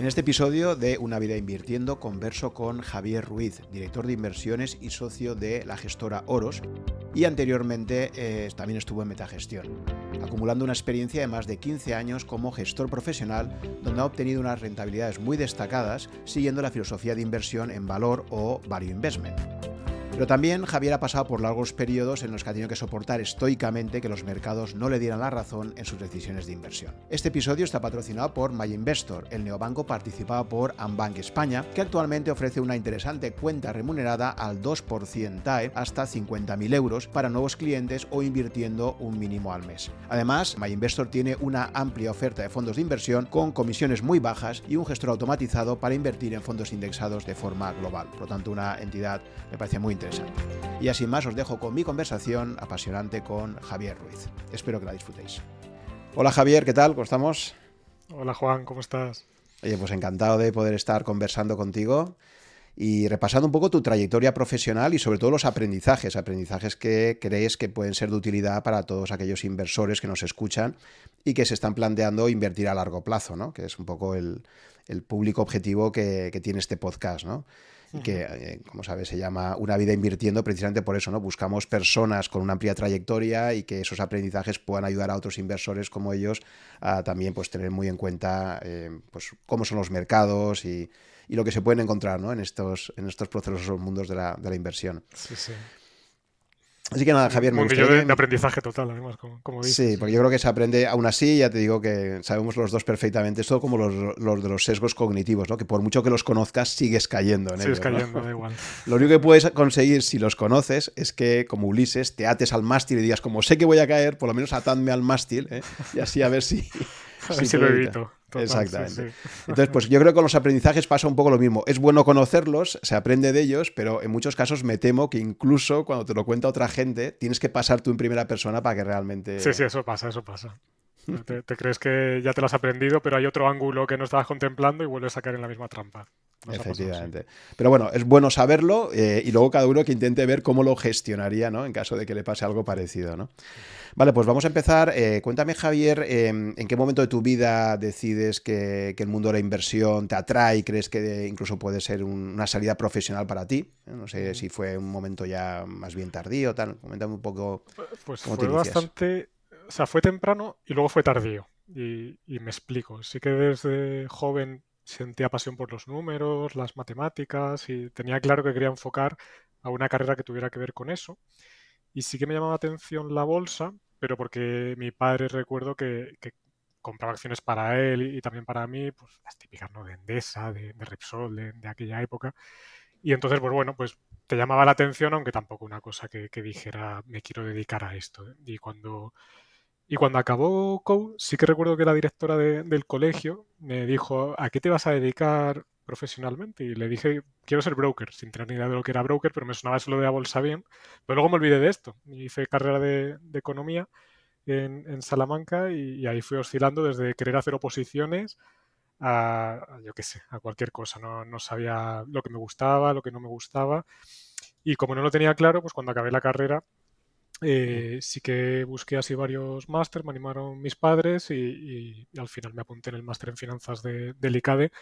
En este episodio de Una vida invirtiendo converso con Javier Ruiz, director de inversiones y socio de la gestora Oros, y anteriormente eh, también estuvo en Metagestión, acumulando una experiencia de más de 15 años como gestor profesional donde ha obtenido unas rentabilidades muy destacadas siguiendo la filosofía de inversión en valor o value investment. Pero también Javier ha pasado por largos periodos en los que ha tenido que soportar estoicamente que los mercados no le dieran la razón en sus decisiones de inversión. Este episodio está patrocinado por MyInvestor, el neobanco participado por Ambank España, que actualmente ofrece una interesante cuenta remunerada al 2% TAE hasta 50.000 euros para nuevos clientes o invirtiendo un mínimo al mes. Además, MyInvestor tiene una amplia oferta de fondos de inversión con comisiones muy bajas y un gestor automatizado para invertir en fondos indexados de forma global. Por lo tanto, una entidad me parece muy interesante y así más os dejo con mi conversación apasionante con Javier Ruiz. Espero que la disfrutéis. Hola Javier, ¿qué tal? ¿Cómo estamos? Hola Juan, ¿cómo estás? Oye, pues encantado de poder estar conversando contigo y repasando un poco tu trayectoria profesional y sobre todo los aprendizajes, aprendizajes que crees que pueden ser de utilidad para todos aquellos inversores que nos escuchan y que se están planteando invertir a largo plazo, ¿no? Que es un poco el, público objetivo que, que tiene este podcast, ¿no? Y que, eh, como sabes, se llama Una vida invirtiendo precisamente por eso, ¿no? Buscamos personas con una amplia trayectoria y que esos aprendizajes puedan ayudar a otros inversores como ellos a también pues, tener muy en cuenta eh, pues, cómo son los mercados y, y, lo que se pueden encontrar ¿no? en, estos, en estos procesos mundos de la, de la inversión. Sí, sí. Así que nada, Javier, me gustaría... de, aprendizaje total, además, como, dices. Sí, porque yo creo que se aprende, aún así, ya te digo que sabemos los dos perfectamente, es todo como los, los de los sesgos cognitivos, ¿no? Que por mucho que los conozcas, sigues cayendo en Sigues cayendo, da igual. Lo único que puedes conseguir si los conoces es que, como Ulises, te ates al mástil y digas, como sé que voy a caer, por lo menos atadme al mástil, ¿eh? Y así a ver si... ver si lo evito. Exactamente. Entonces, pues yo creo que con los aprendizajes pasa un poco lo mismo. Es bueno conocerlos, se aprende de ellos, pero en muchos casos me temo que incluso cuando te lo cuenta otra gente, tienes que pasar tú en primera persona para que realmente... Sí, sí, eso pasa, eso pasa. Te, crees que ya te lo has aprendido, pero hay otro ángulo que no estabas contemplando y vuelves a caer en la misma trampa. Efectivamente. Pero bueno, es bueno saberlo eh, y luego cada uno que intente ver cómo lo gestionaría, ¿no? En caso de que le pase algo parecido, ¿no? Vale, pues vamos a empezar. Eh, cuéntame, Javier, em, ¿en qué momento de tu vida decides que, el mundo de la inversión te atrae y crees que incluso puede ser una salida profesional para ti? No sé si fue un momento ya más bien tardío, tal. Coméntame un poco. Pues fue bastante. O sea, fue temprano y luego fue tardío. Y, y me explico. Sí que desde joven sentía pasión por los números, las matemáticas y tenía claro que quería enfocar a una carrera que tuviera que ver con eso. Y sí que me llamaba la atención la bolsa, pero porque mi padre recuerdo que, compraba acciones para él y, también para mí, pues las típicas, ¿no? De Endesa, de, Repsol, de, aquella época. Y entonces, pues bueno, pues te llamaba la atención, aunque tampoco una cosa que, dijera me quiero dedicar a esto. Y cuando, y cuando acabó COU, sí que recuerdo que la directora del colegio me dijo, ¿a qué te vas a dedicar profesionalmente y le dije, quiero ser broker, sin tener ni idea de lo que era broker, pero me sonaba eso lo de la bolsa bien. Pero luego me olvidé de esto. Hice carrera de, economía en, Salamanca y, ahí fui oscilando desde querer hacer oposiciones a, yo qué sé, a cualquier cosa. No, no sabía lo que me gustaba, lo que no me gustaba. Y como no lo tenía claro, pues cuando acabé la carrera eh, sí que busqué así varios máster, me animaron mis padres y, al final me apunté en el máster en finanzas de, del ICADE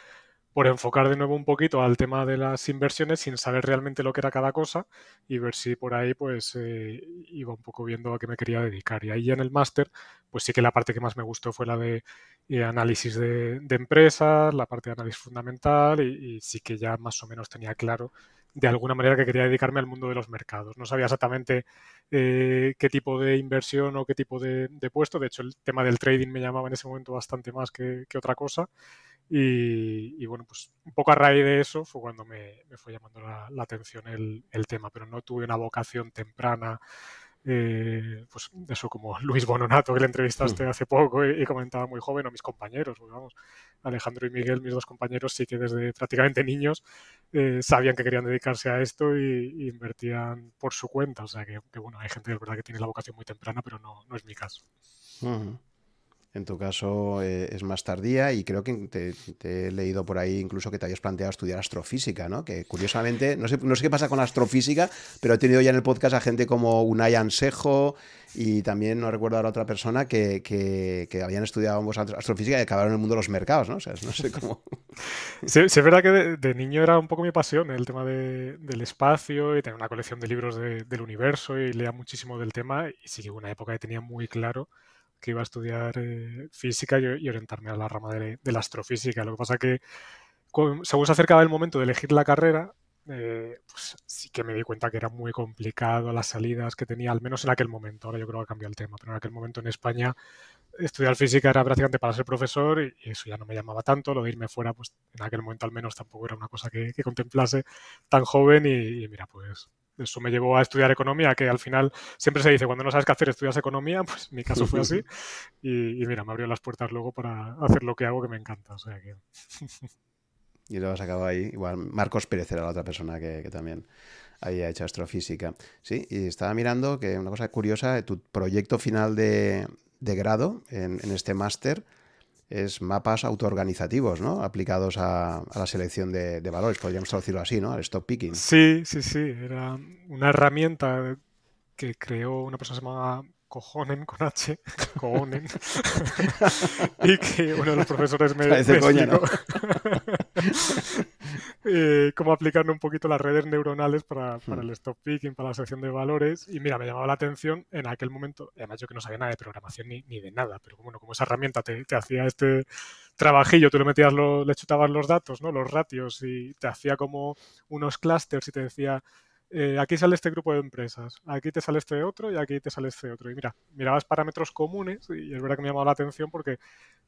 por enfocar de nuevo un poquito al tema de las inversiones sin saber realmente lo que era cada cosa y ver si por ahí pues eh, iba un poco viendo a qué me quería dedicar. Y ahí ya en el máster, pues sí que la parte que más me gustó fue la de eh, análisis de, empresas, la parte de análisis fundamental y, sí que ya más o menos tenía claro de alguna manera que quería dedicarme al mundo de los mercados. No sabía exactamente eh, qué tipo de inversión o qué tipo de, puesto. De hecho, el tema del trading me llamaba en ese momento bastante más que otra cosa. Y, bueno, pues un poco a raíz de eso fue cuando me, fue llamando la, atención el, tema, pero no tuve una vocación temprana, eh, pues eso como Luis Bononato, que le entrevistaste mm. hace poco y, comentaba muy joven, o mis compañeros, pues vamos, Alejandro y Miguel, mis dos compañeros, sí que desde prácticamente niños eh, sabían que querían dedicarse a esto y, invertían por su cuenta. O sea que, bueno, hay gente de verdad que tiene la vocación muy temprana, pero no, no es mi caso. En tu caso eh, es más tardía y creo que te, he leído por ahí incluso que te habías planteado estudiar astrofísica, ¿no? Que curiosamente, no sé, qué pasa con la astrofísica, pero he tenido ya en el podcast a gente como Unai Ansejo y también no recuerdo ahora otra persona que, habían estudiado ambos astrofísica y acabaron en el mundo de los mercados, ¿no? O sea, no sé cómo... Sí, es verdad que de, niño era un poco mi pasión el tema del espacio y tener una colección de libros del universo y leía muchísimo del tema y sí que una época que tenía muy claro que iba a estudiar eh, física y, orientarme a la rama de, la astrofísica. Lo que pasa que según se acercaba el momento de elegir la carrera, eh, pues sí que me di cuenta que era muy complicado las salidas que tenía, al menos en aquel momento. Ahora yo creo que ha cambiado el tema, pero en aquel momento en España estudiar física era prácticamente para ser profesor y, eso ya no me llamaba tanto. Lo de irme fuera, pues en aquel momento al menos tampoco era una cosa que, contemplase tan joven y, mira, pues eso me llevó a estudiar economía, que al final siempre se dice, cuando no sabes qué hacer, estudias economía, pues mi caso fue así. Y, mira, me abrió las puertas luego para hacer lo que hago, que me encanta. O sea que... Y lo has acabado ahí. Igual Marcos Pérez era la otra persona que, también había hecho astrofísica. Sí, y estaba mirando que una cosa curiosa, tu proyecto final de, grado en, este máster es mapas autoorganizativos, ¿no? Aplicados a, la selección de, valores, podríamos traducirlo así, ¿no? Al stock picking. Sí, sí, sí. Era una herramienta que creó una persona llamaba Cojonen con H, Cojonen, y que uno de los profesores me, me explicó eh, cómo aplicar un poquito las redes neuronales para, para el stop picking, para la selección de valores. Y mira, me llamaba la atención en aquel momento, además yo que no sabía nada de programación ni, ni de nada, pero bueno, como esa herramienta te, te hacía este trabajillo, tú le metías, le chutabas los datos, ¿no? los ratios, y te hacía como unos clusters y te decía eh, aquí sale este grupo de empresas, aquí te sale este otro y aquí te sale este otro. Y mira, mirabas parámetros comunes y es verdad que me llamaba la atención porque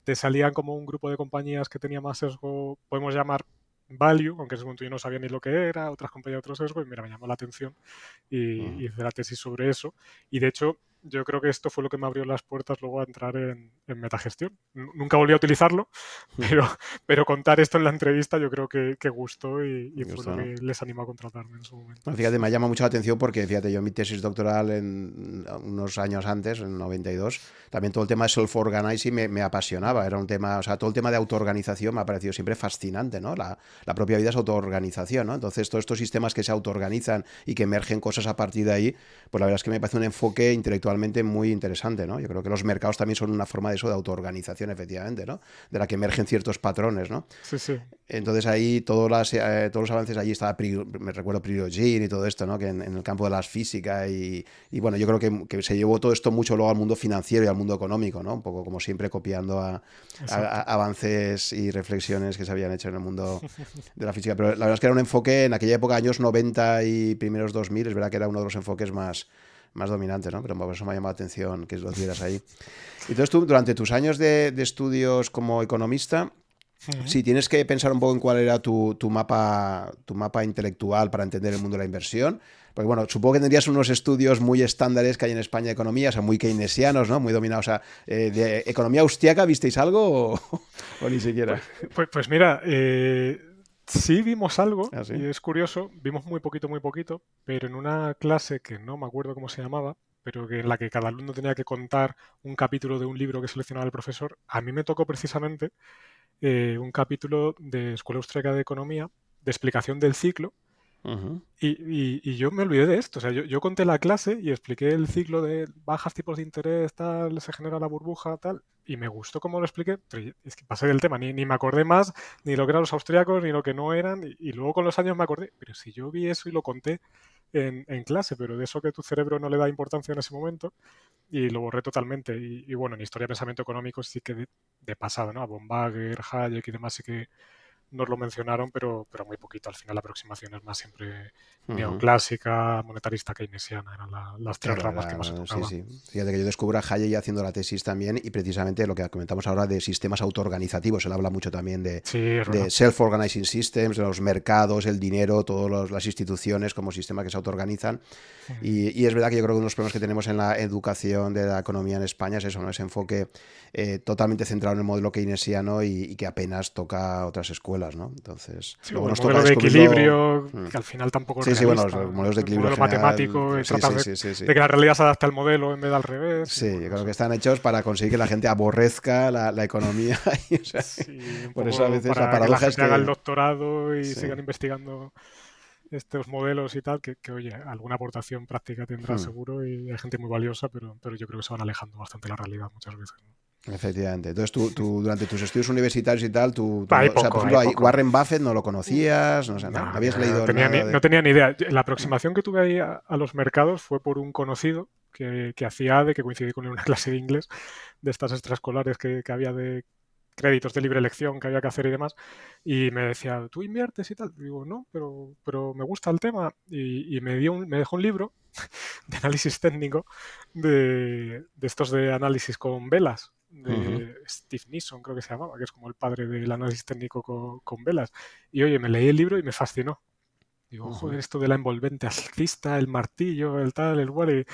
te salían como un grupo de compañías que tenía más sesgo, podemos llamar value, aunque en ese momento yo no sabía ni lo que era, otras compañías de otro sesgo, y mira, me llamó la atención y, y hice la tesis sobre eso. Y de hecho, yo creo que esto fue lo que me abrió las puertas luego a entrar en, metagestión. Nunca volví a utilizarlo, pero, pero contar esto en la entrevista yo creo que, gustó y, fue lo que les animó a contratarme en su momento. fíjate, me llama mucho la atención porque, fíjate, yo mi tesis doctoral en unos años antes, en 92, también todo el tema de self-organizing me, me, apasionaba. Era un tema, o sea, todo el tema de autoorganización me ha parecido siempre fascinante, ¿no? La, la propia vida es autoorganización, ¿no? Entonces, todos estos sistemas que se autoorganizan y que emergen cosas a partir de ahí, pues la verdad es que me parece un enfoque intelectual muy interesante, ¿no? Yo creo que los mercados también son una forma de eso, de autoorganización, efectivamente, ¿no? De la que emergen ciertos patrones, ¿no? Sí, sí. Entonces ahí todos, las, eh, todos los avances, allí estaba, me recuerdo Prigogine y todo esto, ¿no? Que en, el campo de las físicas y, y bueno, yo creo que, que, se llevó todo esto mucho luego al mundo financiero y al mundo económico, ¿no? Un poco como siempre copiando a, avances y reflexiones que se habían hecho en el mundo de la física. Pero la verdad es que era un enfoque en aquella época, años 90 y primeros 2000, es verdad que era uno de los enfoques más más dominante, ¿no? Pero por eso me ha llamado la atención que lo tuvieras ahí. Entonces tú, durante tus años de, estudios como economista, si tienes que pensar un poco en cuál era tu, mapa, tu mapa intelectual para entender el mundo de la inversión. Porque bueno, supongo que tendrías unos estudios muy estándares que hay en España de economía, o sea, muy keynesianos, ¿no? Muy dominados. O sea, eh, ¿de economía austriaca visteis algo o, ni siquiera? Pues, pues, pues mira, eh, Sí vimos algo, ah, y es curioso, vimos muy poquito, muy poquito, pero en una clase que no me acuerdo cómo se llamaba, pero que en la que cada alumno tenía que contar un capítulo de un libro que seleccionaba el profesor, a mí me tocó precisamente eh, un capítulo de Escuela Austríaca de Economía de explicación del ciclo, y, yo me olvidé de esto. O sea, yo, conté la clase y expliqué el ciclo de bajas tipos de interés, tal, se genera la burbuja, tal. Y me gustó cómo lo expliqué, pero es que pasé del tema, ni, ni me acordé más, ni lo que eran los austríacos, ni lo que no eran. Y, luego con los años me acordé, pero si yo vi eso y lo conté en, clase, pero de eso que tu cerebro no le da importancia en ese momento, y lo borré totalmente. Y, bueno, en historia de pensamiento económico sí que de, de pasado, ¿no? A Bombager, Hayek y demás sí que nos lo mencionaron, pero, pero muy poquito. Al final la aproximación es más siempre neoclásica, monetarista, keynesiana. Eran las tres ramas que más se Sí, sí. Fíjate que yo descubro a Hayek haciendo la tesis también y precisamente lo que comentamos ahora de sistemas autoorganizativos. Él habla mucho también de, de self-organizing systems, de los mercados, el dinero, todas las instituciones como sistemas que se autoorganizan. y, y, es verdad que yo creo que uno de los problemas que tenemos en la educación de la economía en España es eso, ¿no? ese enfoque eh, totalmente centrado en el modelo keynesiano y que apenas toca otras escuelas. ¿No? Entonces, sí, luego nos modelo de equilibrio, mm. que al final tampoco Sí, sí, bueno, los modelos de equilibrio. El modelo matemático, sí, de, de, que la realidad se adapte al modelo en vez de al revés. Sí, yo creo que están hechos para conseguir que la gente aborrezca la, la economía. o sea, por eso a veces la paradoja que la es que. haga el doctorado y sigan investigando estos modelos y tal, que, que, oye, alguna aportación práctica tendrá hmm. seguro y hay gente muy valiosa, pero, pero yo creo que se van alejando bastante de la realidad muchas veces. Efectivamente. Entonces, tú, durante tus estudios universitarios y tal, tú, por ejemplo, Warren Buffett no lo conocías, no, sé, no, habías leído tenía nada ni, No tenía ni idea. La aproximación que tuve ahí a, los mercados fue por un conocido que, que hacía de que coincidí con él en una clase de inglés de estas extraescolares que, que había de créditos de libre elección que había que hacer y demás. Y me decía, ¿tú inviertes y tal? digo, no, pero, pero me gusta el tema. Y, me, dio me dejó un libro de análisis técnico de, de estos de análisis con velas de Steve Neeson, creo que se llamaba, que es como el padre del análisis técnico con, velas. Y oye, me leí el libro y me fascinó. Digo, joder, esto de la envolvente alcista, el martillo, el tal, el cual.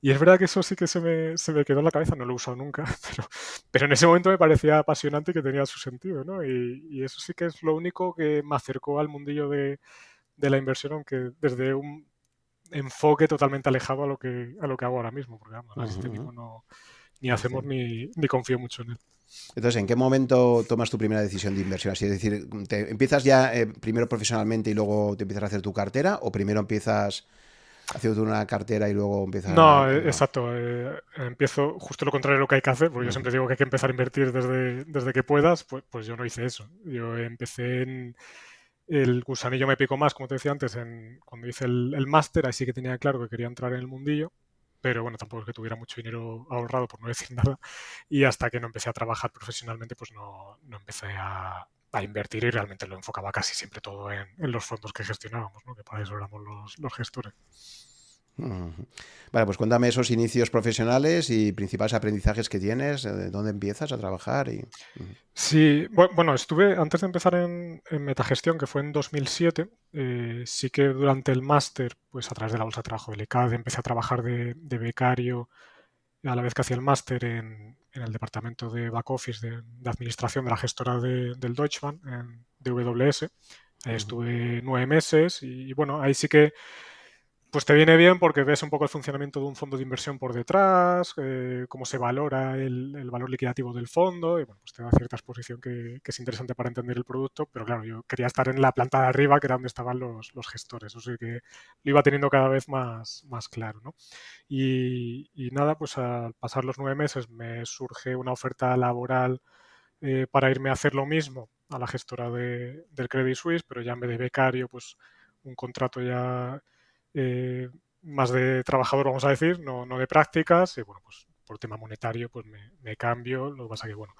Y, es verdad que eso sí que se me, se me, quedó en la cabeza, no lo he usado nunca, pero, pero en ese momento me parecía apasionante y que tenía su sentido, ¿no? Y, y, eso sí que es lo único que me acercó al mundillo de, de la inversión, aunque desde un enfoque totalmente alejado a lo que, a lo que hago ahora mismo, porque vamos, análisis técnico no ni hacemos ni, confío mucho en él. Entonces, ¿en qué momento tomas tu primera decisión de inversión? Así es decir, ¿te empiezas ya eh, primero profesionalmente y luego te empiezas a hacer tu cartera? ¿O primero empiezas haciendo una cartera y luego empiezas No, a... Eh, exacto. Eh, empiezo justo lo contrario de lo que hay que hacer, porque yo siempre digo que hay que empezar a invertir desde, desde que puedas. Pues, pues yo no hice eso. Yo empecé en. El gusanillo me picó más, como te decía antes, en, cuando hice el, el máster, ahí sí que tenía claro que quería entrar en el mundillo pero bueno, tampoco es que tuviera mucho dinero ahorrado, por no decir nada, y hasta que no empecé a trabajar profesionalmente, pues no, no empecé a, a, invertir y realmente lo enfocaba casi siempre todo en, en los fondos que gestionábamos, ¿no? que para eso éramos los, los gestores. Vale, pues cuéntame esos inicios profesionales y principales aprendizajes que tienes, de dónde empiezas a trabajar. Y... Sí, bueno, estuve antes de empezar en, metagestión, que fue en 2007, eh, sí que durante el máster, pues a través de la bolsa de trabajo del ICAD, empecé a trabajar de, becario a la vez que hacía el máster en, el departamento de back office de, administración de la gestora del Deutschland, en DWS. Ahí estuve nueve meses y bueno, ahí sí que pues te viene bien porque ves un poco el funcionamiento de un fondo de inversión por detrás, eh, cómo se valora el, valor liquidativo del fondo, y bueno, pues te da cierta exposición que, es interesante para entender el producto, pero claro, yo quería estar en la planta de arriba, que era donde estaban los, gestores, o sea que lo iba teniendo cada vez más, más claro, ¿no? Y, nada, pues al pasar los nueve meses me surge una oferta laboral eh, para irme a hacer lo mismo a la gestora de, del Credit Suisse, pero ya en vez de becario, pues un contrato ya eh, más de trabajador, vamos a decir, no, no, de prácticas. Y bueno, pues por tema monetario, pues me, cambio. Lo que pasa que, bueno,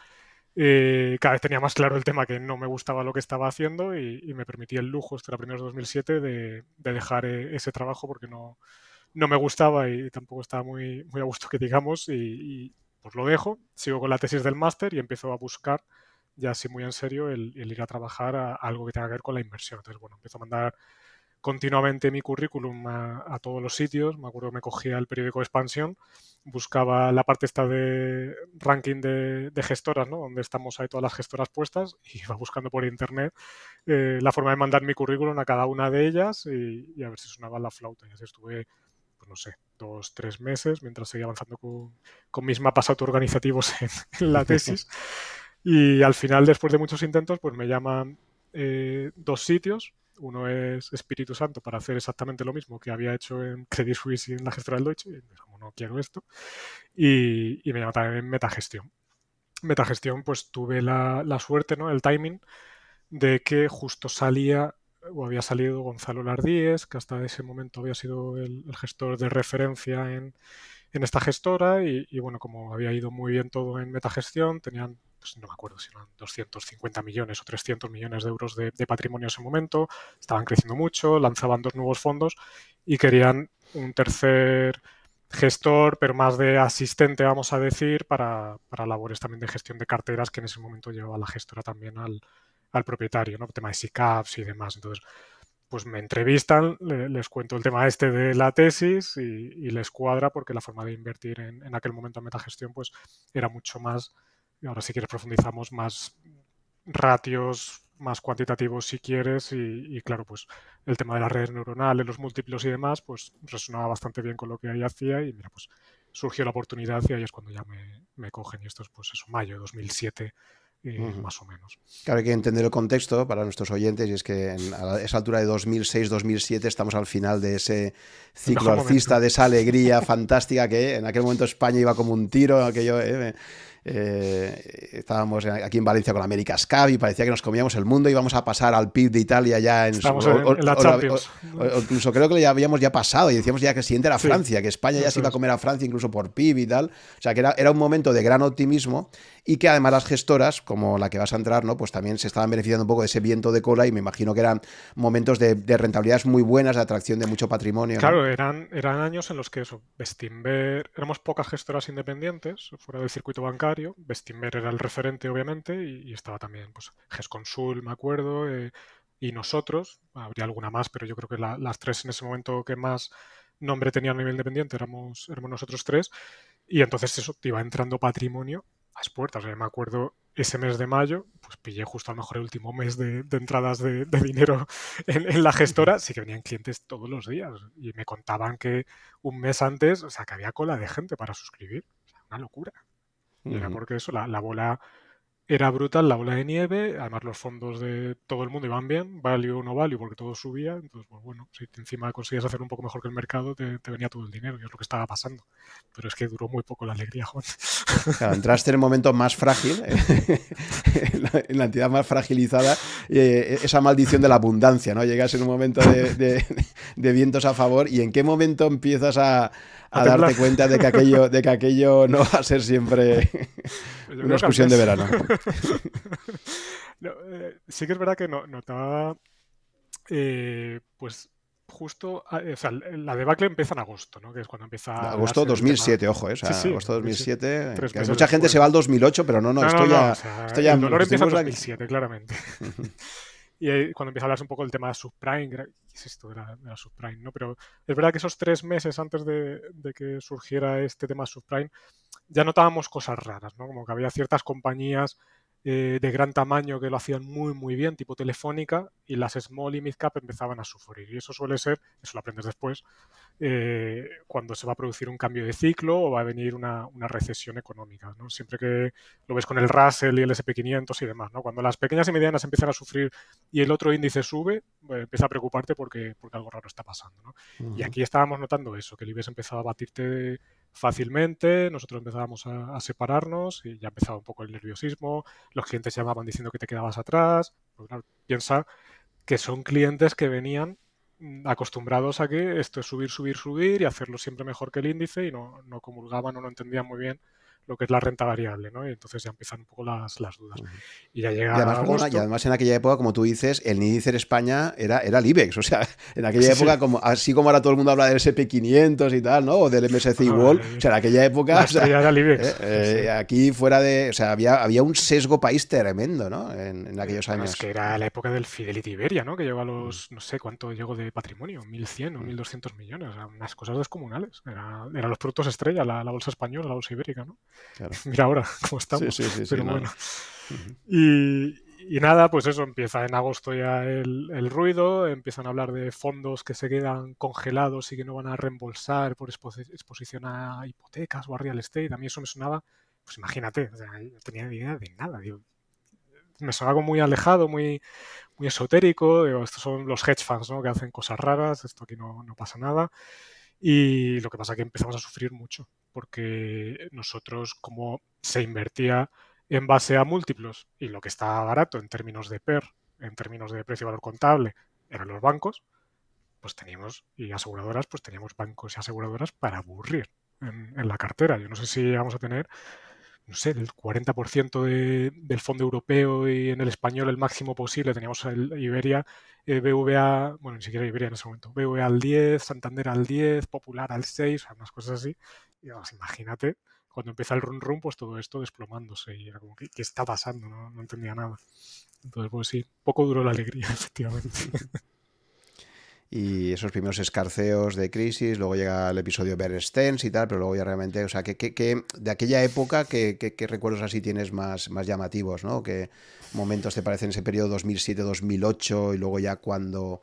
eh, cada vez tenía más claro el tema que no me gustaba lo que estaba haciendo y, me permitía el lujo, esto era primero de 2007, de, de dejar eh, ese trabajo porque no, no me gustaba y tampoco estaba muy, muy a gusto que digamos y, pues lo dejo, sigo con la tesis del máster y empiezo a buscar ya así muy en serio el, ir a trabajar a, algo que tenga que ver con la inversión. Entonces, bueno, empiezo a mandar continuamente mi currículum a, todos los sitios. Me acuerdo que me cogía el periódico Expansión, buscaba la parte esta de ranking de, gestoras, ¿no? Donde estamos ahí todas las gestoras puestas y iba buscando por internet eh, la forma de mandar mi currículum a cada una de ellas y, a ver si sonaba la flauta. Y así estuve, pues no sé, dos, tres meses mientras seguía avanzando con, mis mapas autoorganizativos en, la tesis. y al final, después de muchos intentos, pues me llaman eh, dos sitios uno es Espíritu Santo para hacer exactamente lo mismo que había hecho en Credit Suisse y en la gestora del Deutsche, y como no quiero esto, y, me llama también Metagestión. Metagestión, pues tuve la, suerte, ¿no? El timing de que justo salía o había salido Gonzalo Lardíez, que hasta ese momento había sido el, gestor de referencia en, esta gestora y, y, bueno, como había ido muy bien todo en metagestión, tenían pues, no me acuerdo si eran 250 millones o 300 millones de euros de, patrimonio en ese momento, estaban creciendo mucho, lanzaban dos nuevos fondos y querían un tercer gestor, pero más de asistente, vamos a decir, para, labores también de gestión de carteras, que en ese momento llevaba la gestora también al, propietario, ¿no? El tema de SICAPs y demás. Entonces, pues me entrevistan, les cuento el tema este de la tesis y, les cuadra porque la forma de invertir en, en, aquel momento en metagestión pues era mucho más y ahora si quieres profundizamos más ratios más cuantitativos si quieres y, claro, pues el tema de las redes neuronales, los múltiplos y demás, pues resonaba bastante bien con lo que ahí hacía y mira, pues surgió la oportunidad y ahí es cuando ya me, cogen. Y esto es pues eso, mayo de 2007 más o menos. Claro, hay que entender el contexto para nuestros oyentes y es que a esa altura de 2006-2007 estamos al final de ese ciclo alcista, de esa alegría fantástica que en aquel momento España iba como un tiro, aquello... Eh, eh, estábamos aquí en Valencia con América Cup y parecía que nos comíamos el mundo, íbamos a pasar al PIB de Italia ya en, Estamos en, la Champions. incluso creo que ya habíamos ya pasado y decíamos ya que el siguiente era Francia, que España ya se iba a comer a Francia incluso por PIB y tal. O sea que era, era un momento de gran optimismo y que además las gestoras, como la que vas a entrar, ¿no? Pues también se estaban beneficiando un poco de ese viento de cola y me imagino que eran momentos de, rentabilidades muy buenas, de atracción de mucho patrimonio. Claro, eran, eran años en los que eso, Bestinver, éramos pocas gestoras independientes fuera del circuito bancario, Bestinver era el referente obviamente y, estaba también pues GESConsul, me acuerdo, eh, y nosotros, habría alguna más, pero yo creo que las tres en ese momento que más nombre tenían a nivel independiente éramos, éramos nosotros tres. Y entonces eso te iba entrando patrimonio las puertas. me acuerdo ese mes de mayo, pues pillé justo a lo mejor el último mes de, entradas de, dinero en, la gestora, sí que venían clientes todos los días y me contaban que un mes antes, o sea, que había cola de gente para suscribir. O sea, una locura. Era porque eso, la, la bola era brutal la ola de nieve, además los fondos de todo el mundo iban bien, value o no value, porque todo subía, entonces, pues bueno, si encima conseguías hacer un poco mejor que el mercado, te, venía todo el dinero, y es lo que estaba pasando. Pero es que duró muy poco la alegría, Juan. Claro, entraste en el momento más frágil, en, la, entidad más fragilizada, eh, esa maldición de la abundancia, ¿no? Llegas en un momento de, vientos a favor, y en qué momento empiezas a, darte cuenta de que aquello, de que aquello no va a ser siempre una excursión de verano. Eh, sí que es verdad que no, notaba, eh, pues justo, ah, o sea, la debacle empieza en agosto, ¿no? Que es cuando empieza... Agosto 2007, ojo, ¿eh? O sea, agosto 2007. mucha gente se va al 2008, pero no, no, esto, ya, esto ya... El dolor empieza en 2007, claramente. y cuando empieza a hablarse un poco del tema de subprime, ¿qué es esto de la, subprime? ¿no? Pero es verdad que esos tres meses antes de, de que surgiera este tema subprime, ya notábamos cosas raras, ¿no? Como que había ciertas compañías eh, de gran tamaño que lo hacían muy, muy bien, tipo Telefónica, y las small y mid cap empezaban a sufrir. Y eso suele ser, eso lo aprendes después, eh, cuando se va a producir un cambio de ciclo o va a venir una, recesión económica. ¿no? Siempre que lo ves con el Russell y el SP500 y demás. ¿no? Cuando las pequeñas y medianas empiezan a sufrir y el otro índice sube, pues, empieza a preocuparte porque, porque algo raro está pasando. ¿no? Y aquí estábamos notando eso, que el IBEX empezaba a batirte fácilmente, nosotros empezábamos a, separarnos y ya empezaba un poco el nerviosismo, los clientes llamaban diciendo que te quedabas atrás, pues piensa que son clientes que venían mm, acostumbrados a que esto es subir, subir, subir y hacerlo siempre mejor que el índice y no, no comulgaban o no entendían muy bien lo que es la renta variable, ¿no? Y entonces ya empiezan un poco las, las dudas. Y ya llega y además, y además en aquella época, como tú dices, el índice en España era, era el IBEX. O sea, en aquella época, como así como ahora todo el mundo habla del SP500 y tal, ¿no? O del MSCI World, o sea, en aquella época... O sea, era el IBEX. Eh, eh, aquí fuera de... O sea, había, había un sesgo país tremendo, ¿no? En, aquellos años. Es que era la época del Fidelity Iberia, ¿no? Que llegó a los... No sé cuánto llegó de patrimonio, 1.100 o 1.200 mm. millones. O sea, unas cosas descomunales. Era, eran los productos estrella, la, la bolsa española, la bolsa ibérica, ¿no? Claro. Mira ahora cómo estamos. pero bueno. y, nada, pues eso, empieza en agosto ya el, ruido, empiezan a hablar de fondos que se quedan congelados y que no van a reembolsar por exposición a hipotecas o a real estate. A mí eso me sonaba, pues imagínate, no tenía ni idea de nada. me sonaba algo muy alejado, muy, muy esotérico. estos son los hedge funds ¿no? que hacen cosas raras, esto aquí no, no pasa nada. Y lo que pasa es que empezamos a sufrir mucho, porque nosotros, como se invertía en base a múltiplos y lo que estaba barato en términos de PER, en términos de precio-valor contable, eran los bancos, pues teníamos, y aseguradoras, pues teníamos bancos y aseguradoras para aburrir en, en la cartera. Yo no sé si llegamos a tener no sé, el 40% del fondo europeo y en el español el máximo posible. Teníamos el Iberia, eh, BVA, bueno, ni siquiera Iberia en ese momento, BVA al 10, Santander al 10, Popular al 6, o sea, unas cosas así. Y vamos, imagínate, cuando empieza el run run, pues todo esto desplomándose y era como, ¿qué, qué está pasando? No, no entendía nada. Entonces, pues sí, poco duró la alegría, efectivamente. Y esos primeros escarceos de crisis, luego llega el episodio Bear Stens y tal, pero luego ya realmente, o sea, que, que, de aquella época, ¿qué, recuerdos así tienes más, más llamativos, ¿no? ¿Qué momentos te parecen ese periodo 2007-2008 y luego ya cuando,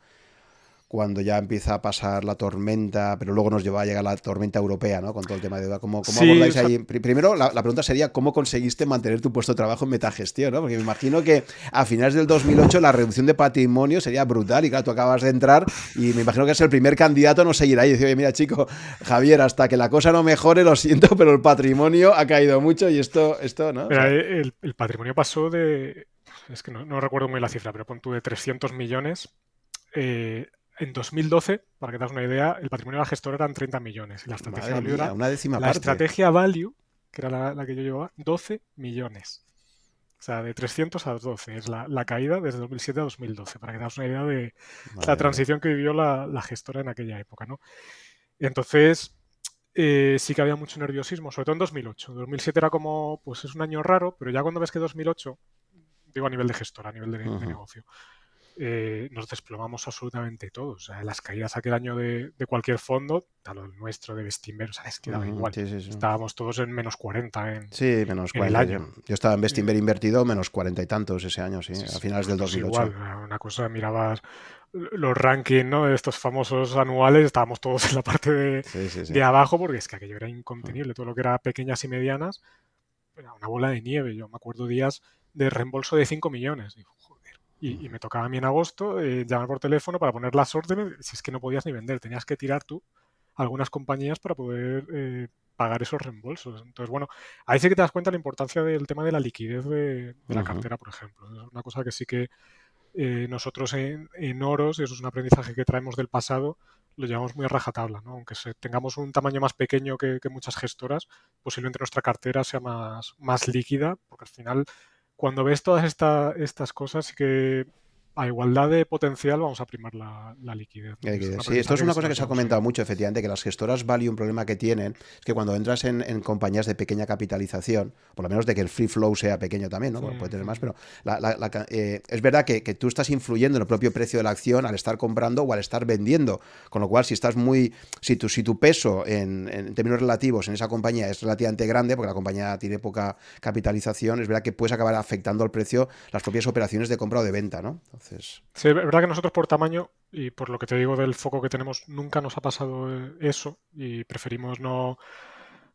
cuando ya empieza a pasar la tormenta, pero luego nos lleva a llegar la tormenta europea, ¿no? Con todo el tema de deuda. ¿Cómo, cómo abordáis ahí? Primero, la, pregunta sería, ¿cómo conseguiste mantener tu puesto de trabajo en metagestión, ¿no? Porque me imagino que a finales del 2008 la reducción de patrimonio sería brutal y claro, tú acabas de entrar y me imagino que es el primer candidato a no seguir ahí. Y decir, oye, mira, chico, Javier, hasta que la cosa no mejore, lo siento, pero el patrimonio ha caído mucho y esto, esto ¿no? el, patrimonio pasó de, es que no, recuerdo muy la cifra, pero pon tú de 300 millones eh, en 2012, para que te hagas una idea, el patrimonio de la gestora eran 30 millones. Y la estrategia Value era, una décima la estrategia Value, que era la, que yo llevaba, 12 millones. O sea, de 300 a 12. Es la, caída desde 2007 a 2012, para que te hagas una idea de la transición que vivió la, gestora en aquella época, ¿no? Entonces, eh, sí que había mucho nerviosismo, sobre todo en 2008. 2007 era como, pues es un año raro, pero ya cuando ves que 2008, digo a nivel de gestora, a nivel de negocio, eh, nos desplomamos absolutamente todos. las caídas aquel año de, cualquier fondo, tal el nuestro, de Bestinver, o sea, es que daba igual. Estábamos todos en menos 40 en, sí, menos 40, Yo, estaba en Bestinver invertido menos 40 y tantos ese año, sí, a finales del 2008. Pues igual, una cosa, mirabas los rankings ¿no? de estos famosos anuales, estábamos todos en la parte de, abajo porque es que aquello era incontenible. Todo lo que era pequeñas y medianas, era una bola de nieve. Yo me acuerdo días de reembolso de 5 millones. Y, me tocaba a mí en agosto eh, llamar por teléfono para poner las órdenes, si es que no podías ni vender, tenías que tirar tú algunas compañías para poder eh, pagar esos reembolsos. Entonces, bueno, ahí sí que te das cuenta la importancia del tema de la liquidez de, la cartera, por ejemplo. Es una cosa que sí que eh, nosotros en, Oros, y eso es un aprendizaje que traemos del pasado, lo llevamos muy a rajatabla, ¿no? Aunque tengamos un tamaño más pequeño que, que, muchas gestoras, posiblemente nuestra cartera sea más, más líquida, porque al final cuando ves todas estas cosas que a igualdad de potencial vamos a primar la, liquidez. Sí, esto es una cosa que se ha comentado mucho, efectivamente, que las gestoras value un problema que tienen es que cuando entras en, compañías de pequeña capitalización, por lo menos de que el free flow sea pequeño también, ¿no? puede tener más, pero eh, es verdad que, tú estás influyendo en el propio precio de la acción al estar comprando o al estar vendiendo, con lo cual si estás muy, si tu, si tu peso en, en términos relativos en esa compañía es relativamente grande, porque la compañía tiene poca capitalización, es verdad que puedes acabar afectando al precio las propias operaciones de compra o de venta, ¿no? Sí, es verdad que nosotros por tamaño y por lo que te digo del foco que tenemos, nunca nos ha pasado eh, eso y preferimos no...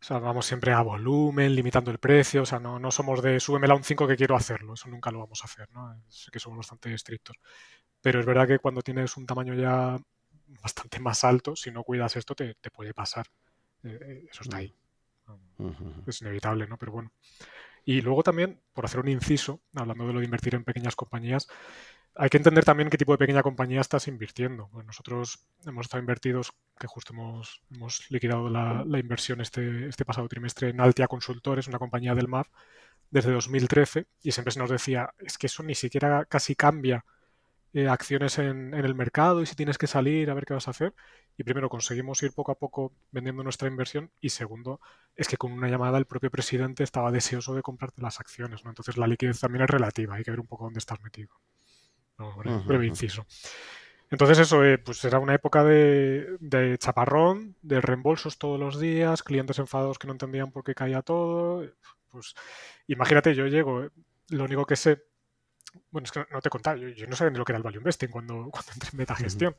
O sea, vamos siempre a volumen, limitando el precio, o sea, no, no somos de súbemela un 5 que quiero hacerlo, eso nunca lo vamos a hacer, ¿no? Sé que somos bastante estrictos. Pero es verdad que cuando tienes un tamaño ya bastante más alto, si no cuidas esto, te, puede pasar. Eh, eh, eso está ahí. Es inevitable, ¿no? Pero bueno. Y luego también, por hacer un inciso, hablando de lo de invertir en pequeñas compañías, hay que entender también qué tipo de pequeña compañía estás invirtiendo. Pues nosotros hemos estado invertidos, que justo hemos, hemos liquidado la, inversión este, este pasado trimestre en Altia Consultores, una compañía del MAF, desde 2013, y siempre se nos decía, es que eso ni siquiera casi cambia eh, acciones en, en, el mercado y si tienes que salir a ver qué vas a hacer. Y primero, conseguimos ir poco a poco vendiendo nuestra inversión y segundo, es que con una llamada el propio presidente estaba deseoso de comprarte las acciones. ¿no? Entonces la liquidez también es relativa, hay que ver un poco dónde estás metido breve, inciso. Entonces eso, eh, pues era una época de, chaparrón, de reembolsos todos los días, clientes enfadados que no entendían por qué caía todo. Pues imagínate, yo llego, eh, lo único que sé, bueno, es que no, te contaba, yo, no sabía ni lo que era el value investing cuando, cuando entré en metagestión.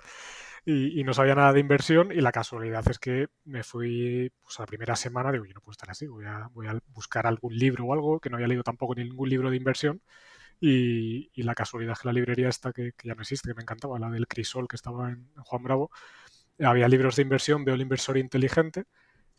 y, no sabía nada de inversión y la casualidad es que me fui pues, a la primera semana, digo, yo no puedo estar así, voy a, voy a buscar algún libro o algo, que no había leído tampoco ningún libro de inversión y, la casualidad es que la librería esta que, ya no existe, que me encantaba, la del Crisol que estaba en, Juan Bravo, había libros de inversión, veo el inversor inteligente.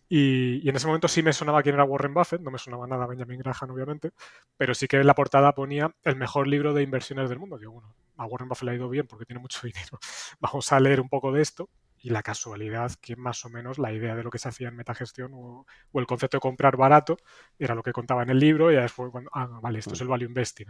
Y, en ese momento sí me sonaba quién era Warren Buffett, no me sonaba nada Benjamin Graham, obviamente, pero sí que en la portada ponía el mejor libro de inversiones del mundo. Digo, bueno, a Warren Buffett le ha ido bien porque tiene mucho dinero. Vamos a leer un poco de esto y la casualidad que más o menos la idea de lo que se hacía en metagestión o, el concepto de comprar barato era lo que contaba en el libro y después cuando, ah, vale, esto es el value investing.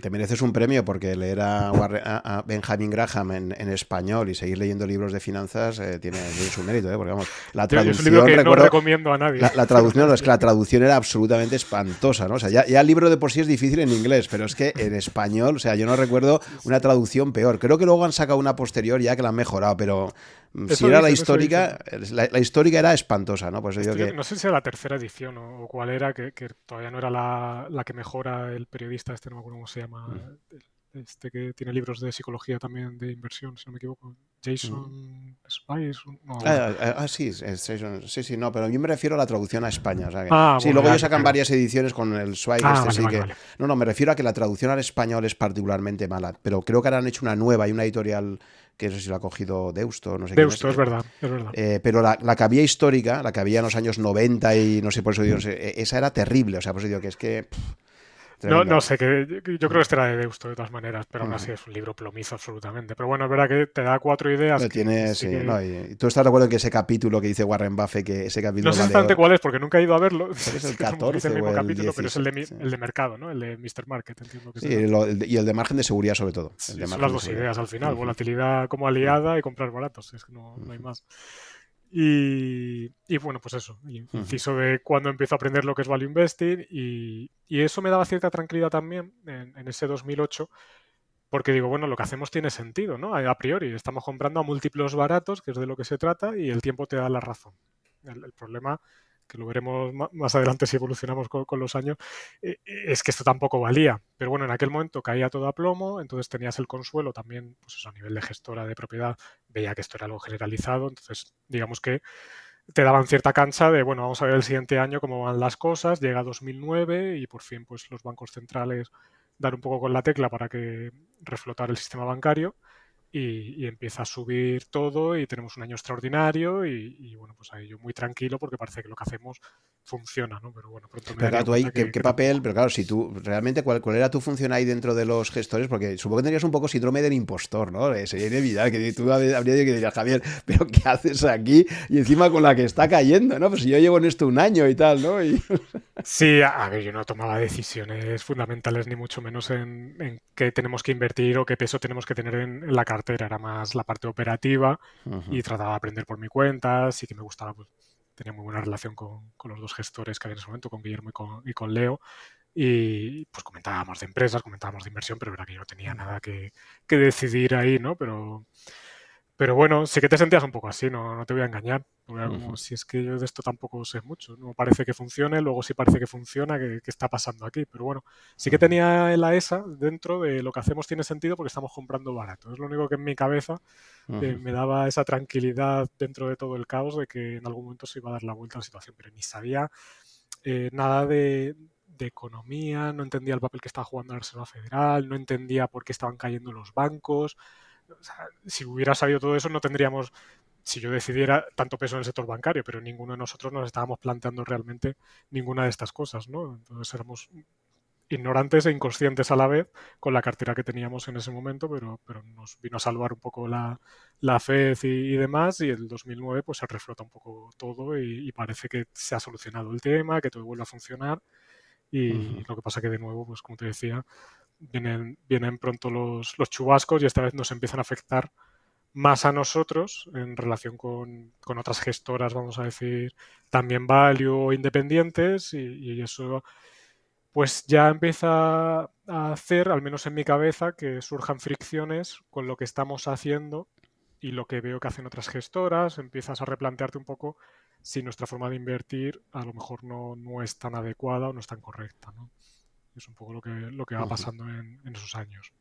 te mereces un premio porque leer a, Benjamin Graham en, español y seguir leyendo libros de finanzas eh, tiene, su mérito, ¿eh? porque vamos, la traducción... Es un libro que no recomiendo a nadie. La, traducción, es que la traducción era absolutamente espantosa, ¿no? O sea, ya, ya el libro de por sí es difícil en inglés, pero es que en español, o sea, yo no recuerdo una traducción peor. Creo que luego han sacado una posterior ya que la han mejorado pero mm, si era la histórica, la, histórica era espantosa, ¿no? Pues yo que... No sé si era la tercera edición o, cuál era, que, todavía no era la, que mejora el periodista, este no me acuerdo cómo se llama, este que tiene libros de psicología también de inversión, si no me equivoco. Jason Spice. Ah, ah, ah, sí, sí, sí, no, pero yo me refiero a la traducción a España. sí, luego ellos sacan varias ediciones con el Swag. este, que... No, no, me refiero a que la traducción al español es particularmente mala, pero creo que ahora han hecho una nueva y una editorial que no sé si lo ha cogido Deusto, no sé Deusto, es, verdad, es verdad. Eh, pero la, la, que había histórica, la que había en los años 90 y no sé, por eso digo, esa era terrible, o sea, por eso digo que es que... No, no sé, que yo creo que este era de Deusto de todas maneras, pero aún así es un libro plomizo absolutamente. Pero bueno, es verdad que te da cuatro ideas. tiene, sí, no, y, tú estás de acuerdo en que ese capítulo que dice Warren Buffett, que ese capítulo. No sé exactamente cuál es, porque nunca he ido a verlo. Es el 14 el mismo capítulo, pero es el de, el de, mercado, ¿no? El de Mr. Market, entiendo que Sí, y el de margen de seguridad, sobre todo. son las dos ideas al final: volatilidad como aliada y comprar baratos. Es que no, no hay más. Y, bueno, pues eso, inciso de cuando empiezo a aprender lo que es value investing y, eso me daba cierta tranquilidad también en, ese 2008 porque digo, bueno, lo que hacemos tiene sentido, ¿no? A, priori, estamos comprando a múltiplos baratos, que es de lo que se trata, y el tiempo te da la razón. el problema que lo veremos más adelante si evolucionamos con, los años, eh, es que esto tampoco valía. Pero bueno, en aquel momento caía todo a plomo, entonces tenías el consuelo también, pues eso, a nivel de gestora de propiedad, veía que esto era algo generalizado, entonces digamos que te daban cierta cancha de, bueno, vamos a ver el siguiente año cómo van las cosas, llega 2009 y por fin pues los bancos centrales dar un poco con la tecla para que reflotar el sistema bancario y, empieza a subir todo y tenemos un año extraordinario y, bueno, pues ahí yo muy tranquilo porque parece que lo que hacemos funciona, ¿no? Pero bueno, pronto me Pero claro, tú ahí, ¿qué, papel? Pero claro, si tú, realmente, ¿cuál, ¿cuál, era tu función ahí dentro de los gestores? Porque supongo que tendrías un poco síndrome del impostor, ¿no? Eh, sería inevitable que tú habrías que decir, Javier, ¿pero qué haces aquí? Y encima con la que está cayendo, ¿no? Pues si yo llevo en esto un año y tal, ¿no? Sí, a ver, yo no tomaba decisiones fundamentales ni mucho menos en, qué tenemos que invertir o qué peso tenemos que tener en la carta era más la parte operativa y trataba de aprender por mi cuenta, sí que me gustaba, pues, tenía muy buena relación con, los dos gestores que había en ese momento, con Guillermo y con, Leo, y pues comentábamos de empresas, comentábamos de inversión, pero era que yo no tenía nada que, que decidir ahí, ¿no? Pero pero bueno, sí que te sentías un poco así, no, no te voy a engañar. como, si es que yo de esto tampoco sé mucho. No parece que funcione, luego sí parece que funciona, ¿qué, está pasando aquí? Pero bueno, sí que tenía la ESA dentro de lo que hacemos tiene sentido porque estamos comprando barato. Es lo único que en mi cabeza eh, me daba esa tranquilidad dentro de todo el caos de que en algún momento se iba a dar la vuelta a la situación. Pero ni sabía eh, nada de, de economía, no entendía el papel que estaba jugando la Reserva Federal, no entendía por qué estaban cayendo los bancos si hubiera sabido todo eso, no tendríamos, si yo decidiera, tanto peso en el sector bancario, pero ninguno de nosotros nos estábamos planteando realmente ninguna de estas cosas, ¿no? Entonces éramos ignorantes e inconscientes a la vez con la cartera que teníamos en ese momento, pero, pero nos vino a salvar un poco la, la FED y, demás, y el 2009 pues se reflota un poco todo y, parece que se ha solucionado el tema, que todo vuelve a funcionar, y lo que pasa que de nuevo, pues como te decía, vienen, vienen pronto los, los chubascos y esta vez nos empiezan a afectar más a nosotros en relación con, con, otras gestoras, vamos a decir, también value o independientes y, eso pues ya empieza a hacer, al menos en mi cabeza, que surjan fricciones con lo que estamos haciendo y lo que veo que hacen otras gestoras, empiezas a replantearte un poco si nuestra forma de invertir a lo mejor no, no es tan adecuada o no es tan correcta. ¿no? Es un poco lo que, lo que va pasando en, en esos años.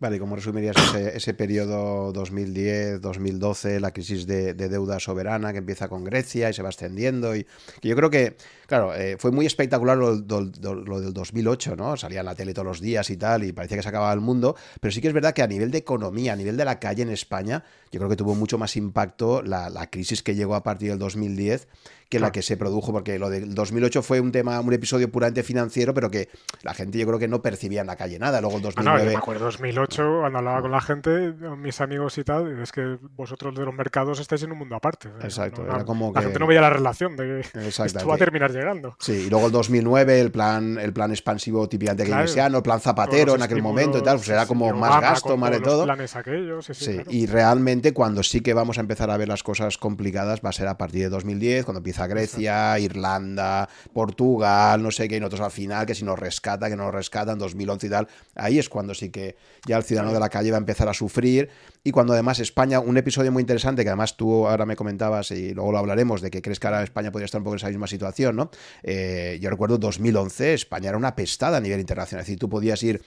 Vale, ¿y cómo resumirías ese, periodo 2010-2012, la crisis de, deuda soberana que empieza con Grecia y se va extendiendo? Y yo creo que, claro, eh, fue muy espectacular lo, del 2008, ¿no? Salía en la tele todos los días y tal, y parecía que se acababa el mundo, pero sí que es verdad que a nivel de economía, a nivel de la calle en España, yo creo que tuvo mucho más impacto la, la crisis que llegó a partir del 2010 que la que se produjo, porque lo del 2008 fue un tema, un episodio puramente financiero, pero que la gente yo creo que no percibía en la calle nada. Luego el 2009... Ah, no, yo me acuerdo 2008, cuando hablaba con la gente, mis amigos y tal, es que vosotros de los mercados estáis en un mundo aparte. Exacto, era como La gente no veía la relación de que esto va a terminar llegando. Sí, y luego el 2009, el plan, el plan expansivo típicamente keynesiano, el plan zapatero en aquel momento y tal, pues era como más gasto, más de todo. Planes aquellos, sí, sí, y realmente cuando sí que vamos a empezar a ver las cosas complicadas va a ser a partir de 2010, cuando empieza Grecia, Irlanda, Portugal, no sé qué, y nosotros al final, que si nos rescata, que no nos rescata en 2011 y tal, ahí es cuando sí que ya el ciudadano de la calle va a empezar a sufrir. Y cuando además España, un episodio muy interesante que además tú ahora me comentabas y luego lo hablaremos, de que crees que ahora España podría estar un poco en esa misma situación, ¿no? Eh, yo recuerdo 2011, España era una pestada a nivel internacional, es decir, tú podías ir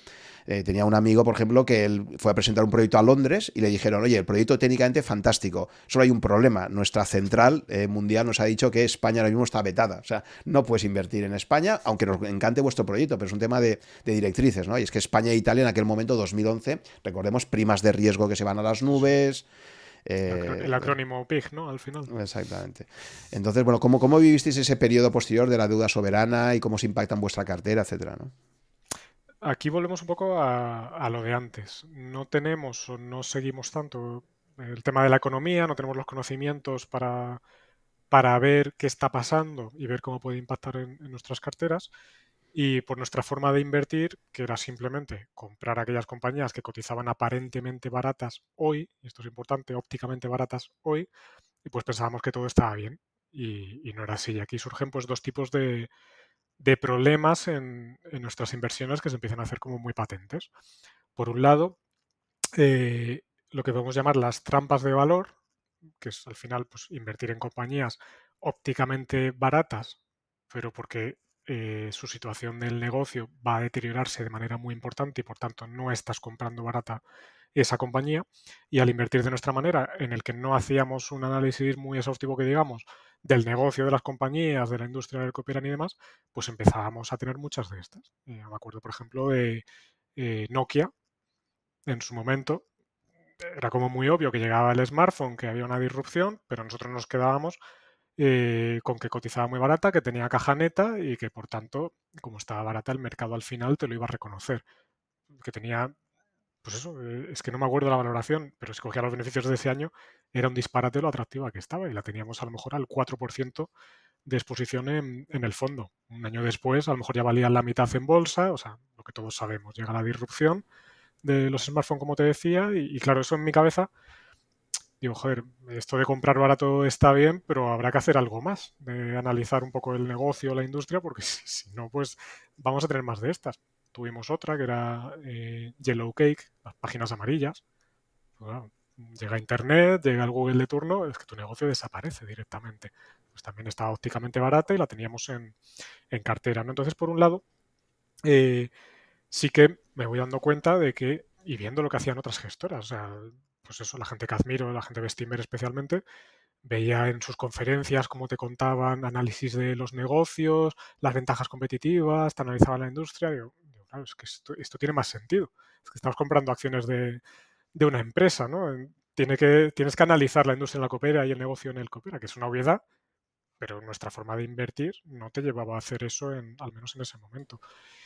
Eh, tenía un amigo, por ejemplo, que él fue a presentar un proyecto a Londres y le dijeron, oye, el proyecto técnicamente fantástico, solo hay un problema, nuestra central eh, mundial nos ha dicho que España ahora mismo está vetada, o sea, no puedes invertir en España, aunque nos encante vuestro proyecto, pero es un tema de, directrices, ¿no? Y es que España e Italia en aquel momento, 2011, recordemos, primas de riesgo que se van a las nubes. Eh, el acrónimo PIG, ¿no? Al final. Exactamente. Entonces, bueno, ¿cómo, ¿cómo vivisteis ese periodo posterior de la deuda soberana y cómo se impacta en vuestra cartera, etcétera, ¿no? Aquí volvemos un poco a, lo de antes. No tenemos o no seguimos tanto el tema de la economía, no tenemos los conocimientos para, para ver qué está pasando y ver cómo puede impactar en, nuestras carteras. Y por nuestra forma de invertir, que era simplemente comprar aquellas compañías que cotizaban aparentemente baratas hoy, y esto es importante, ópticamente baratas hoy, y pues pensábamos que todo estaba bien. Y, no era así. Y aquí surgen pues dos tipos de, de problemas en, nuestras inversiones que se empiezan a hacer como muy patentes. Por un lado, eh, lo que podemos llamar las trampas de valor, que es al final pues, invertir en compañías ópticamente baratas, pero porque eh, su situación del negocio va a deteriorarse de manera muy importante y por tanto no estás comprando barata esa compañía. Y al invertir de nuestra manera, en el que no hacíamos un análisis muy exhaustivo que digamos del negocio de las compañías, de la industria del que operan y demás, pues empezábamos a tener muchas de estas. Eh, me acuerdo, por ejemplo, de eh, Nokia en su momento, era como muy obvio que llegaba el smartphone, que había una disrupción, pero nosotros nos quedábamos eh, con que cotizaba muy barata, que tenía caja neta y que por tanto, como estaba barata, el mercado al final te lo iba a reconocer. Que tenía, pues eso, eh, es que no me acuerdo la valoración, pero si cogía los beneficios de ese año, era un disparate lo atractiva que estaba y la teníamos a lo mejor al 4% de exposición en, el fondo. Un año después, a lo mejor ya valía la mitad en bolsa, o sea, lo que todos sabemos, llega la disrupción de los smartphones, como te decía, y, claro, eso en mi cabeza, digo, joder, esto de comprar barato está bien, pero habrá que hacer algo más, de analizar un poco el negocio, la industria, porque si, no, pues vamos a tener más de estas. Tuvimos otra que era eh, Yellow Cake, las páginas amarillas. Pues llega Internet, llega el Google de turno, es que tu negocio desaparece directamente. Pues también estaba ópticamente barata y la teníamos en, cartera. ¿no? Entonces, por un lado, eh, sí que me voy dando cuenta de que, y viendo lo que hacían otras gestoras, o sea, pues eso, la gente que admiro, la gente de Steamer especialmente, veía en sus conferencias cómo te contaban análisis de los negocios, las ventajas competitivas, te analizaban la industria, y digo, claro, es que esto, tiene más sentido, es que estamos comprando acciones de, de una empresa, ¿no? Tiene que, tienes que analizar la industria en la coopera y el negocio en el coopera, que es una obviedad, pero nuestra forma de invertir no te llevaba a hacer eso, en, al menos en ese momento.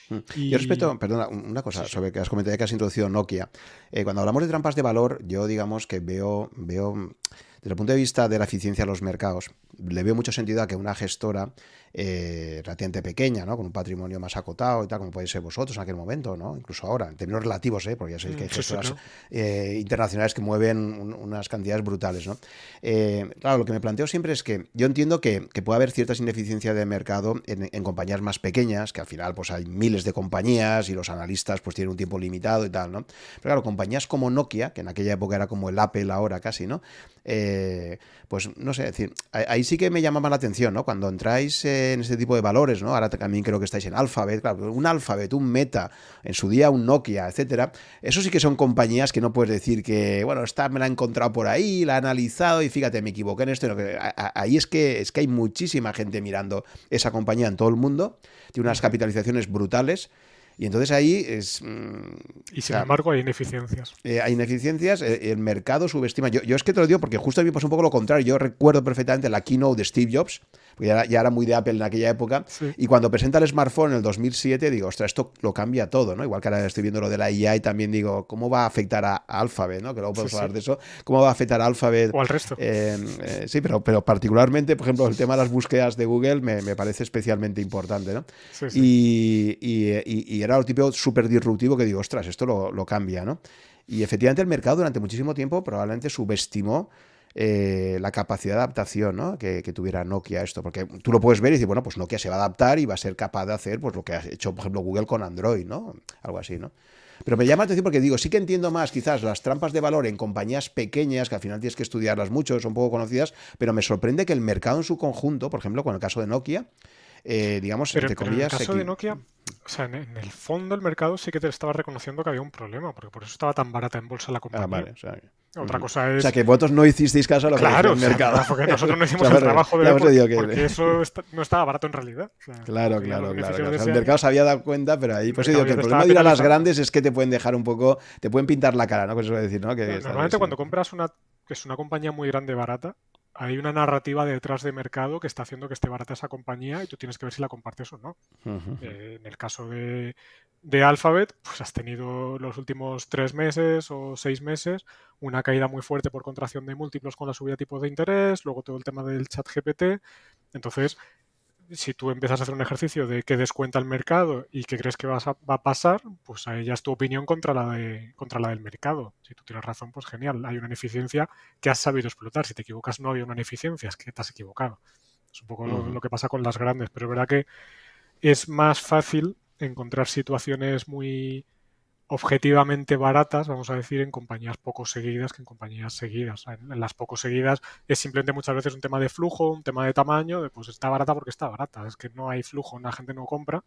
Mm. Y... Yo respeto, perdona, una cosa sobre que has comentado que has introducido Nokia. Eh, cuando hablamos de trampas de valor, yo digamos que veo, veo, desde el punto de vista de la eficiencia de los mercados, le veo mucho sentido a que una gestora eh, relativamente pequeña, ¿no? Con un patrimonio más acotado y tal, como podéis ser vosotros en aquel momento, ¿no? Incluso ahora, en términos relativos, ¿eh? Porque ya sabéis que hay mm, gestoras eh, internacionales que mueven unas cantidades brutales, ¿no? Eh, claro, lo que me planteo siempre es que yo entiendo que, puede haber ciertas ineficiencias de mercado en, compañías más pequeñas, que al final pues hay miles de compañías y los analistas pues tienen un tiempo limitado y tal, ¿no? Pero claro, compañías como Nokia, que en aquella época era como el Apple ahora casi, ¿no? Pues no sé, decir, ahí sí que me llama más la atención, ¿no? Cuando entráis en este tipo de valores, ¿no? Ahora también creo que estáis en Alphabet, claro, un Alphabet, un Meta, en su día un Nokia, etcétera. Eso sí que son compañías que no puedes decir que, bueno, esta me la he encontrado por ahí, la he analizado y fíjate, me equivoqué en esto. ahí es que, es que hay muchísima gente mirando esa compañía en todo el mundo, tiene unas capitalizaciones brutales. Y entonces ahí es... Mm, y sin embargo hay ineficiencias. Eh, hay ineficiencias, eh, el mercado subestima. Yo, yo, es que te lo digo porque justo a mí pasó un poco lo contrario. Yo recuerdo perfectamente la keynote de Steve Jobs, porque ya, era muy de Apple en aquella época. Y cuando presenta el smartphone en el 2007, digo, ostras, esto lo cambia todo, ¿no? Igual que ahora estoy viendo lo de la IA y también digo, ¿cómo va a afectar a, Alphabet, ¿no? Que luego podemos hablar de eso. ¿Cómo va a afectar a Alphabet? O al resto. Eh, eh, sí, pero, pero particularmente, por ejemplo, el tema de las búsquedas de Google me, parece especialmente importante, ¿no? Y, y, era lo típico súper disruptivo que digo, ostras, esto lo, lo cambia, ¿no? Y efectivamente el mercado durante muchísimo tiempo probablemente subestimó eh, la capacidad de adaptación ¿no? que, tuviera Nokia esto, porque tú lo puedes ver y decir, bueno, pues Nokia se va a adaptar y va a ser capaz de hacer pues lo que ha hecho, por ejemplo, Google con Android, ¿no? Algo así, ¿no? Pero me llama la atención porque digo, sí que entiendo más quizás las trampas de valor en compañías pequeñas, que al final tienes que estudiarlas mucho, son poco conocidas, pero me sorprende que el mercado en su conjunto, por ejemplo, con el caso de Nokia, eh, digamos, entre comillas... en el caso de Nokia, o sea, en, el fondo el mercado sí que te estaba reconociendo que había un problema, porque por eso estaba tan barata en bolsa la ah, compañía. Otra cosa es... O sea, que vosotros no hicisteis caso a lo que el mercado. porque nosotros no hicimos el trabajo de... Porque, porque eso no estaba barato en realidad. claro, claro, claro. el mercado se había dado cuenta, pero ahí... Pues digo que el problema de ir a las grandes es que te pueden dejar un poco... Te pueden pintar la cara, ¿no? Que eso decir, ¿no? Que Normalmente cuando compras una... que es una compañía muy grande barata, hay una narrativa detrás de mercado que está haciendo que esté barata esa compañía y tú tienes que ver si la compartes o no. Eh, en el caso de, de, Alphabet, pues has tenido los últimos tres meses o seis meses una caída muy fuerte por contracción de múltiplos con la subida de tipos de interés, luego todo el tema del chat GPT. Entonces, si tú empiezas a hacer un ejercicio de qué descuenta el mercado y qué crees que va a pasar, pues ahí ya es tu opinión contra la, de, contra la del mercado. Si tú tienes razón, pues genial. Hay una ineficiencia que has sabido explotar. Si te equivocas, no había una ineficiencia, es que te has equivocado. Es un poco lo, lo que pasa con las grandes, pero es verdad que es más fácil encontrar situaciones muy objetivamente baratas, vamos a decir, en compañías poco seguidas que en compañías seguidas. En, las poco seguidas es simplemente muchas veces un tema de flujo, un tema de tamaño, de pues está barata porque está barata. Es que no hay flujo, la gente no compra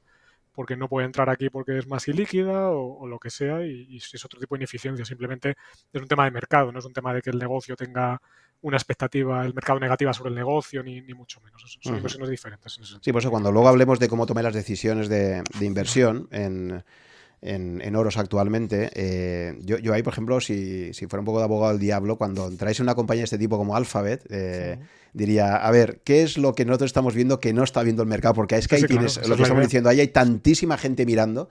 porque no puede entrar aquí porque es más ilíquida o, lo que sea y, es otro tipo de ineficiencia. Simplemente es un tema de mercado, no es un tema de que el negocio tenga una expectativa, el mercado negativa sobre el negocio, ni, mucho menos. Son inversiones diferentes. sí, por eso cuando luego hablemos de cómo tomar las decisiones de, de inversión en en, oros actualmente. Eh, yo, yo, ahí, por ejemplo, si, si, fuera un poco de abogado del diablo, cuando entráis en una compañía de este tipo como Alphabet, eh, diría, a ver, ¿qué es lo que nosotros estamos viendo que no está viendo el mercado? Porque es que ahí tienes, lo que estamos diciendo, ahí hay tantísima gente mirando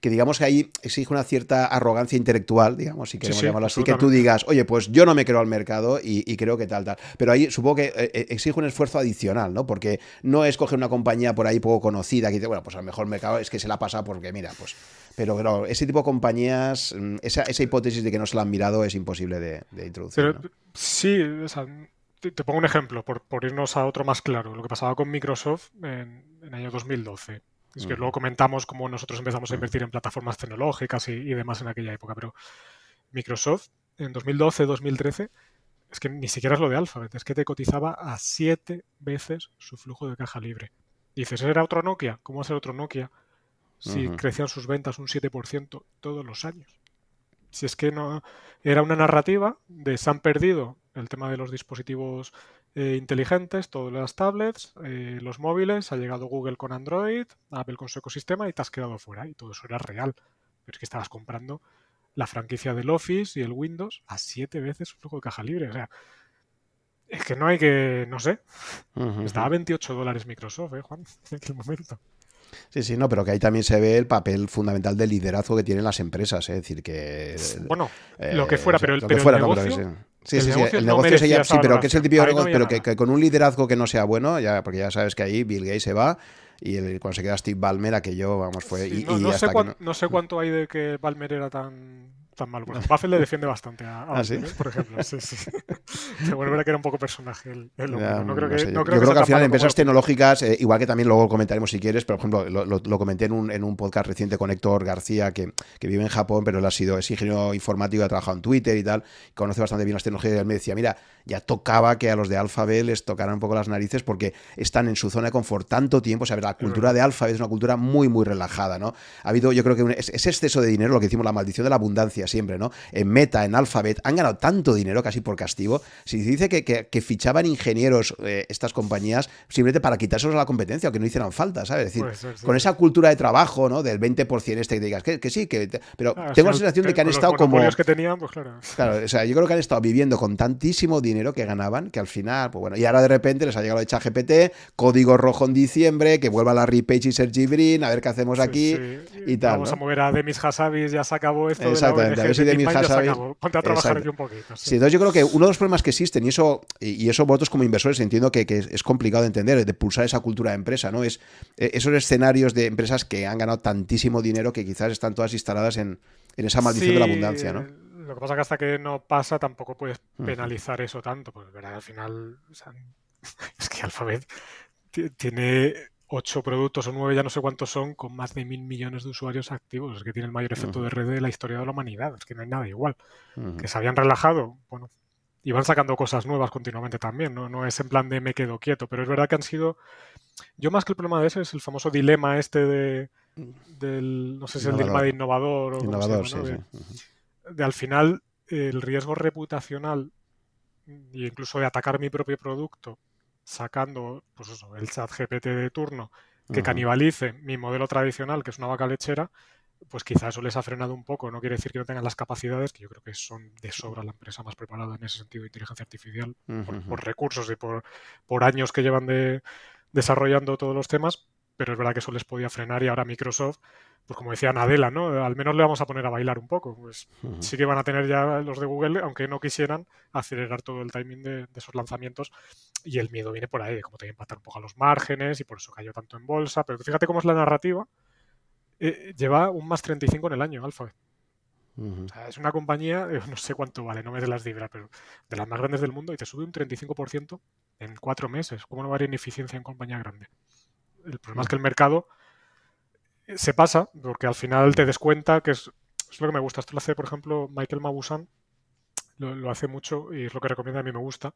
que digamos que ahí exige una cierta arrogancia intelectual, digamos, si queremos llamarlo así, que tú digas, oye, pues yo no me creo al mercado y, creo que tal, tal. Pero ahí supongo que eh, eh, exige un esfuerzo adicional, ¿no? Porque no es coger una compañía por ahí poco conocida que dice, bueno, pues al mejor mercado es que se la pasa porque, mira, pues. Pero claro, ese tipo de compañías, mm, esa, esa hipótesis de que no se la han mirado es imposible de, introducir. Sí, o sea, te, pongo un ejemplo, por, por, irnos a otro más claro. Lo que pasaba con Microsoft en, el año 2012. Es que luego comentamos cómo nosotros empezamos a invertir en plataformas tecnológicas y, demás en aquella época, pero Microsoft en 2012-2013 es que ni siquiera es lo de Alphabet, es que te cotizaba a siete veces su flujo de caja libre. dices, ¿era otro Nokia? ¿Cómo va a ser otro Nokia si crecían sus ventas un 7% todos los años? Si es que no era una narrativa de se han perdido el tema de los dispositivos eh, inteligentes, todas las tablets, eh, los móviles, ha llegado Google con Android, Apple con su ecosistema y te has quedado fuera. Y todo eso era real. Pero es que estabas comprando la franquicia del Office y el Windows a siete veces un flujo de caja libre. O sea, es que no hay que, no sé. Estaba a 28 dólares Microsoft, ¿eh, Juan? En aquel momento. Sí, sí, no, pero que ahí también se ve el papel fundamental de liderazgo que tienen las empresas, ¿eh? es decir, que... Bueno, lo que fuera, pero el, negocio... Sí, sí, sí, el negocio se sí, pero que es el típico negocio, pero que, con un liderazgo que no sea bueno, ya porque ya sabes que ahí Bill Gates se va y cuando se queda Steve Ballmer, que yo, vamos, fue... y, no, sé no sé cuánto hay de que Ballmer era tan tan mal. Bueno, Buffett le defiende bastante a, a ¿Ah, ¿sí? por ejemplo. Sí, sí. bueno, era que era un poco personaje el, no creo que, yo, creo, que, al final empresas tecnológicas, eh, igual que también luego comentaremos si quieres, pero por ejemplo, lo, lo, comenté en un, en un, podcast reciente con Héctor García, que, que, vive en Japón, pero él ha sido, es ingeniero informático, ha trabajado en Twitter y tal, conoce bastante bien las tecnologías y él me decía, mira, ya tocaba que a los de Alphabet les tocaran un poco las narices porque están en su zona de confort tanto tiempo. O sea, la cultura de Alphabet es una cultura muy, muy relajada, ¿no? Ha habido, yo creo que ese exceso de dinero, lo que decimos, la maldición de la abundancia siempre, ¿no? En Meta, en Alphabet, han ganado tanto dinero casi por castigo. Si se dice que, fichaban ingenieros eh, estas compañías simplemente para quitárselos a la competencia o que no hicieran falta, ¿sabes? Es decir, con esa cultura de trabajo, ¿no? Del 20% este que te digas que, sí, que, pero ah, tengo la sensación de que han estado como... que tenían, pues claro. Claro, o sea, yo creo que han estado viviendo con tantísimo dinero que ganaban que al final, pues bueno, y ahora de repente les ha llegado el ChatGPT, código rojo en diciembre, que vuelva la repage y Sergi Brin, a ver qué hacemos aquí y tal. Vamos a mover a Demis Hassabis, ya se acabó esto. Exactamente, a ver si Demis Hassabis. Ponte a trabajar aquí un poquito. Sí. entonces yo creo que uno de los problemas que existen, y eso, y eso vosotros como inversores entiendo que, es complicado de entender, de pulsar esa cultura de empresa, ¿no? Es eh, esos escenarios de empresas que han ganado tantísimo dinero que quizás están todas instaladas en, en esa maldición de la abundancia, ¿no? Lo que pasa es que hasta que no pasa tampoco puedes penalizar eso tanto, porque ¿verdad? al final es que Alphabet tiene ocho productos o nueve, ya no sé cuántos son, con más de mil millones de usuarios activos. Es que tiene el mayor efecto de red de la historia de la humanidad. Es que no hay nada igual. Que se habían relajado, bueno, y van sacando cosas nuevas continuamente también, ¿no? No es en plan de me quedo quieto, pero es verdad que han sido... Yo más que el problema de ese es el famoso dilema este de, del, no sé si es el dilema de innovador o innovador, de, al final el riesgo reputacional e incluso de atacar mi propio producto sacando pues eso, el chat GPT de turno que canibalice mi modelo tradicional, que es una vaca lechera, pues quizá eso les ha frenado un poco. No quiere decir que no tengan las capacidades, que yo creo que son de sobra la empresa más preparada en ese sentido de inteligencia artificial, por, recursos y por, por años que llevan de, desarrollando todos los temas, pero es verdad que eso les podía frenar y ahora Microsoft, pues como decía Nadella, ¿no? Al menos le vamos a poner a bailar un poco. Pues sí que van a tener ya los de Google, aunque no quisieran, acelerar todo el timing de, esos lanzamientos y el miedo viene por ahí, de como te empatar un poco a los márgenes y por eso cayó tanto en bolsa, pero fíjate cómo es la narrativa. Eh, lleva un más 35 en el año, Alphabet. es una compañía, eh, no sé cuánto vale, no me de las cifras, pero de las más grandes del mundo y te sube un 35% en cuatro meses. ¿Cómo no va a haber ineficiencia en compañía grande? El problema es que el mercado se pasa, porque al final te des cuenta que es, lo que me gusta. Esto lo hace, por ejemplo, Michael Mabusan, lo, hace mucho y es lo que recomienda a mí me gusta.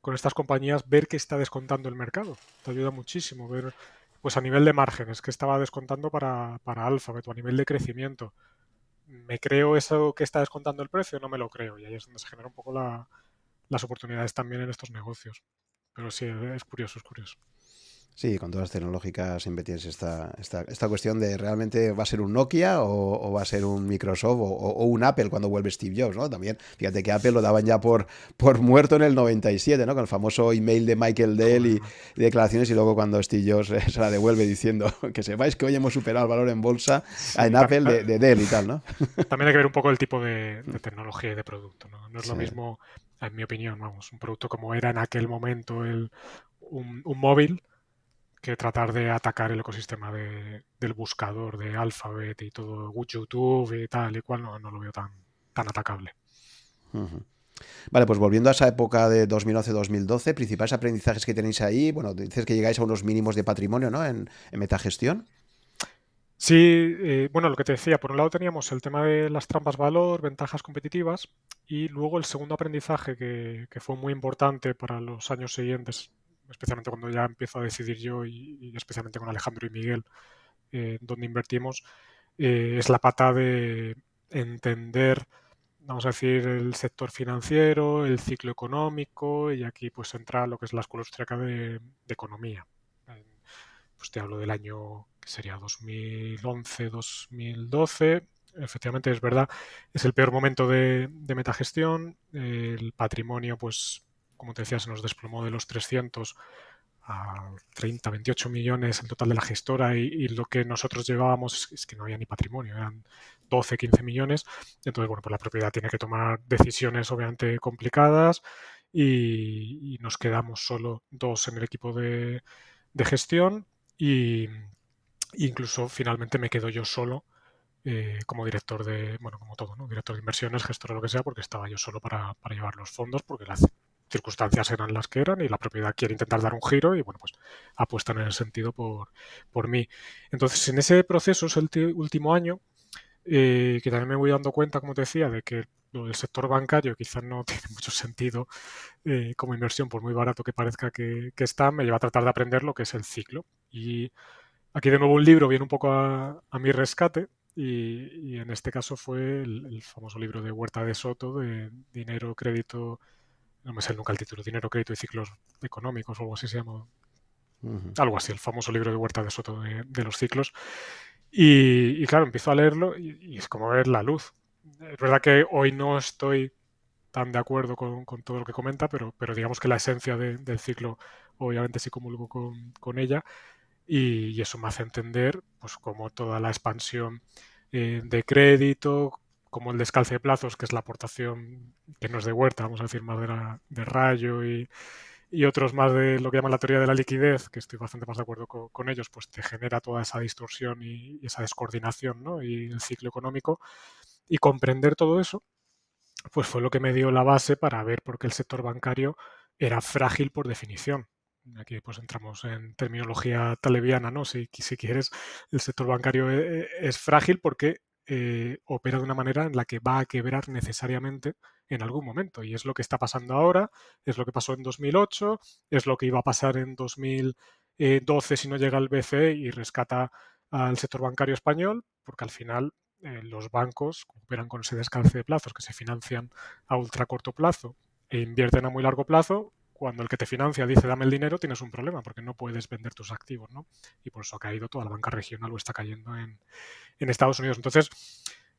Con estas compañías, ver qué está descontando el mercado. Te ayuda muchísimo ver, pues a nivel de márgenes, qué estaba descontando para, para Alphabet o a nivel de crecimiento. ¿Me creo eso que está descontando el precio? No me lo creo. Y ahí es donde se genera un poco las oportunidades también en estos negocios. Pero sí, es curioso, es curioso. Sí, con todas las tecnológicas siempre tienes esta, esta, esta, cuestión de realmente va a ser un Nokia o, va a ser un Microsoft o, un Apple cuando vuelve Steve Jobs, ¿no? También, fíjate que Apple lo daban ya por, por muerto en el 97, ¿no? Con el famoso email de Michael Dell y, declaraciones y luego cuando Steve Jobs se la devuelve diciendo que sepáis que hoy hemos superado el valor en bolsa en Apple de, Dell y tal, ¿no? También hay que ver un poco el tipo de, tecnología y de producto, ¿no? No es lo mismo, en mi opinión, vamos, un producto como era en aquel momento el, un, un móvil que tratar de atacar el ecosistema de, del buscador de Alphabet y todo YouTube y tal y cual, no, no lo veo tan, tan atacable. Vale, pues volviendo a esa época de 2011-2012, principales aprendizajes que tenéis ahí, bueno, dices que llegáis a unos mínimos de patrimonio, ¿no? En, metagestión. Sí, eh, bueno, lo que te decía, por un lado teníamos el tema de las trampas valor, ventajas competitivas, y luego el segundo aprendizaje que, que fue muy importante para los años siguientes especialmente cuando ya empiezo a decidir yo y, especialmente con Alejandro y Miguel, eh, donde invertimos, eh, es la pata de entender, vamos a decir, el sector financiero, el ciclo económico y aquí pues entra lo que es la escuela austríaca de, economía. Pues te hablo del año que sería 2011-2012. Efectivamente, es verdad, es el peor momento de, de metagestión. El patrimonio, pues como te decía, se nos desplomó de los 300 a 30, 28 millones en total de la gestora y, lo que nosotros llevábamos es, que no había ni patrimonio, eran 12, 15 millones. Entonces, bueno, pues la propiedad tiene que tomar decisiones obviamente complicadas y, nos quedamos solo dos en el equipo de, gestión y incluso finalmente me quedo yo solo eh, como director de, bueno, como todo, ¿no? Director de inversiones, gestor o lo que sea, porque estaba yo solo para, para llevar los fondos, porque la, circunstancias eran las que eran y la propiedad quiere intentar dar un giro y bueno, pues apuestan en ese sentido por, por mí. Entonces, en ese proceso, es el último año, eh, que también me voy dando cuenta, como te decía, de que del sector bancario quizás no tiene mucho sentido eh, como inversión, por muy barato que parezca que, está, me lleva a tratar de aprender lo que es el ciclo. Y aquí de nuevo un libro viene un poco a, mi rescate, y, en este caso fue el, el, famoso libro de Huerta de Soto de Dinero, Crédito no me sé nunca el título, Dinero, Crédito y Ciclos Económicos o algo así se llama. Algo así, el famoso libro de Huerta de Soto de, los ciclos. Y, claro, empiezo a leerlo y, es como ver la luz. Es verdad que hoy no estoy tan de acuerdo con, todo lo que comenta, pero, pero digamos que la esencia del ciclo obviamente sí comulgo con, con ella y, eso me hace entender pues como toda la expansión eh, de crédito, como el descalce de plazos, que es la aportación que no es de Huerta, vamos a decir más de, de Rayo y, otros más de lo que llaman la teoría de la liquidez, que estoy bastante más de acuerdo con, ellos, pues te genera toda esa distorsión y, esa descoordinación ¿no? y el ciclo económico. Y comprender todo eso, pues fue lo que me dio la base para ver por qué el sector bancario era frágil por definición. Aquí pues entramos en terminología taleviana, ¿no? Si, si quieres, el sector bancario eh, es frágil porque eh, opera de una manera en la que va a quebrar necesariamente en algún momento. Y es lo que está pasando ahora, es lo que pasó en 2008, es lo que iba a pasar en 2012 si no llega el BCE y rescata al sector bancario español, porque al final eh, los bancos operan con ese descalce de plazos que se financian a ultra corto plazo e invierten a muy largo plazo, cuando el que te financia dice dame el dinero, tienes un problema porque no puedes vender tus activos, ¿no? Y por eso ha caído toda la banca regional o está cayendo en, Estados Unidos. Entonces,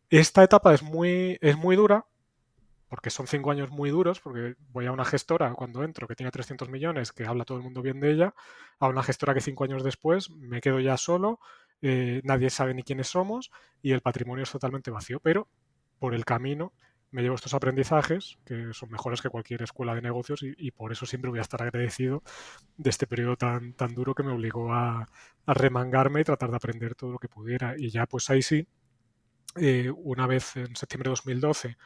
esta etapa es muy, es muy dura, porque son cinco años muy duros, porque voy a una gestora cuando entro que tiene 300 millones, que habla todo el mundo bien de ella, a una gestora que cinco años después me quedo ya solo, eh, nadie sabe ni quiénes somos y el patrimonio es totalmente vacío, pero por el camino me llevo estos aprendizajes que son mejores que cualquier escuela de negocios y, por eso siempre voy a estar agradecido de este periodo tan, tan duro que me obligó a, remangarme y tratar de aprender todo lo que pudiera. Y ya pues ahí sí, eh, una vez en septiembre de 2012,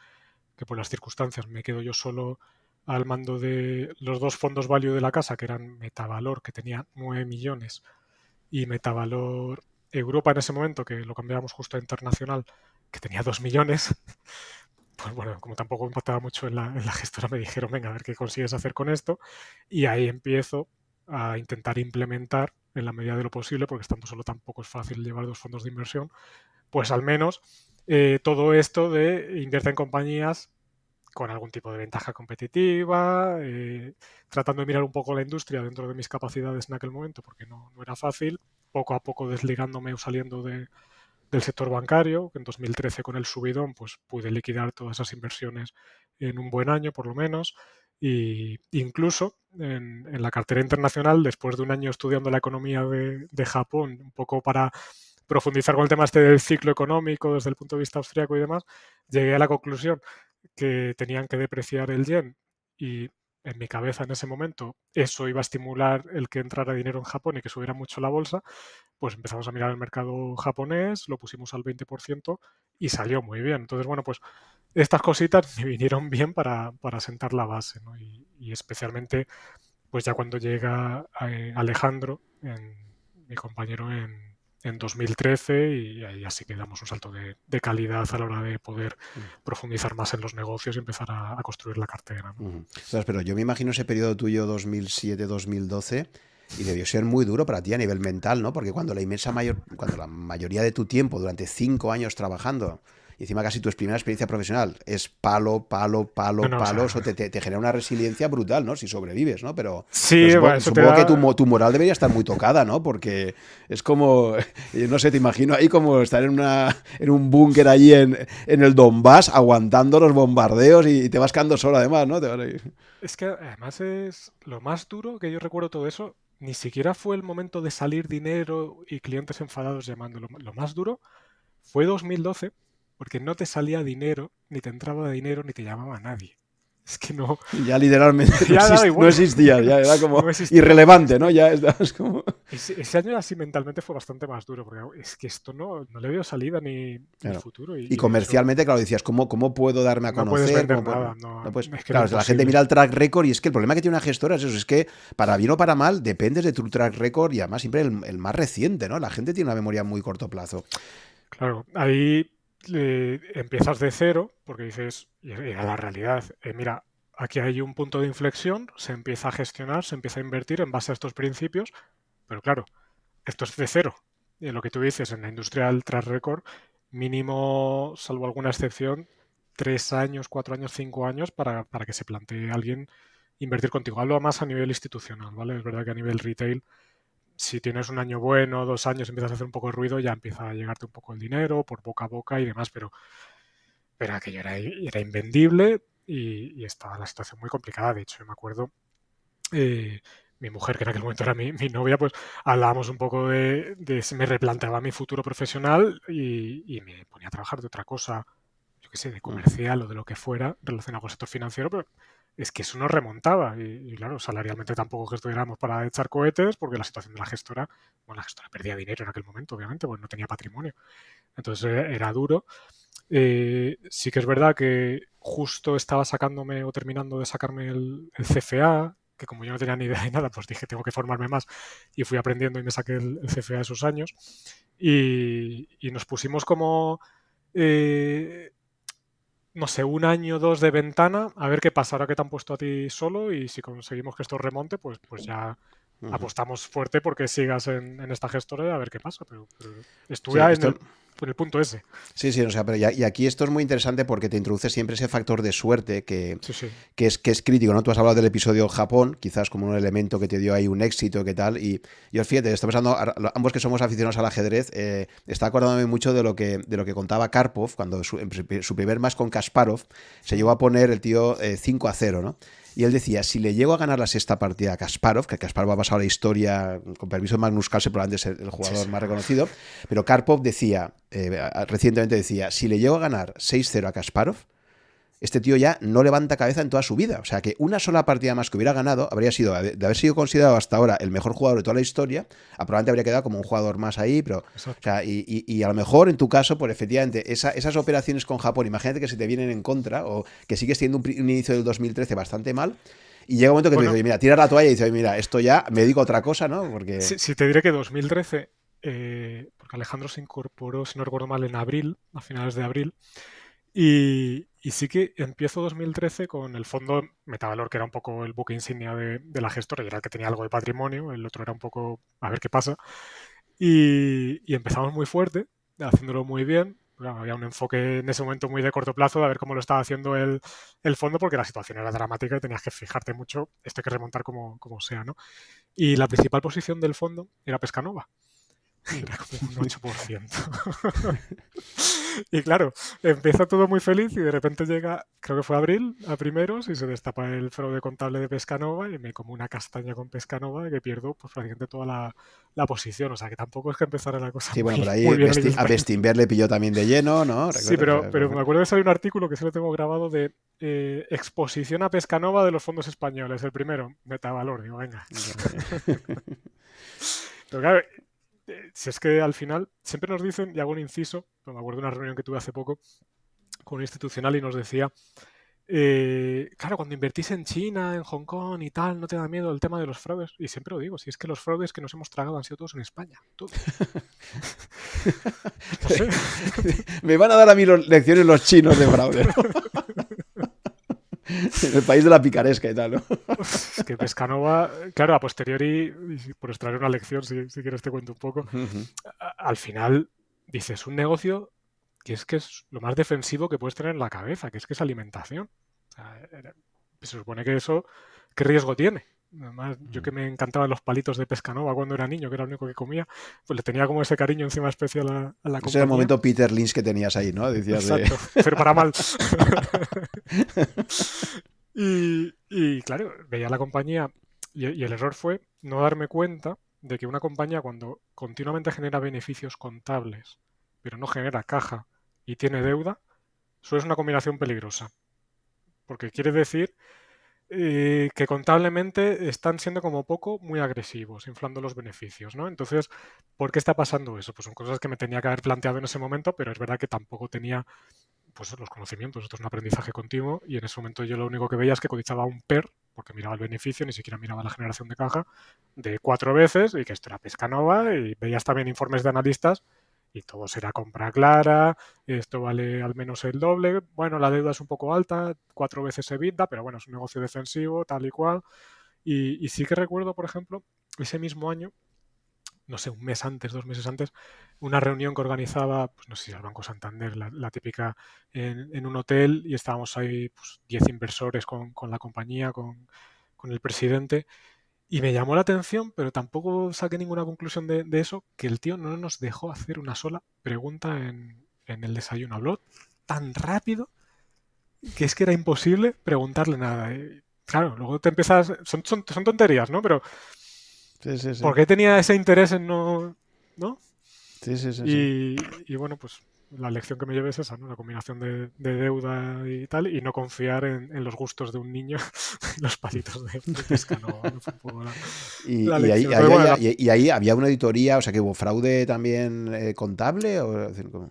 que por las circunstancias me quedo yo solo al mando de los dos fondos value de la casa, que eran Metavalor, que tenía 9 millones, y Metavalor Europa en ese momento, que lo cambiábamos justo a internacional, que tenía 2 millones, pues bueno, como tampoco impactaba mucho en la, gestora, me dijeron, venga, a ver qué consigues hacer con esto. Y ahí empiezo a intentar implementar en la medida de lo posible, porque estando solo tampoco es fácil llevar dos fondos de inversión, pues al menos eh, todo esto de invierte en compañías con algún tipo de ventaja competitiva, eh, tratando de mirar un poco la industria dentro de mis capacidades en aquel momento, porque no, no era fácil, poco a poco desligándome o saliendo de, del sector bancario, que en 2013 con el subidón pues pude liquidar todas esas inversiones en un buen año por lo menos y incluso en, la cartera internacional después de un año estudiando la economía de, Japón un poco para profundizar con el tema este del ciclo económico desde el punto de vista austríaco y demás llegué a la conclusión que tenían que depreciar el yen. Y en mi cabeza en ese momento eso iba a estimular el que entrara dinero en Japón y que subiera mucho la bolsa, pues empezamos a mirar el mercado japonés, lo pusimos al 20% y salió muy bien. Entonces, bueno, pues estas cositas me vinieron bien para, sentar la base, ¿no? y, especialmente, pues ya cuando llega eh, Alejandro, mi compañero en, en 2013 y ahí así que damos un salto de, calidad a la hora de poder mm. profundizar más en los negocios y empezar a, construir la cartera. Pero yo me imagino ese periodo tuyo 2007-2012 y debió ser muy duro para ti a nivel mental, ¿no? Porque cuando la inmensa mayor, cuando la mayoría de tu tiempo, durante cinco años trabajando, y encima casi tu primera experiencia profesional es palo, palo, palo, palo, eso te, te, genera una resiliencia brutal, ¿no? Si sobrevives, ¿no? Pero, sí, supongo, que tu, tu, moral debería estar muy tocada, ¿no? Porque es como, no sé, te imagino ahí como estar en, una, en un búnker allí en, en el Donbass aguantando los bombardeos y, te vas quedando solo además, ¿no? Es que además es lo más duro que yo recuerdo todo eso, ni siquiera fue el momento de salir dinero y clientes enfadados llamándolo. Lo más duro fue 2012 porque no te salía dinero, ni te entraba dinero, ni te llamaba nadie. Es que no. Ya literalmente no, existía, ya era como irrelevante, ¿no? Ya es como. Ese, año así mentalmente fue bastante más duro, porque es que esto no, no le veo salida ni, futuro. Y, comercialmente, claro, decías, ¿cómo, ¿cómo puedo darme a conocer? No puedes vender nada, no, claro, la gente mira el track record y es que el problema que tiene una gestora es eso, es que para bien o para mal dependes de tu track record y además siempre el, el más reciente, ¿no? La gente tiene una memoria muy corto plazo. Claro, ahí empiezas de cero, porque dices, y a la realidad, eh, mira, aquí hay un punto de inflexión, se empieza a gestionar, se empieza a invertir en base a estos principios, pero claro, esto es de cero. Y lo que tú dices, en la industria del track record, mínimo, salvo alguna excepción, tres años, cuatro años, cinco años para, para que se plantee alguien invertir contigo. Hablo más a nivel institucional, ¿vale? Es verdad que a nivel retail si tienes un año bueno, dos años, empiezas a hacer un poco de ruido, ya empieza a llegarte un poco el dinero por boca a boca y demás, pero, pero aquello era, era invendible y, estaba la situación muy complicada. De hecho, yo me acuerdo, eh, mi mujer, que en aquel momento era mi, novia, pues hablábamos un poco de, de me replanteaba mi futuro profesional y, y, me ponía a trabajar de otra cosa, yo qué sé, de comercial o de lo que fuera relacionado con el sector financiero, pero es que eso no remontaba. Y, claro, salarialmente tampoco que para echar cohetes, porque la situación de la gestora, bueno, la gestora perdía dinero en aquel momento, obviamente, porque no tenía patrimonio. Entonces eh, era duro. Eh, sí que es verdad que justo estaba sacándome o terminando de sacarme el, CFA, que como yo no tenía ni idea de nada, pues dije, tengo que formarme más y fui aprendiendo y me saqué el, CFA esos años. Y, y nos pusimos como eh, no sé, un año o dos de ventana, a ver qué pasa ahora que te han puesto a ti solo y si conseguimos que esto remonte, pues, pues ya apostamos fuerte porque sigas en, esta gestora a ver qué pasa. Pero, estuve en, el, punto ese. Sí, sí, o sea, pero y aquí esto es muy interesante porque te introduce siempre ese factor de suerte que, que, es, que es crítico, ¿no? Tú has hablado del episodio Japón, quizás como un elemento que te dio ahí un éxito, ¿qué tal? Y yo, fíjate, estoy pensando, ambos que somos aficionados al ajedrez, eh, está acordándome mucho de lo que, de lo que contaba Karpov cuando su, su primer más con Kasparov se llegó a poner el tío 5 eh, a 0, ¿no? Y él decía, si le llego a ganar la sexta partida a Kasparov, que Kasparov ha pasado la historia, con permiso de Magnus Carlsen, probablemente es el, jugador más reconocido, pero Karpov decía, eh, recientemente decía, si le llego a ganar 6-0 a Kasparov, este tío ya no levanta cabeza en toda su vida. O sea que una sola partida más que hubiera ganado habría sido, de haber sido considerado hasta ahora el mejor jugador de toda la historia, probablemente habría quedado como un jugador más ahí, pero. O sea, y, a lo mejor en tu caso, pues efectivamente, esas operaciones con Japón, imagínate que se te vienen en contra o que sigues teniendo un, inicio del 2013 bastante mal. Y llega un momento que te dice, mira, tira la toalla y dices, mira, esto ya me dedico a otra cosa, ¿no? Porque... Si, te diré que 2013, eh, porque Alejandro se incorporó, si no recuerdo mal, en abril, a finales de abril, y, sí que empiezo 2013 con el fondo Metavalor, que era un poco el buque insignia de, la gestora, y era el que tenía algo de patrimonio, el otro era un poco a ver qué pasa. Y, empezamos muy fuerte, haciéndolo muy bien. había un enfoque en ese momento muy de corto plazo de ver cómo lo estaba haciendo el, fondo, porque la situación era dramática y tenías que fijarte mucho, esto hay que remontar como, como sea, ¿no? Y la principal posición del fondo era Pescanova. Era como un 8%. y claro, empieza todo muy feliz y de repente llega, creo que fue abril, a primeros, y se destapa el fraude contable de Pescanova y me como una castaña con Pescanova que pierdo pues, prácticamente toda la, posición. O sea que tampoco es que empezara la cosa. Sí, bueno, por ahí a Bestinver le pilló también de lleno, ¿no? sí, pero, pero me acuerdo de salió un artículo que se lo tengo grabado de eh, exposición a Pescanova de los fondos españoles. El primero, Metavalor, digo, venga. pero claro, si es que al final siempre nos dicen, y hago un inciso, me acuerdo de una reunión que tuve hace poco con un institucional y nos decía, eh, claro, cuando invertís en China, en Hong Kong y tal, no te da miedo el tema de los fraudes. Y siempre lo digo, si es que los fraudes que nos hemos tragado han sido todos en España. Me van a dar a mí lecciones los chinos de fraude. en el país de la picaresca y tal, ¿no? es que Pescanova, claro, a posteriori, por extraer una lección, si, quieres te cuento un poco, al final dices un negocio que es que es lo más defensivo que puedes tener en la cabeza, que es que es alimentación. se supone que eso, ¿qué riesgo tiene? Además, yo que me encantaban los palitos de pescanova cuando era niño, que era lo único que comía, pues le tenía como ese cariño encima especial a, a la Ese era el momento Peter Lynch que tenías ahí, ¿no? Decías Exacto, pero para mal. y, claro, veía la compañía y, y el error fue no darme cuenta de que una compañía cuando continuamente genera beneficios contables, pero no genera caja y tiene deuda, eso es una combinación peligrosa. Porque quiere decir eh, que contablemente están siendo como poco muy agresivos, inflando los beneficios, ¿no? Entonces, ¿por qué está pasando eso? Pues son cosas que me tenía que haber planteado en ese momento, pero es verdad que tampoco tenía pues los conocimientos, esto es un aprendizaje continuo y en ese momento yo lo único que veía es que cotizaba un PER, porque miraba el beneficio, ni siquiera miraba la generación de caja, de cuatro veces y que esto era pesca nova y veías también informes de analistas y todo será compra clara, esto vale al menos el doble, bueno, la deuda es un poco alta, cuatro veces EBITDA, pero bueno, es un negocio defensivo, tal y cual. Y, sí que recuerdo, por ejemplo, ese mismo año, no sé, un mes antes, dos meses antes, una reunión que organizaba, pues no sé si el Banco Santander, la, típica, en, un hotel y estábamos ahí, pues 10 inversores con, la compañía, con, con el presidente y me llamó la atención, pero tampoco saqué ninguna conclusión de, eso, que el tío no nos dejó hacer una sola pregunta en, el desayuno. Habló tan rápido que es que era imposible preguntarle nada. claro, luego te empiezas... Son, son, tonterías, ¿no? Pero... ¿Por qué tenía ese interés en no... ¿No? Sí, sí, sí. Y, y bueno, pues la lección que me lleve es esa, ¿no? La combinación de, deuda y tal, y no confiar en, los gustos de un niño, los palitos de, pesca, no, y, ahí, había una auditoría, o sea que hubo fraude también eh, contable. ¿o?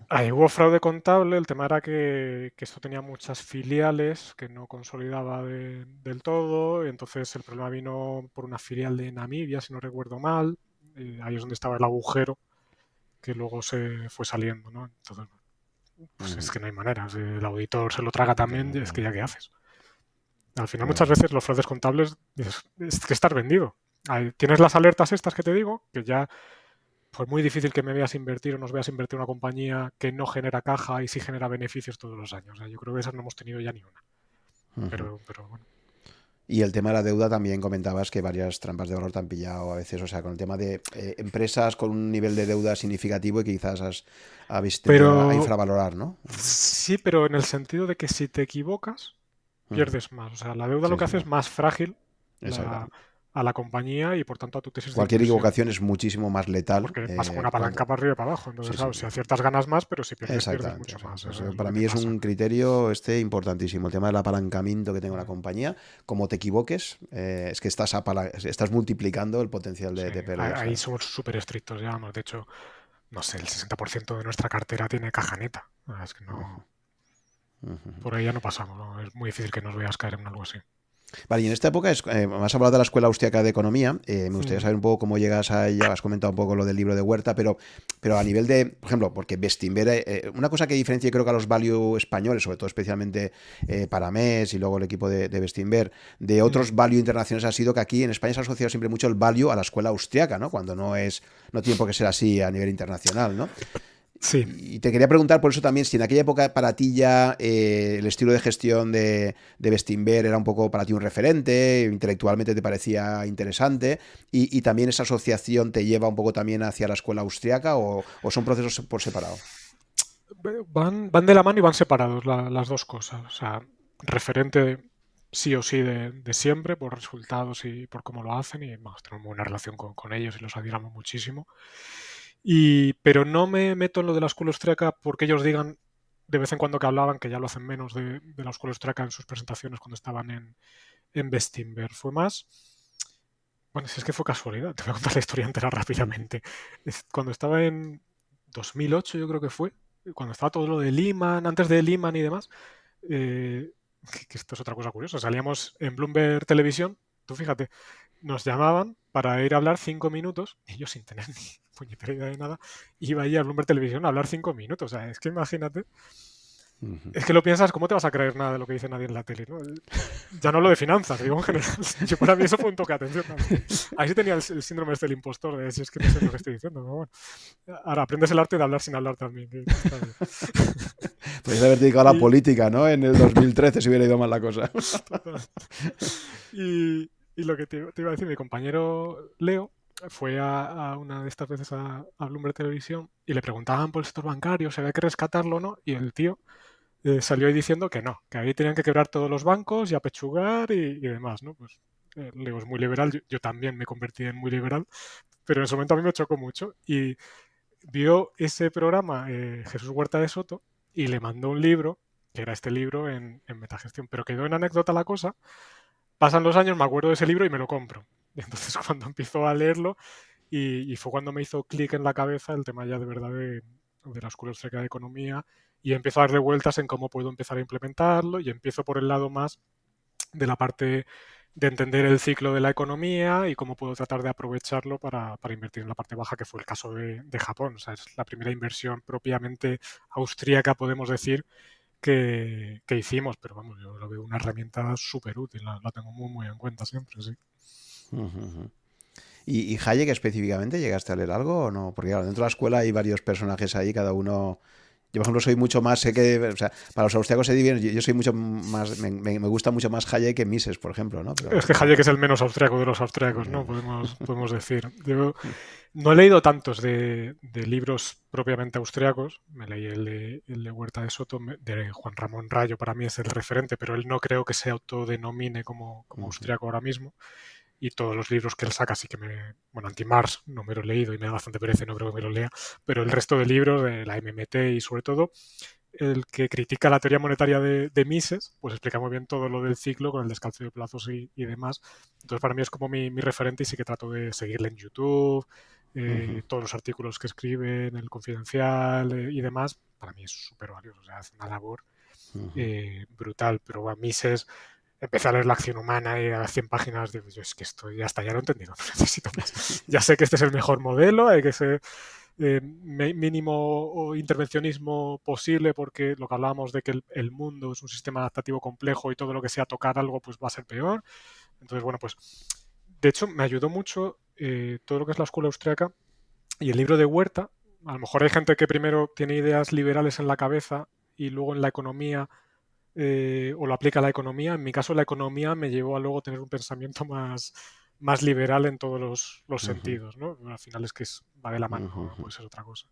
Ahí hubo fraude contable, el tema era que, esto tenía muchas filiales que no consolidaba del todo, y entonces el problema vino por una filial de Namibia, si no recuerdo mal, ahí es donde estaba el agujero que luego se fue saliendo, ¿no? Entonces, pues es que no hay manera. Si el auditor se lo traga también, es que ya qué haces. Al final, muchas veces los fraudes contables es que estás vendido. Tienes las alertas estas que te digo, que ya pues muy difícil que me veas invertir o nos veas invertir en una compañía que no genera caja y sí genera beneficios todos los años. yo creo que esas no hemos tenido ya ni una. pero, pero bueno. Y el tema de la deuda también comentabas que varias trampas de valor te han pillado a veces, o sea, con el tema de eh, empresas con un nivel de deuda significativo y que quizás has, visto a infravalorar, ¿no? Sí, pero en el sentido de que si te equivocas, pierdes más. O sea, la deuda lo que hace es más frágil a la compañía y por tanto a tu tesis Cualquier equivocación es muchísimo más letal. Porque eh, pasa con una palanca para arriba y para abajo. Entonces, claro, si aciertas ganas más, pero si pierdes, pierdes mucho más. para mí es un criterio este importantísimo. El tema del apalancamiento que tengo en la compañía. Como te equivoques, eh, es que estás, estás multiplicando el potencial de, de pérdida. Ahí somos súper estrictos, ya. De hecho, no sé, el 60% de nuestra cartera tiene caja neta. Es que no. Por ahí ya no pasamos. Es muy difícil que nos veas caer en algo así. Vale, y en esta época es, eh, has hablado de la Escuela Austriaca de Economía. Eh, me gustaría saber un poco cómo llegas a ella. Has comentado un poco lo del libro de Huerta, pero, pero a nivel de, por ejemplo, porque Bestinver, eh, una cosa que diferencia creo que a los value españoles, sobre todo especialmente para MES y luego el equipo de, de Bestinver, de otros value internacionales ha sido que aquí en España se ha asociado siempre mucho el value a la escuela austriaca, ¿no? Cuando no es, no tiene por qué ser así a nivel internacional, ¿no? Sí. Y te quería preguntar por eso también, si en aquella época para ti ya eh, el estilo de gestión de, de Bestinver era un poco para ti un referente, intelectualmente te parecía interesante, y, también esa asociación te lleva un poco también hacia la escuela austriaca o, son procesos por separado. Van, van de la mano y van separados las dos cosas. O sea, referente sí o sí de, siempre por resultados y por cómo lo hacen, y tenemos buena relación con, con ellos y los admiramos muchísimo. Y, pero no me meto en lo de la escuela austríaca porque ellos digan de vez en cuando que hablaban, que ya lo hacen menos de, de la escuela austríaca en sus presentaciones cuando estaban en, en. Fue más... Bueno, si es que fue casualidad, te voy a contar la historia entera rápidamente. Cuando estaba en 2008, yo creo que fue, cuando estaba todo lo de Lehman, antes de Lehman y demás, eh, que esto es otra cosa curiosa, salíamos en Bloomberg Televisión, tú fíjate, nos llamaban para ir a hablar cinco minutos, y yo sin tener ni puñetera idea de nada, iba ahí a Bloomberg Televisión a hablar cinco minutos. O sea, es que imagínate. Es que lo piensas, ¿cómo te vas a creer nada de lo que dice nadie en la tele? Ya no lo de finanzas, digo en general. Yo para mí eso fue un toque de atención Ahí sí tenía el, síndrome este del impostor, de si es que no sé lo que estoy diciendo. Bueno. Ahora aprendes el arte de hablar sin hablar también. Podrías haber dedicado a la política, ¿no? En el 2013 si hubiera ido mal la cosa. y, y lo que te, iba a decir, mi compañero Leo fue a, una de estas veces a, Bloomberg Televisión y le preguntaban por el sector bancario si había que rescatarlo o no, y el tío eh, salió ahí diciendo que no, que ahí tenían que quebrar todos los bancos y apechugar y, demás, ¿no? Pues eh, Leo es muy liberal, yo, también me convertí en muy liberal, pero en ese momento a mí me chocó mucho y vio ese programa eh, Jesús Huerta de Soto y le mandó un libro, que era este libro en, en metagestión, pero quedó en anécdota la cosa Pasan los años, me acuerdo de ese libro y me lo compro. entonces cuando empiezo a leerlo, y, fue cuando me hizo clic en la cabeza el tema ya de verdad de, la Escuela Austríaca de Economía, y empiezo a darle vueltas en cómo puedo empezar a implementarlo, y empiezo por el lado más de la parte de entender el ciclo de la economía y cómo puedo tratar de aprovecharlo para, invertir en la parte baja, que fue el caso de, de Japón. O sea, es la primera inversión propiamente austríaca, podemos decir, que, hicimos, pero vamos, yo lo veo una herramienta súper útil, la, tengo muy, muy en cuenta siempre, sí. ¿Y, ¿Y, Hayek específicamente llegaste a leer algo o no? Porque claro, dentro de la escuela hay varios personajes ahí, cada uno yo, por ejemplo, soy mucho más, sé que, o sea, para los austriacos se dividen, yo, soy mucho más, me, gusta mucho más Hayek que Mises, por ejemplo, ¿no? es que Hayek es el menos austriaco de los austriacos, ¿no? Podemos, podemos decir. Yo no he leído tantos de, libros propiamente austriacos, me leí el de, el de, Huerta de Soto, de Juan Ramón Rayo, para mí es el referente, pero él no creo que se autodenomine como, como austriaco ahora mismo y todos los libros que él saca sí que me... Bueno, Anti-Mars no me lo he leído y me da bastante pereza, no creo que me lo lea, pero el resto de libros de la MMT y sobre todo el que critica la teoría monetaria de, Mises, pues explica muy bien todo lo del ciclo con el descalzo de plazos y, demás. Entonces para mí es como mi, referente y sí que trato de seguirle en YouTube, eh, todos los artículos que escribe en el Confidencial eh, y demás. Para mí es súper valioso, o sea, hace una labor eh, brutal, pero a Mises empecé a leer la acción humana y a las 100 páginas digo, yo es que esto ya está, ya lo he entendido, necesito Ya sé que este es el mejor modelo, hay que ser, eh, mínimo intervencionismo posible porque lo que hablábamos de que el, mundo es un sistema adaptativo complejo y todo lo que sea tocar algo pues va a ser peor. Entonces, bueno, pues de hecho me ayudó mucho eh, todo lo que es la escuela austriaca y el libro de Huerta. A lo mejor hay gente que primero tiene ideas liberales en la cabeza y luego en la economía eh, o lo aplica a la economía. En mi caso, la economía me llevó a luego tener un pensamiento más, más liberal en todos los, sentidos, ¿no? Al final es que es, va de la mano, no puede ser otra cosa.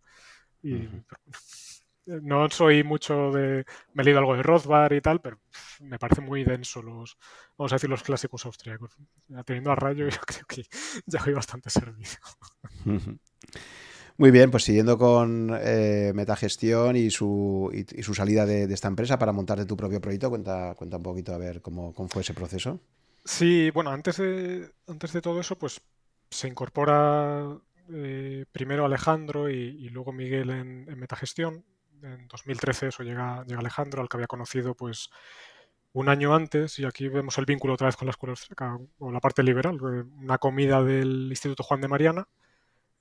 Y, no soy mucho de... Me he leído algo de Rothbard y tal, pero me parece muy denso los, vamos a decir, los clásicos austríacos. Teniendo a rayo, yo creo que ya voy bastante servido. Muy bien, pues siguiendo con eh, Metagestión y su, y, su salida de, esta empresa para montar tu propio proyecto, cuenta, cuenta un poquito a ver cómo, fue ese proceso. Sí, bueno, antes de, antes de todo eso, pues se incorpora eh, primero Alejandro y, luego Miguel en, Metagestión. En 2013 eso llega, llega Alejandro, al que había conocido pues un año antes, y aquí vemos el vínculo otra vez con la escuela o la parte liberal, eh, una comida del Instituto Juan de Mariana,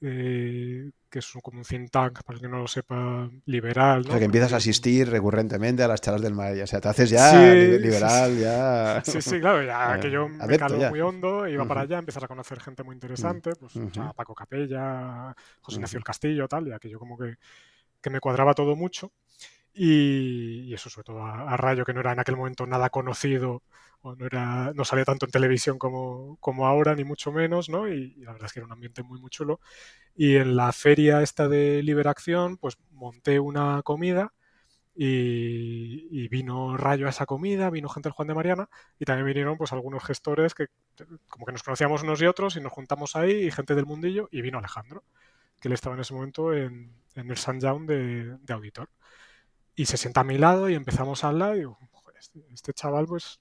eh, que es como un think tank, para el que no lo sepa, liberal. O sea, que empiezas a asistir recurrentemente a las charlas del mar, o sea, te haces ya liberal, ya... Sí, sí, claro, ya que yo me calo muy hondo, iba para allá, empiezas a conocer gente muy interesante, pues Paco Capella, José Ignacio el Castillo, tal, ya que yo como que, que me cuadraba todo mucho. Y, eso sobre todo a, Rayo, que no era en aquel momento nada conocido, o no, era, no salía tanto en televisión como, como ahora, ni mucho menos, ¿no? Y, la verdad es que era un ambiente muy, muy chulo. Y en la feria esta de Liberación, pues monté una comida y, vino Rayo a esa comida, vino gente del Juan de Mariana y también vinieron pues algunos gestores que como que nos conocíamos unos y otros y nos juntamos ahí y gente del mundillo y vino Alejandro, que él estaba en ese momento en, el Jaun de, de auditor y se sienta a mi lado y empezamos a hablar y digo, este, este, chaval pues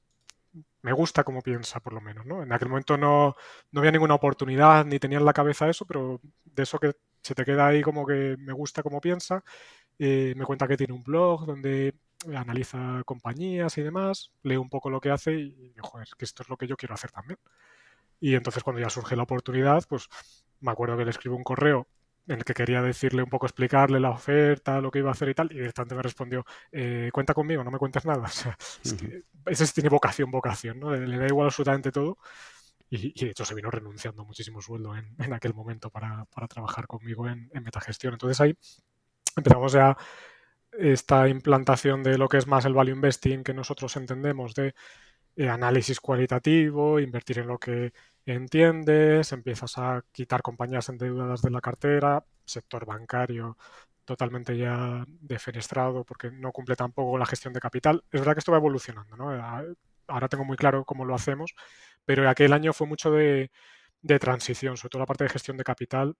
me gusta como piensa por lo menos, ¿no? En aquel momento no, no había ninguna oportunidad ni tenía en la cabeza eso, pero de eso que se te queda ahí como que me gusta como piensa. Eh, me cuenta que tiene un blog donde analiza compañías y demás, leo un poco lo que hace y digo, joder, que esto es lo que yo quiero hacer también. Y entonces cuando ya surge la oportunidad, pues me acuerdo que le escribo un correo en el que quería decirle un poco, explicarle la oferta, lo que iba a hacer y tal, y directamente me respondió, eh, cuenta conmigo, no me cuentes nada. O sea, ese tiene vocación, vocación, ¿no? Le, da igual absolutamente todo. Y, de hecho se vino renunciando muchísimo sueldo en, en aquel momento para, para, trabajar conmigo en, en metagestión. Entonces ahí empezamos ya esta implantación de lo que es más el value investing que nosotros entendemos de eh, análisis cualitativo, invertir en lo que entiendes, empiezas a quitar compañías endeudadas de la cartera, sector bancario totalmente ya defenestrado porque no cumple tampoco la gestión de capital. Es verdad que esto va evolucionando, ¿no? Ahora tengo muy claro cómo lo hacemos, pero aquel año fue mucho de, de transición, sobre todo la parte de gestión de capital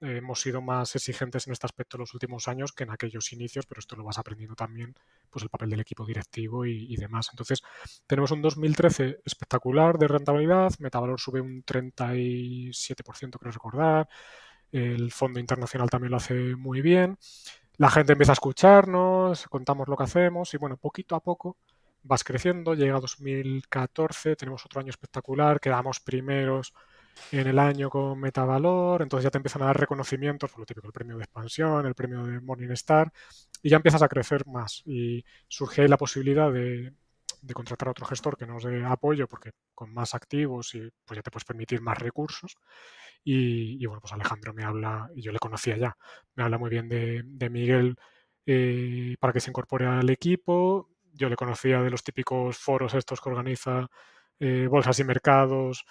hemos sido más exigentes en este aspecto los últimos años que en aquellos inicios, pero esto lo vas aprendiendo también, pues el papel del equipo directivo y, demás. Entonces, tenemos un 2013 espectacular de rentabilidad, Metavalor sube un 37%, creo recordar, el Fondo Internacional también lo hace muy bien, la gente empieza a escucharnos, contamos lo que hacemos y bueno, poquito a poco vas creciendo, llega 2014, tenemos otro año espectacular, quedamos primeros en el año con Metavalor, entonces ya te empiezan a dar reconocimientos, por lo típico, el premio de expansión, el premio de Morningstar, y ya empiezas a crecer más. Y surge la posibilidad de, contratar a otro gestor que nos dé apoyo, porque con más activos y pues ya te puedes permitir más recursos. Y, bueno, pues Alejandro me habla, y yo le conocía ya, me habla muy bien de, Miguel eh, para que se incorpore al equipo. Yo le conocía de los típicos foros estos que organiza eh, Bolsas y Mercados,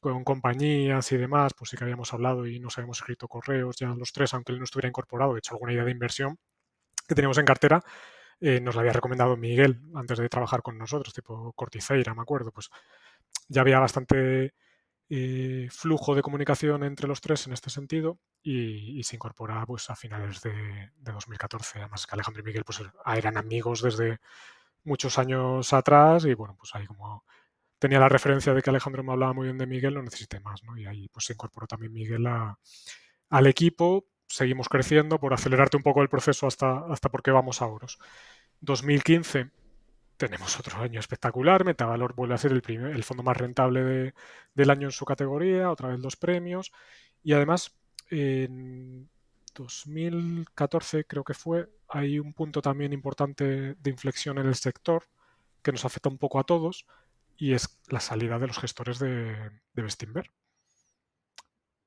con compañías y demás, pues sí que habíamos hablado y nos habíamos escrito correos ya los tres, aunque él no estuviera incorporado, de hecho alguna idea de inversión que teníamos en cartera, eh, nos la había recomendado Miguel antes de trabajar con nosotros, tipo Corticeira, me acuerdo, pues ya había bastante eh, flujo de comunicación entre los tres en este sentido y, se incorpora pues a finales de, 2014. Además que Alejandro y Miguel pues eran amigos desde muchos años atrás y bueno, pues ahí como tenía la referencia de que Alejandro me hablaba muy bien de Miguel, no necesité más, ¿no? Y ahí pues se incorporó también Miguel al equipo. Seguimos creciendo por acelerarte un poco el proceso hasta, hasta porque vamos a Oros. 2015 tenemos otro año espectacular. Metavalor vuelve a ser el, primer, el fondo más rentable del año en su categoría, otra vez los premios. Y además, 2014 creo que fue, hay un punto también importante de inflexión en el sector que nos afecta un poco a todos y es la salida de los gestores de, de.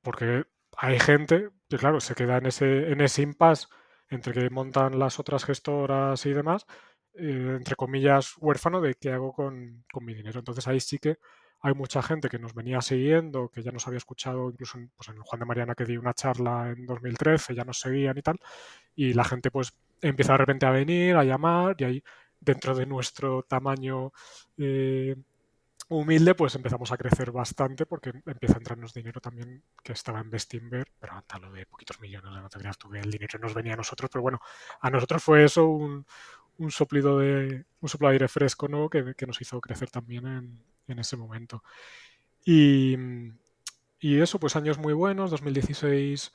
Porque hay gente que, claro, se queda en ese, en ese impasse entre que montan las otras gestoras y demás, eh, entre comillas, huérfano de qué hago con, con, mi dinero. Entonces ahí sí que hay mucha gente que nos venía siguiendo, que ya nos había escuchado incluso en, pues en Juan de Mariana que di una charla en 2013, ya nos seguían y tal, y la gente pues empieza de repente a venir, a llamar, y ahí dentro de nuestro tamaño eh, humilde, pues empezamos a crecer bastante porque empieza a entrarnos dinero también que estaba en Bestinver, pero hasta lo de poquitos millones, no te creas tú el dinero nos venía a nosotros, pero bueno, a nosotros fue eso un, un soplido de un soplo de aire fresco ¿no? que, que nos hizo crecer también en, en ese momento. Y, y, eso, pues años muy buenos, 2016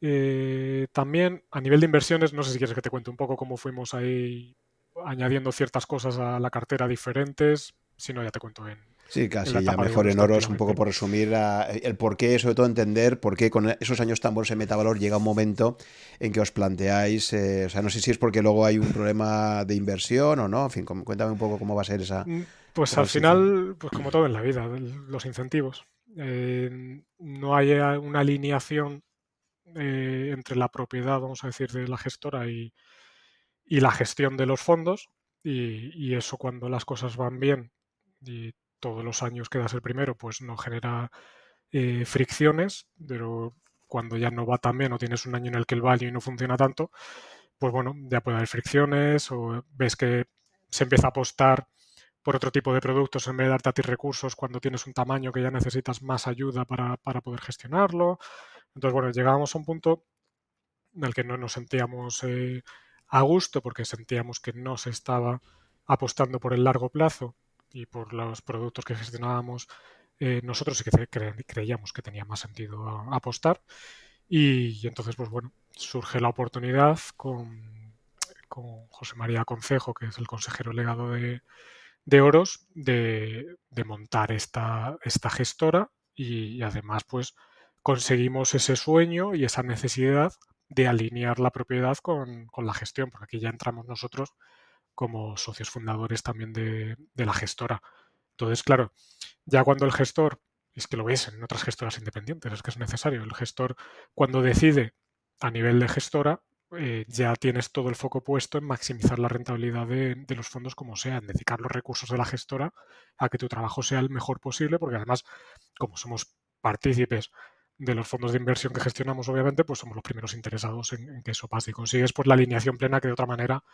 eh, también, a nivel de inversiones, no sé si quieres que te cuente un poco cómo fuimos ahí añadiendo ciertas cosas a la cartera diferentes, si no ya te cuento en, Sí, casi ya mejor en oros, un poco por resumir el por qué, sobre todo entender por qué con esos años tan buenos en Metavalor llega un momento en que os planteáis, eh, o sea, no sé si es porque luego hay un problema de inversión o no, en fin, cuéntame un poco cómo va a ser esa... Mm, pues al final, pues como todo en la vida, los incentivos. Eh, no hay una alineación eh, entre la propiedad, vamos a decir, de la gestora y, y la gestión de los fondos, y, y eso cuando las cosas van bien y todos los años que das el primero, pues no genera eh, fricciones, pero cuando ya no va tan bien o tienes un año en el que el value no funciona tanto, pues bueno, ya puede haber fricciones o ves que se empieza a apostar por otro tipo de productos en vez de darte a ti recursos cuando tienes un tamaño que ya necesitas más ayuda para, poder gestionarlo. Entonces, bueno, llegábamos a un punto en el que no nos sentíamos eh, a gusto porque sentíamos que no se estaba apostando por el largo plazo y por los productos que gestionábamos, eh, nosotros creíamos que tenía más sentido apostar. Y, entonces, pues bueno, surge la oportunidad con, con, José María Concejo, que es el consejero legado de, de Oros, de, de, montar esta, esta gestora y, además, pues conseguimos ese sueño y esa necesidad de alinear la propiedad con, con la gestión, porque aquí ya entramos nosotros como socios fundadores también de, la gestora. Entonces, claro, ya cuando el gestor, es que lo ves en otras gestoras independientes, es que es necesario, el gestor cuando decide a nivel de gestora, eh, ya tienes todo el foco puesto en maximizar la rentabilidad de, de, los fondos como sea, en dedicar los recursos de la gestora a que tu trabajo sea el mejor posible, porque además, como somos partícipes de los fondos de inversión que gestionamos, obviamente, pues somos los primeros interesados en, en que eso pase y consigues pues la alineación plena que de otra manera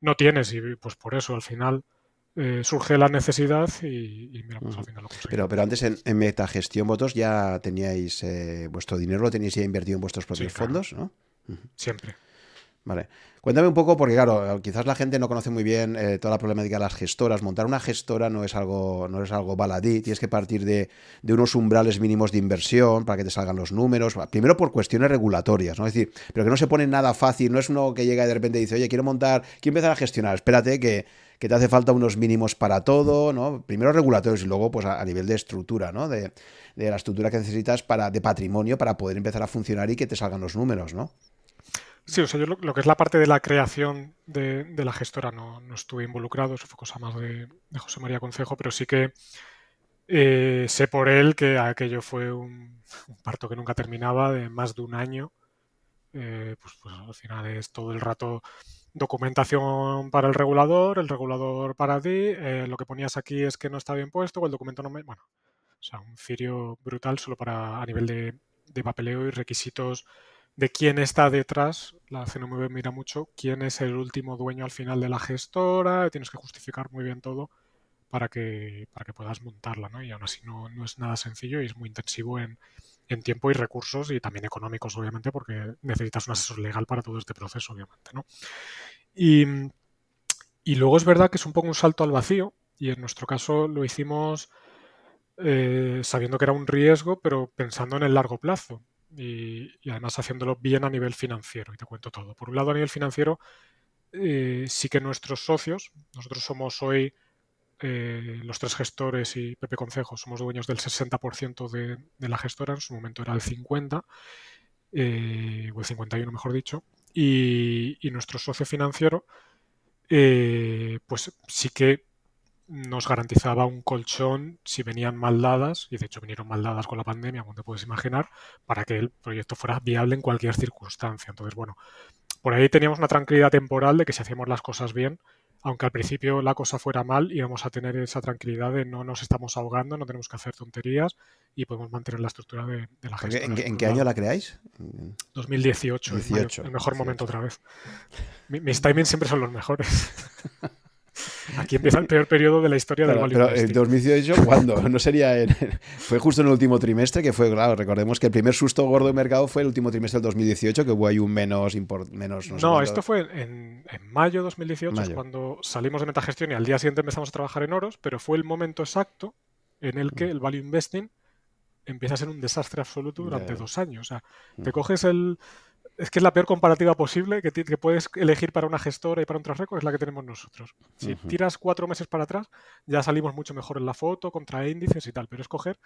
no tienes y pues por eso al final eh, surge la necesidad y, mira, pues al final lo conseguimos. Pero, pero antes en, Metagestión vosotros ya teníais eh, vuestro dinero, lo teníais ya invertido en vuestros propios fondos, ¿no? Siempre. Vale. Cuéntame un poco, porque claro, quizás la gente no conoce muy bien eh, toda la problemática de las gestoras. Montar una gestora no es algo, no es algo baladí, tienes que partir de, unos umbrales mínimos de inversión para que te salgan los números. Primero por cuestiones regulatorias, ¿no? Es decir, pero que no se pone nada fácil, no es uno que llega y de repente dice, oye, quiero montar, quiero empezar a gestionar, espérate que, te hace falta unos mínimos para todo, ¿no? Primero regulatorios y luego pues a, nivel de estructura, ¿no? De, de, la estructura que necesitas para, de patrimonio para poder empezar a funcionar y que te salgan los números, ¿no? Sí, o sea, yo lo, que es la parte de la creación de, la gestora no, estuve involucrado, eso fue cosa más de, José María Concejo, pero sí que eh, sé por él que aquello fue un, parto que nunca terminaba, de más de un año. Eh, pues, pues, al final es todo el rato documentación para el regulador, el regulador para ti, eh, lo que ponías aquí es que no está bien puesto, o el documento no me... Bueno, o sea, un cirio brutal solo para a nivel de, de papeleo y requisitos de quién está detrás, la CNMV mira mucho quién es el último dueño al final de la gestora, tienes que justificar muy bien todo para que, para que puedas montarla, ¿no? Y aún así no, es nada sencillo y es muy intensivo en, tiempo y recursos y también económicos, obviamente, porque necesitas un asesor legal para todo este proceso, obviamente, ¿no? Y, y luego es verdad que es un poco un salto al vacío y en nuestro caso lo hicimos eh, sabiendo que era un riesgo, pero pensando en el largo plazo y, además haciéndolo bien a nivel financiero. Y te cuento todo. Por un lado, a nivel financiero, eh, sí que nuestros socios, nosotros somos hoy eh, los tres gestores y Pepe Concejo, somos dueños del 60% de, la gestora, en su momento era el 50%. eh, o el 51 mejor dicho, y, nuestro socio financiero, eh, pues sí que nos garantizaba un colchón si venían mal dadas, y de hecho vinieron mal dadas con la pandemia, como te puedes imaginar, para que el proyecto fuera viable en cualquier circunstancia. Entonces, bueno, por ahí teníamos una tranquilidad temporal de que si hacíamos las cosas bien, aunque al principio la cosa fuera mal, íbamos a tener esa tranquilidad de no nos estamos ahogando, no tenemos que hacer tonterías y podemos mantener la estructura de, la gestión. ¿En, qué año la creáis? 2018, el mejor momento otra vez. mis timings siempre son los mejores. Aquí empieza el peor periodo de la historia del Pero en 2018, ¿cuándo? No sería Fue justo en el último trimestre, que fue, claro, recordemos que el primer susto gordo de mercado fue el último trimestre del 2018, que hubo ahí un menos... menos no, esto fue en, mayo de 2018, cuando salimos de metagestión y al día siguiente empezamos a trabajar en oros, pero fue el momento exacto en el que mm. el value investing empieza a ser un desastre absoluto durante dos años. O sea, te mm. coges el, es que es la peor comparativa posible que, puedes elegir para una gestora y para un trasreco, es la que tenemos nosotros. Si tiras cuatro meses para atrás, ya salimos mucho mejor en la foto, contra índices y tal, pero escoger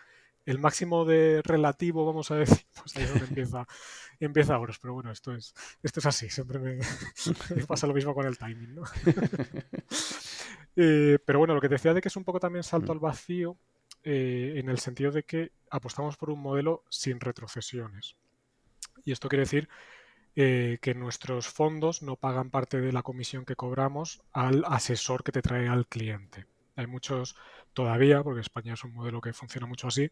el máximo de relativo, vamos a decir, pues ahí es donde empieza, empieza ahora. Pero bueno, esto es, esto es así, siempre me, pasa lo mismo con el timing, ¿no? Eh, pero bueno, lo que decía de que es un poco también salto mm. al vacío, eh, en el sentido de que apostamos por un modelo sin retrocesiones. Y esto quiere decir eh, que nuestros fondos no pagan parte de la comisión que cobramos al asesor que te trae al cliente. Hay muchos todavía, porque España es un modelo que funciona mucho así,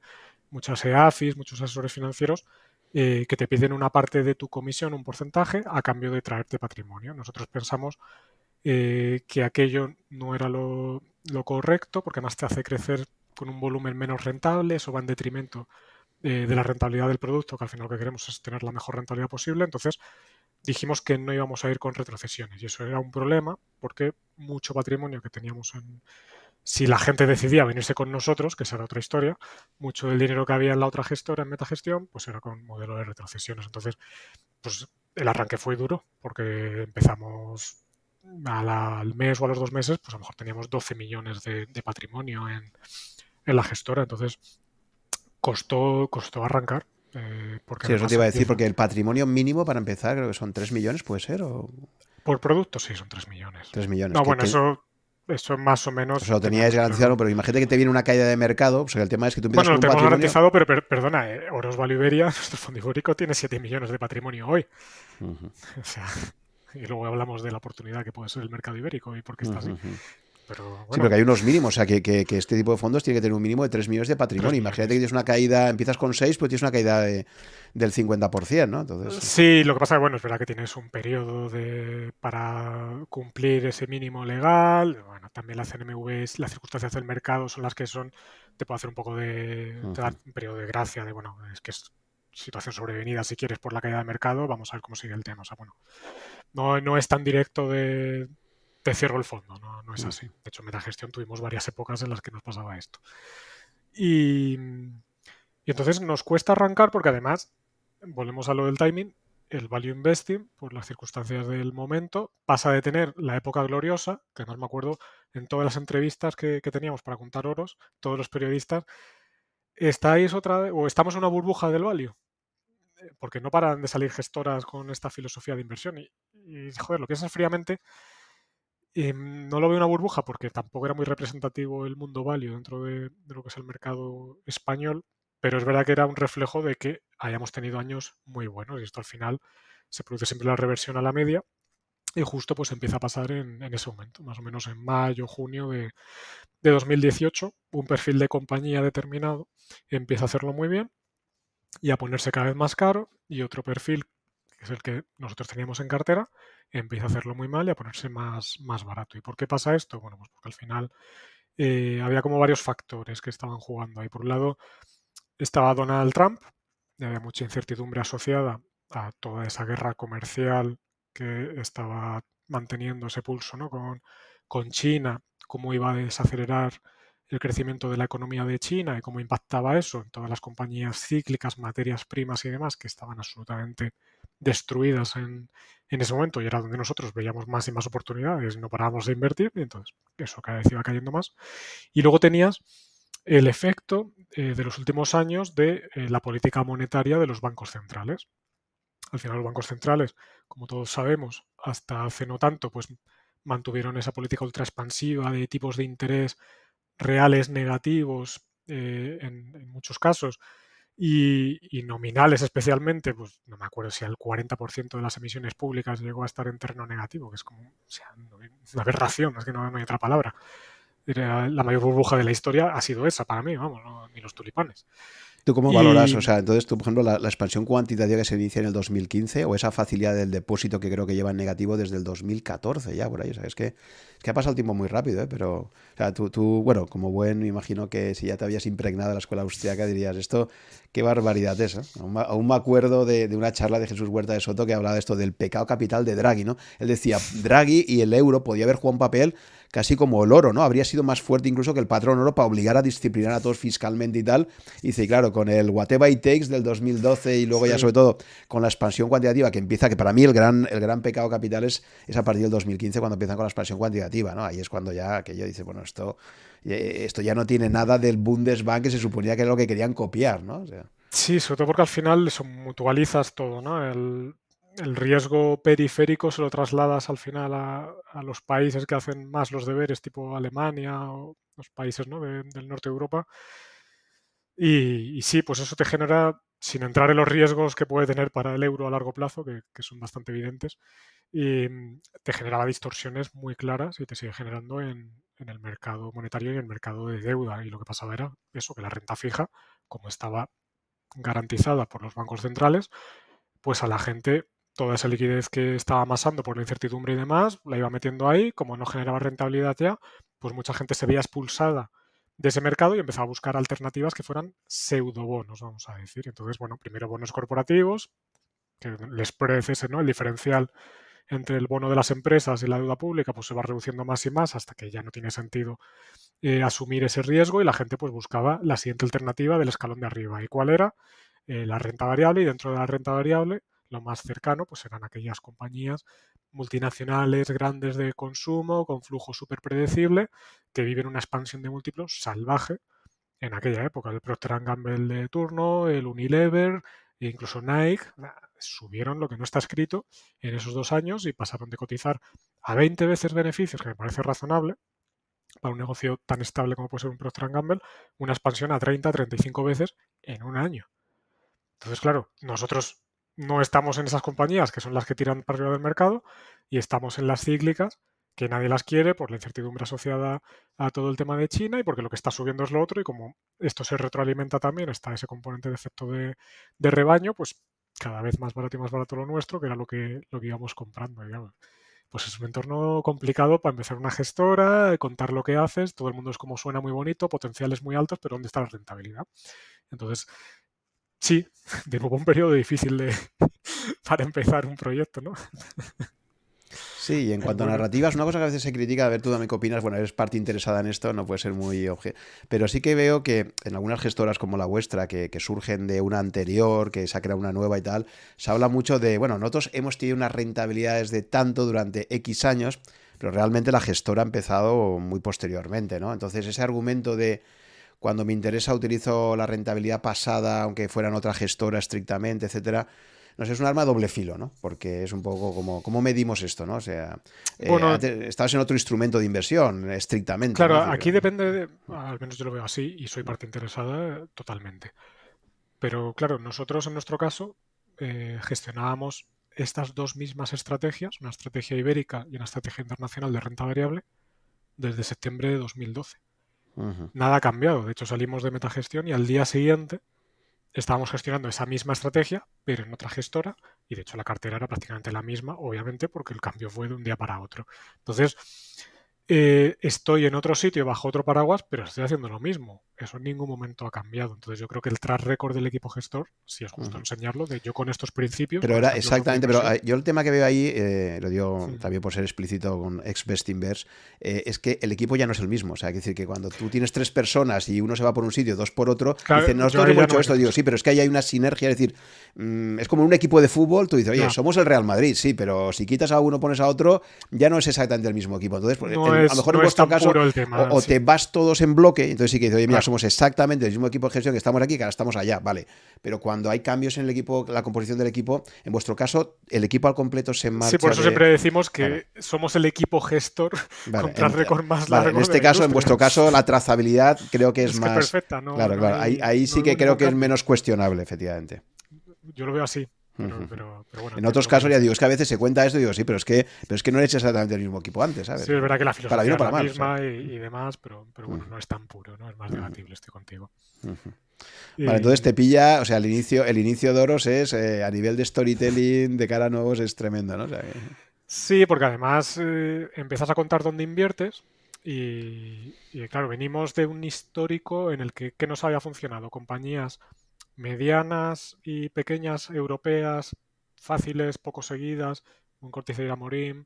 muchas EAFIS, muchos asesores financieros eh, que te piden una parte de tu comisión, un porcentaje, a cambio de traerte patrimonio. Nosotros pensamos eh, que aquello no era lo, lo, correcto, porque además te hace crecer con un volumen menos rentable, eso va en detrimento eh, de la rentabilidad del producto, que al final lo que queremos es tener la mejor rentabilidad posible. Entonces dijimos que no íbamos a ir con retrocesiones y eso era un problema porque mucho patrimonio que teníamos en... Si la gente decidía venirse con nosotros, que esa era otra historia, mucho del dinero que había en la otra gestora, en metagestión, pues era con modelo de retrocesiones. Entonces, pues el arranque fue duro porque empezamos al mes o a los dos meses, pues a lo mejor teníamos 12 millones de, patrimonio en, en, la gestora. Entonces, costó, costó arrancar. Eh, porque sí, eso te iba a decir, porque el patrimonio mínimo para empezar creo que son 3 millones, ¿puede ser? O... Por producto sí, son 3 millones. 3 millones. No, bueno, eso eso más o menos. O sea, lo teníais garantizado, pero imagínate que te viene una caída de mercado. O sea, el tema es que tú empiezas Bueno, lo tenemos garantizado, pero perdona, eh, Oros Valiberia, nuestro fondo ibérico, tiene 7 millones de patrimonio hoy. O sea, y luego hablamos de la oportunidad que puede ser el mercado ibérico y por qué está así. Pero, Sí, porque hay unos mínimos, o sea, que, que, este tipo de fondos tiene que tener un mínimo de 3 millones de patrimonio. Imagínate que tienes una caída, empiezas con 6, pues tienes una caída de, del 50%, ¿no? Entonces... Sí, lo que pasa es que, bueno, es verdad que tienes un periodo de, para cumplir ese mínimo legal. Bueno, también la CNMV, las circunstancias del mercado son las que son, te puede hacer un poco de, te un periodo de gracia, de, bueno, es que es situación sobrevenida, si quieres, por la caída de mercado, vamos a ver cómo sigue el tema. O sea, bueno, no, no es tan directo de te cierro el fondo, no, es mm. así. De hecho, en Metagestión tuvimos varias épocas en las que nos pasaba esto. Y, entonces nos cuesta arrancar porque además, volvemos a lo del timing, el value investing, por las circunstancias del momento, pasa de tener la época gloriosa, que además me acuerdo en todas las entrevistas que, teníamos para contar oros, todos los periodistas, estáis otra vez, o estamos en una burbuja del value, porque no paran de salir gestoras con esta filosofía de inversión. Y, y joder, lo piensas fríamente, Em, no lo veo una burbuja porque tampoco era muy representativo el mundo value dentro de, lo que es el mercado español, pero es verdad que era un reflejo de que hayamos tenido años muy buenos y esto al final se produce siempre la reversión a la media y justo pues empieza a pasar en, ese momento, más o menos en mayo, junio de, de 2018, un perfil de compañía determinado empieza a hacerlo muy bien y a ponerse cada vez más caro y otro perfil, que es el que nosotros teníamos en cartera, empieza a hacerlo muy mal y a ponerse más, más barato. ¿Y por qué pasa esto? Bueno, pues porque al final eh, había como varios factores que estaban jugando ahí. Por un lado estaba Donald Trump, y había mucha incertidumbre asociada a toda esa guerra comercial que estaba manteniendo ese pulso ¿no? con, con China, cómo iba a desacelerar el crecimiento de la economía de China y cómo impactaba eso en todas las compañías cíclicas, materias primas y demás que estaban absolutamente destruidas en, en ese momento y era donde nosotros veíamos más y más oportunidades y no parábamos de invertir y entonces eso cada vez iba cayendo más. Y luego tenías el efecto eh, de los últimos años de eh, la política monetaria de los bancos centrales. al final los bancos centrales, como todos sabemos, hasta hace no tanto, pues mantuvieron esa política ultra expansiva de tipos de interés reales negativos eh, en, muchos casos y, nominales especialmente, pues no me acuerdo si el 40% de las emisiones públicas llegó a estar en terreno negativo, que es como una aberración, es que no, hay otra palabra. La mayor burbuja de la historia ha sido esa para mí, vamos, ni los tulipanes. ¿Tú cómo valoras? O sea, entonces tú, por ejemplo, la, expansión cuantitativa que se inicia en el 2015 o esa facilidad del depósito que creo que lleva en negativo desde el 2014 ya por ahí. O sea, es que, que ha pasado el tiempo muy rápido, ¿eh? Pero, o sea, tú, tú, bueno, como buen, me imagino que si ya te habías impregnado de la escuela austriaca dirías, esto, qué barbaridad es, ¿eh? aún, me acuerdo de, de, una charla de Jesús Huerta de Soto que hablaba de esto del pecado capital de Draghi, ¿no? Él decía, Draghi y el euro podía haber jugado un papel casi como el oro, ¿no? Habría sido más fuerte incluso que el patrón oro para obligar a disciplinar a todos fiscalmente y tal. Y dice, claro, con el whatever it takes del 2012 y luego ya sobre todo con la expansión cuantitativa que empieza, que para mí el gran, el gran pecado capital es, a partir del 2015 cuando empiezan con la expansión cuantitativa, ¿no? Ahí es cuando ya aquello dice, bueno, esto, eh, esto ya no tiene nada del Bundesbank que se suponía que era lo que querían copiar, ¿no? Sí, sobre todo porque al final eso, mutualizas todo, ¿no? El, el riesgo periférico se lo trasladas al final a, los países que hacen más los deberes, tipo Alemania o los países del norte de Europa. Y, sí, pues eso te genera, sin entrar en los riesgos que puede tener para el euro a largo plazo, que, son bastante evidentes, y mm, te generaba distorsiones muy claras y te sigue generando en, en el mercado monetario y en el mercado de deuda. Y lo que pasaba era eso, que la renta fija, como estaba garantizada por los bancos centrales, pues a la gente toda esa liquidez que estaba amasando por la incertidumbre y demás, la iba metiendo ahí, como no generaba rentabilidad ya, pues mucha gente se veía expulsada de ese mercado y empezaba a buscar alternativas que fueran pseudobonos, vamos a decir. Entonces, bueno, primero bonos corporativos, que les ese, ¿no? El diferencial entre el bono de las empresas y la deuda pública, pues se va reduciendo más y más hasta que ya no tiene sentido eh, asumir ese riesgo y la gente pues buscaba la siguiente alternativa del escalón de arriba. ¿Y cuál era? Eh, la renta variable y dentro de la renta variable lo más cercano pues eran aquellas compañías multinacionales grandes de consumo con flujo súper predecible que viven una expansión de múltiplos salvaje en aquella época. El Procter Gamble de turno, el Unilever e incluso Nike subieron lo que no está escrito en esos dos años y pasaron de cotizar a 20 veces beneficios, que me parece razonable, para un negocio tan estable como puede ser un Procter Gamble, una expansión a 30, 35 veces en un año. Entonces, claro, nosotros no estamos en esas compañías que son las que tiran para arriba del mercado y estamos en las cíclicas que nadie las quiere por la incertidumbre asociada a todo el tema de China y porque lo que está subiendo es lo otro y como esto se retroalimenta también, está ese componente de efecto de, rebaño, pues cada vez más barato y más barato lo nuestro, que era lo que, lo que íbamos comprando, Pues es un entorno complicado para empezar una gestora, contar lo que haces, todo el mundo es como suena muy bonito, potenciales muy altos, pero ¿dónde está la rentabilidad? Entonces, Sí, de nuevo un periodo difícil de, para empezar un proyecto, ¿no? Sí, y en cuanto a narrativas, una cosa que a veces se critica, a ver tú dame qué opinas, bueno, eres parte interesada en esto, no puede ser muy objeto, pero sí que veo que en algunas gestoras como la vuestra, que, surgen de una anterior, que se ha creado una nueva y tal, se habla mucho de, bueno, nosotros hemos tenido unas rentabilidades de tanto durante X años, pero realmente la gestora ha empezado muy posteriormente, ¿no? Entonces ese argumento de cuando me interesa utilizo la rentabilidad pasada, aunque fuera en otra gestora estrictamente, etcétera. No sé, es un arma de doble filo, ¿no? Porque es un poco como, ¿cómo medimos esto, no? O sea, eh, bueno, estabas en otro instrumento de inversión, estrictamente. Claro, aquí depende, al menos yo lo veo así, y soy parte interesada totalmente. Pero claro, nosotros en nuestro caso eh, gestionábamos estas dos mismas estrategias, una estrategia ibérica y una estrategia internacional de renta variable, desde septiembre de 2012. Nada ha cambiado. De hecho, salimos de metagestión y al día siguiente estábamos gestionando esa misma estrategia, pero en otra gestora, y de hecho la cartera era prácticamente la misma, obviamente, porque el cambio fue de un día para otro. Entonces, eh, estoy en otro sitio bajo otro paraguas, pero estoy haciendo lo mismo. Eso en ningún momento ha cambiado. Entonces yo creo que el track record del equipo gestor, si es justo enseñarlo, de yo con estos principios. Pero era exactamente, pero yo el tema que veo ahí, eh, lo digo también por ser explícito con ex Best Inverse, eh, es que el equipo ya no es el mismo. O sea, que decir que cuando tú tienes tres personas y uno se va por un sitio, dos por otro, dicen, no, hemos hecho esto, digo, sí, pero es que ahí hay una sinergia, es decir, mm, es como un equipo de fútbol, tú dices, oye, somos el Real Madrid, sí, pero si quitas a uno, pones a otro, ya no es exactamente el mismo equipo. Entonces, pues, el a lo mejor en vuestro caso, o, te vas todos en bloque, entonces sí que dices, oye, mira, somos exactamente el mismo equipo de gestión que estamos aquí, que ahora estamos allá, vale. Pero cuando hay cambios en el equipo, la composición del equipo, en vuestro caso, el equipo al completo se marcha. Sí, por eso siempre decimos que somos el equipo gestor con el récord más largo. en este caso, en vuestro caso, la trazabilidad creo que es, más. perfecta, ¿no? Claro, claro. ahí, sí que creo que es menos cuestionable, efectivamente. Yo lo veo así en otros casos ya digo, es que a veces se cuenta esto y digo, sí, pero es que, pero es que no eres exactamente el mismo equipo antes, ¿sabes? Sí, es verdad que la filosofía es la misma y, demás, pero, bueno, no es tan puro, ¿no? Es más debatible, estoy contigo. Vale, entonces te pilla, o sea, el inicio, el inicio de Oros es, eh, a nivel de storytelling de cara a nuevos, es tremendo, ¿no? Sí, porque además eh, empiezas a contar dónde inviertes y, y, claro, venimos de un histórico en el que ¿qué nos había funcionado? Compañías medianas y pequeñas europeas, fáciles, poco seguidas, un Corticera Morim,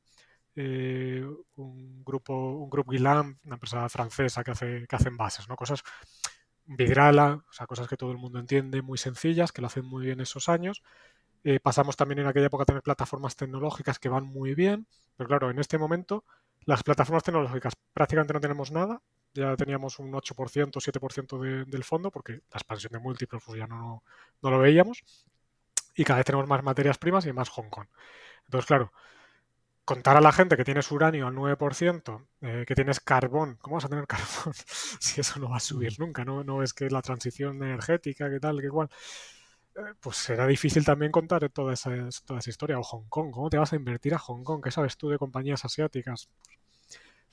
eh, un grupo, un grupo Guilam, una empresa francesa que hace, que hacen bases, ¿no? Cosas Vidrala, o sea, cosas que todo el mundo entiende, muy sencillas, que lo hacen muy bien esos años. Eh, pasamos también en aquella época a tener plataformas tecnológicas que van muy bien, pero claro, en este momento las plataformas tecnológicas prácticamente no tenemos nada, ya teníamos un 8%, 7% del fondo, porque la expansión de múltiplos pues ya no, no, lo veíamos. Y cada vez tenemos más materias primas y más Hong Kong. Entonces, claro, contar a la gente que tienes uranio al 9%, eh, que tienes carbón, ¿cómo vas a tener carbón si eso no va a subir nunca? ¿No, no es que la transición energética, que tal, que igual? Eh, pues será difícil también contar toda esa, toda esa historia. O Hong Kong, ¿cómo te vas a invertir a Hong Kong? ¿Qué sabes tú de compañías asiáticas?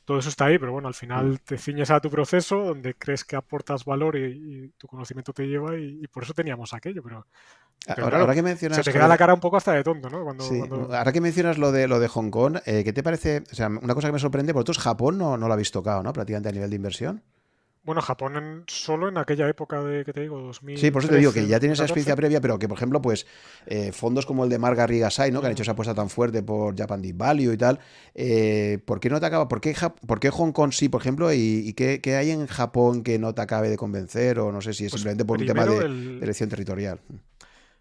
Todo eso está ahí, pero bueno, al final mm. te ciñes a tu proceso donde crees que aportas valor y, tu conocimiento te lleva y, por eso teníamos aquello, pero... ahora, que mencionas... Se te queda la cara un poco hasta de tonto, ¿no? Ahora que mencionas lo de, lo de Hong Kong, eh, ¿qué te parece? O sea, una cosa que me sorprende, por vosotros Japón no, no lo habéis tocado, ¿no? Prácticamente a nivel de inversión. Bueno, Japón solo en aquella época de, que te digo, 2000. Sí, por eso te digo que ya tienes esa experiencia previa, pero que, por ejemplo, pues eh, fondos como el de Marga Rigasai, ¿no? Que han hecho esa apuesta tan fuerte por Japan Deep Value y tal. Eh, ¿Por qué no te acaba? ¿Por qué, por qué Hong Kong sí, por ejemplo? ¿Y, qué, hay en Japón que no te acabe de convencer? O no sé si es pues simplemente por un tema de, elección territorial.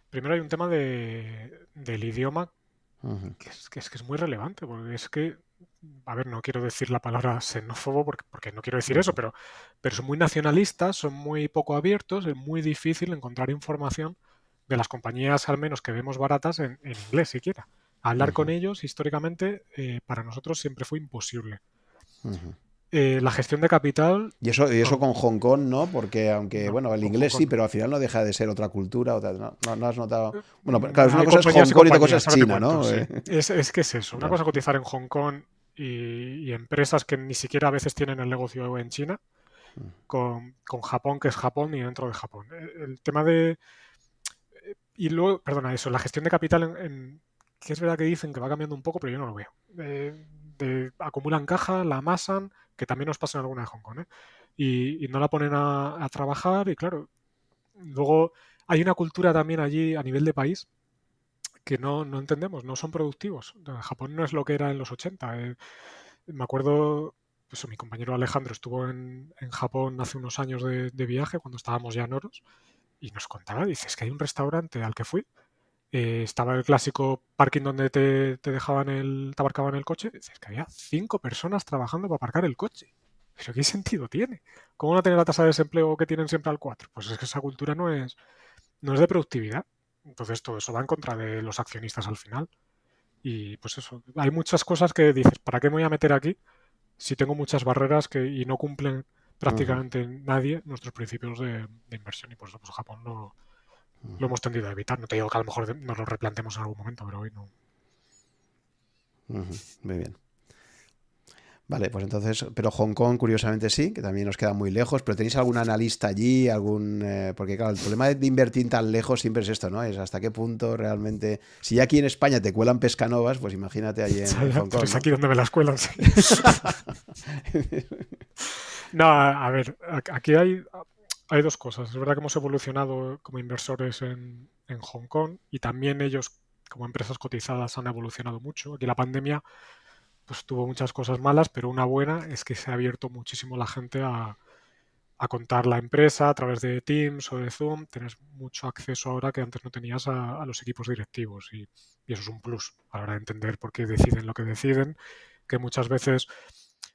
Primero hay un tema de, del idioma que, es, que, es, que es muy relevante, porque es que a ver, no quiero decir la palabra xenófobo porque, porque no quiero decir eso, pero, pero son muy nacionalistas, son muy poco abiertos, es muy difícil encontrar información de las compañías, al menos que vemos baratas, en, inglés siquiera. Hablar con ellos, históricamente, eh, para nosotros siempre fue imposible. Eh, la gestión de capital. Y eso, y eso con Hong Kong, ¿no? Porque aunque, bueno, el inglés sí, pero al final no deja de ser otra cultura. Otra, ¿no? ¿no? has notado? Bueno, claro, una cosa es Hong Kong y otra cosa es China, ¿no? Es, es, que es eso. Una cosa es cotizar en Hong Kong y, empresas que ni siquiera a veces tienen el negocio en China, mm. con, Japón, que es Japón, y dentro de Japón. E, el, tema de... Y luego, perdona, eso, la gestión de capital, en, que es verdad que dicen que va cambiando un poco, pero yo no lo veo. de, acumulan caja, la amasan, que también nos pasa en alguna de Hong Kong, ¿eh? y, no la ponen a, a trabajar, y claro, luego hay una cultura también allí a nivel de país que no, no entendemos, no son productivos. Japón no es lo que era en los 80. Eh, me acuerdo, pues, mi compañero Alejandro estuvo en, en Japón hace unos años de, viaje, cuando estábamos ya en Oros, y nos contaba, dices que hay un restaurante al que fui, eh, estaba el clásico parking donde te, te, dejaban el, te aparcaban el coche, dices que había cinco personas trabajando para aparcar el coche. ¿Pero qué sentido tiene? ¿Cómo no tener la tasa de desempleo que tienen siempre al 4? Pues es que esa cultura no es, no es de productividad. Entonces todo eso va en contra de los accionistas al final. Y pues eso, hay muchas cosas que dices, ¿para qué me voy a meter aquí si tengo muchas barreras que y no cumplen prácticamente nadie nuestros principios de, inversión? Y por eso pues Japón lo, lo hemos tendido a evitar. No te digo que a lo mejor nos lo replantemos en algún momento, pero hoy no. Muy bien. Vale, pues entonces, pero Hong Kong curiosamente sí, que también nos queda muy lejos, pero ¿tenéis algún analista allí? algún eh, Porque claro, el problema de invertir tan lejos siempre es esto, ¿no? Es hasta qué punto realmente... Si ya aquí en España te cuelan pescanovas, pues imagínate allí en, Hong Kong. Es aquí donde me las cuelan, no, a, ver, aquí hay, hay dos cosas. Es verdad que hemos evolucionado como inversores en, en Hong Kong y también ellos como empresas cotizadas han evolucionado mucho. Aquí la pandemia pues tuvo muchas cosas malas, pero una buena es que se ha abierto muchísimo la gente a, contar la empresa a través de Teams o de Zoom. Tienes mucho acceso ahora que antes no tenías a, los equipos directivos y, eso es un plus a la hora de entender por qué deciden lo que deciden, que muchas veces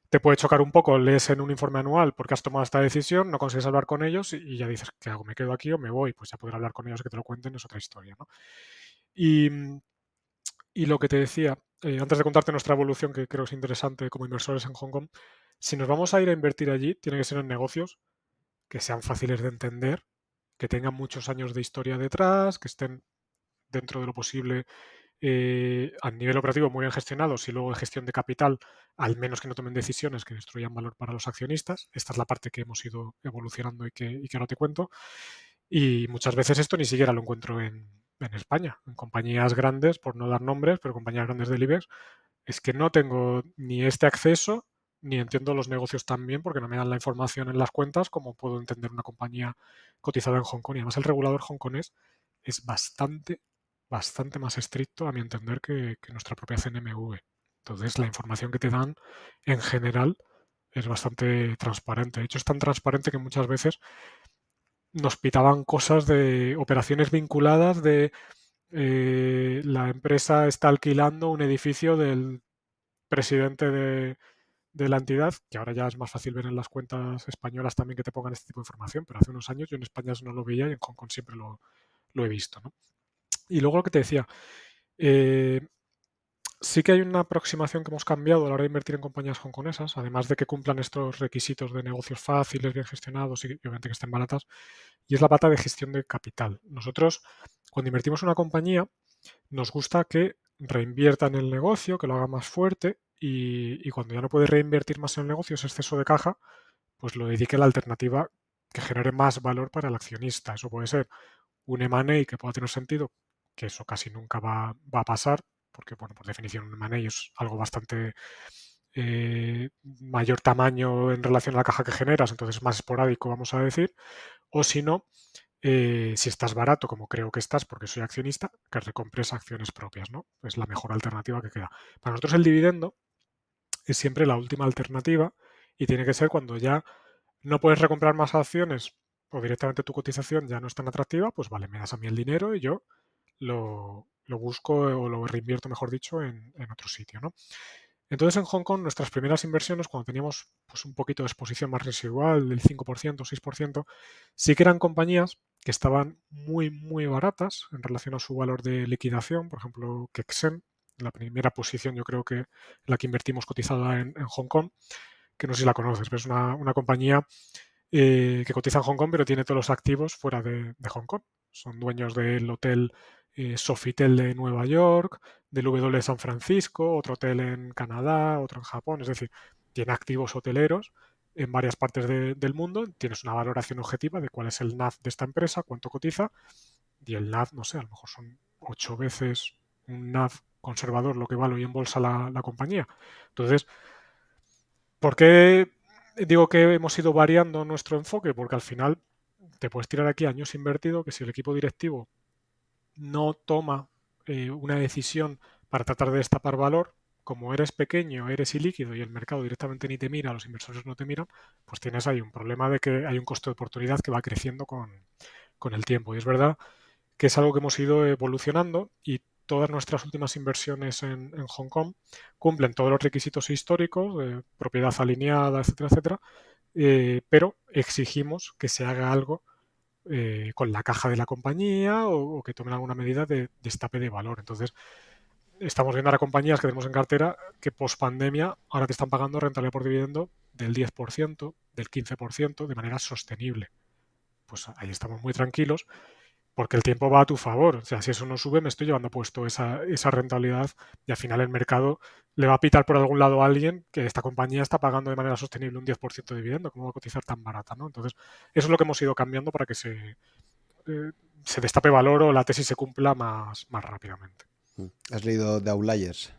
te puede chocar un poco, lees en un informe anual porque has tomado esta decisión, no consigues hablar con ellos y, ya dices, ¿qué hago? ¿Me quedo aquí o me voy? Pues ya poder hablar con ellos y que te lo cuenten es otra historia. ¿no? Y, lo que te decía, eh, antes de contarte nuestra evolución, que creo es interesante como inversores en Hong Kong, si nos vamos a ir a invertir allí, tiene que ser en negocios que sean fáciles de entender, que tengan muchos años de historia detrás, que estén dentro de lo posible eh, a nivel operativo muy bien gestionados y luego en gestión de capital, al menos que no tomen decisiones que destruyan valor para los accionistas. Esta es la parte que hemos ido evolucionando y que, y que ahora te cuento. Y muchas veces esto ni siquiera lo encuentro en, en España, en compañías grandes, por no dar nombres, pero compañías grandes del IBEX, es que no tengo ni este acceso ni entiendo los negocios tan bien porque no me dan la información en las cuentas como puedo entender una compañía cotizada en Hong Kong. Y además el regulador hongkonés es bastante, bastante más estricto, a mi entender, que, nuestra propia CNMV. Entonces, la información que te dan en general es bastante transparente. De hecho, es tan transparente que muchas veces nos pitaban cosas de operaciones vinculadas de eh, la empresa está alquilando un edificio del presidente de, de, la entidad, que ahora ya es más fácil ver en las cuentas españolas también que te pongan este tipo de información, pero hace unos años yo en España no lo veía y en Hong Kong siempre lo, lo he visto. ¿no? Y luego lo que te decía, eh, sí que hay una aproximación que hemos cambiado a la hora de invertir en compañías hongkonesas, además de que cumplan estos requisitos de negocios fáciles, bien gestionados y obviamente que estén baratas, y es la pata de gestión de capital. Nosotros, cuando invertimos en una compañía, nos gusta que reinvierta en el negocio, que lo haga más fuerte y, cuando ya no puede reinvertir más en el negocio, ese exceso de caja, pues lo dedique a la alternativa que genere más valor para el accionista. Eso puede ser un M&A que pueda tener sentido, que eso casi nunca va, a pasar, porque bueno, por definición un M&A es algo bastante eh, mayor tamaño en relación a la caja que generas, entonces más esporádico, vamos a decir, o si no, eh, si estás barato, como creo que estás, porque soy accionista, que recompres acciones propias, ¿no? Es la mejor alternativa que queda. Para nosotros el dividendo es siempre la última alternativa y tiene que ser cuando ya no puedes recomprar más acciones o directamente tu cotización ya no es tan atractiva, pues vale, me das a mí el dinero y yo lo, busco o lo reinvierto, mejor dicho, en, otro sitio. ¿no? Entonces en Hong Kong nuestras primeras inversiones, cuando teníamos pues, un poquito de exposición más residual, del 5%, 6%, sí que eran compañías que estaban muy, muy baratas en relación a su valor de liquidación. Por ejemplo, Kexen, la primera posición yo creo que en la que invertimos cotizada en, Hong Kong, que no sé si la conoces, pero es una, una compañía eh, que cotiza en Hong Kong, pero tiene todos los activos fuera de, Hong Kong. Son dueños del hotel eh, Sofitel de Nueva York, del W de San Francisco, otro hotel en Canadá, otro en Japón. Es decir, tiene activos hoteleros en varias partes del mundo. Tienes una valoración objetiva de cuál es el NAV de esta empresa, cuánto cotiza. Y el NAV, no sé, a lo mejor son ocho veces un NAV conservador lo que vale hoy en bolsa la, la compañía. Entonces, ¿por qué digo que hemos ido variando nuestro enfoque porque al final te puedes tirar aquí años invertido que si el equipo directivo no toma eh, una decisión para tratar de destapar valor, como eres pequeño, eres ilíquido y el mercado directamente ni te mira, los inversores no te miran, pues tienes ahí un problema de que hay un costo de oportunidad que va creciendo con, con el tiempo. Y es verdad que es algo que hemos ido evolucionando y todas nuestras últimas inversiones en, Hong Kong cumplen todos los requisitos históricos, de propiedad alineada, etcétera, etcétera, eh, pero exigimos que se haga algo eh, con la caja de la compañía o, que tomen alguna medida de destape de valor. Entonces, estamos viendo ahora compañías que tenemos en cartera que post pandemia ahora te están pagando rentabilidad por dividendo del 10%, del 15%, de manera sostenible. Pues ahí estamos muy tranquilos porque el tiempo va a tu favor. O sea, si eso no sube, me estoy llevando puesto esa, esa rentabilidad y al final el mercado le va a pitar por algún lado a alguien que esta compañía está pagando de manera sostenible un 10% de dividendo. ¿Cómo va a cotizar tan barata? ¿no? Entonces, eso es lo que hemos ido cambiando para que se, eh, se destape valor o la tesis se cumpla más, más rápidamente. Mm. ¿Has leído The Outliers?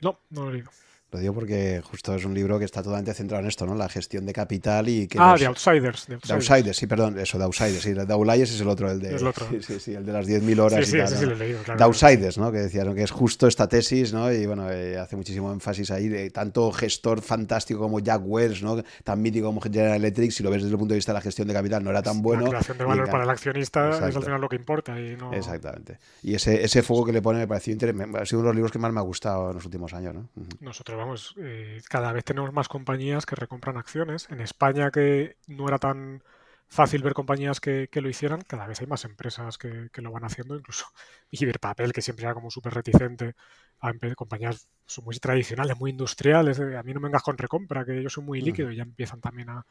No, no lo he leído. Lo digo porque justo es un libro que está totalmente centrado en esto, ¿no? La gestión de capital y que... Ah, de Outsiders. De Outsiders. sí, perdón, eso, de Outsiders. Sí, de Outliers es el otro, el de... el otro. Sí, sí, sí, el de las 10.000 horas sí, y tal. Sí, sí, lo he leído, claro. De Outsiders, ¿no? Que decían que es justo esta tesis, ¿no? Y bueno, eh, hace muchísimo énfasis ahí de tanto gestor fantástico como Jack Welch, ¿no? Tan mítico como General Electric, si lo ves desde el punto de vista de la gestión de capital, no era tan bueno. La creación de valor para el accionista es al final lo que importa y no... Exactamente. Y ese, ese fuego que le pone me pareció interesante. Ha sido uno de los libros que más me ha gustado en los últimos años, ¿no? Nosotros vamos, eh, cada vez tenemos más compañías que recompran acciones. En España, que no era tan fácil ver compañías que, lo hicieran, cada vez hay más empresas que, lo van haciendo, incluso Iberpapel, que siempre era como súper reticente a compañías son muy tradicionales, muy industriales, a mí no me encajo con recompra, que yo soy muy líquido y ya empiezan también a,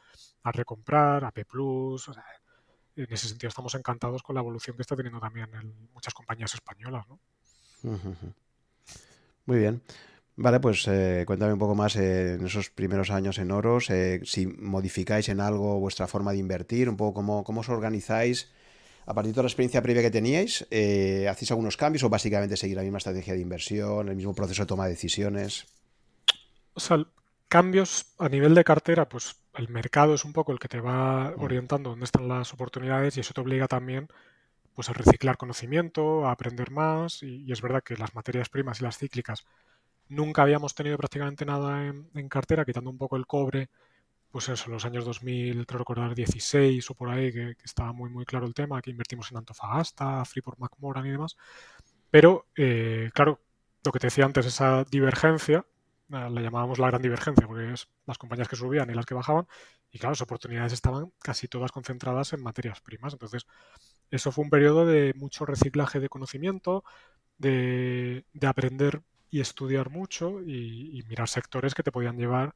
recomprar, a P+, o sea, en ese sentido estamos encantados con la evolución que está teniendo también muchas compañías españolas, ¿no? Muy bien. Vale, pues eh, cuéntame un poco más eh, en esos primeros años en Oros, eh, si modificáis en algo vuestra forma de invertir, un poco cómo, cómo os organizáis a partir de la experiencia previa que teníais, ¿hacéis algunos cambios o básicamente seguir la misma estrategia de inversión, el mismo proceso de toma de decisiones? O sea, cambios a nivel de cartera, pues el mercado es un poco el que te va mm. orientando dónde están las oportunidades y eso te obliga también pues a reciclar conocimiento, a aprender más y es verdad que las materias primas y las cíclicas Nunca habíamos tenido prácticamente nada en, cartera, quitando un poco el cobre, pues eso, en los años 2000, creo recordar, 16 o por ahí, que, estaba muy, muy claro el tema, que invertimos en Antofagasta, Freeport McMoran y demás. Pero, eh, claro, lo que te decía antes, esa divergencia, eh, la llamábamos la gran divergencia, porque es las compañías que subían y las que bajaban, y claro, las oportunidades estaban casi todas concentradas en materias primas. Entonces, eso fue un periodo de mucho reciclaje de conocimiento, de, de aprender y estudiar mucho y, mirar sectores que te podían llevar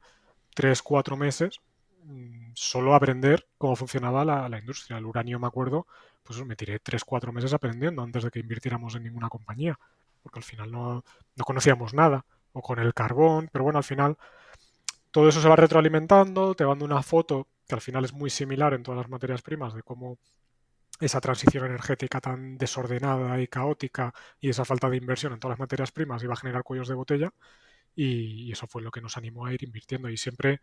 tres, cuatro meses mm, solo aprender cómo funcionaba la, industria. El uranio, me acuerdo, pues me tiré tres, cuatro meses aprendiendo antes de que invirtiéramos en ninguna compañía, porque al final no, no conocíamos nada. O con el carbón, pero bueno, al final todo eso se va retroalimentando, te dando una foto que al final es muy similar en todas las materias primas de cómo esa transición energética tan desordenada y caótica y esa falta de inversión en todas las materias primas iba a generar cuellos de botella y, eso fue lo que nos animó a ir invirtiendo y siempre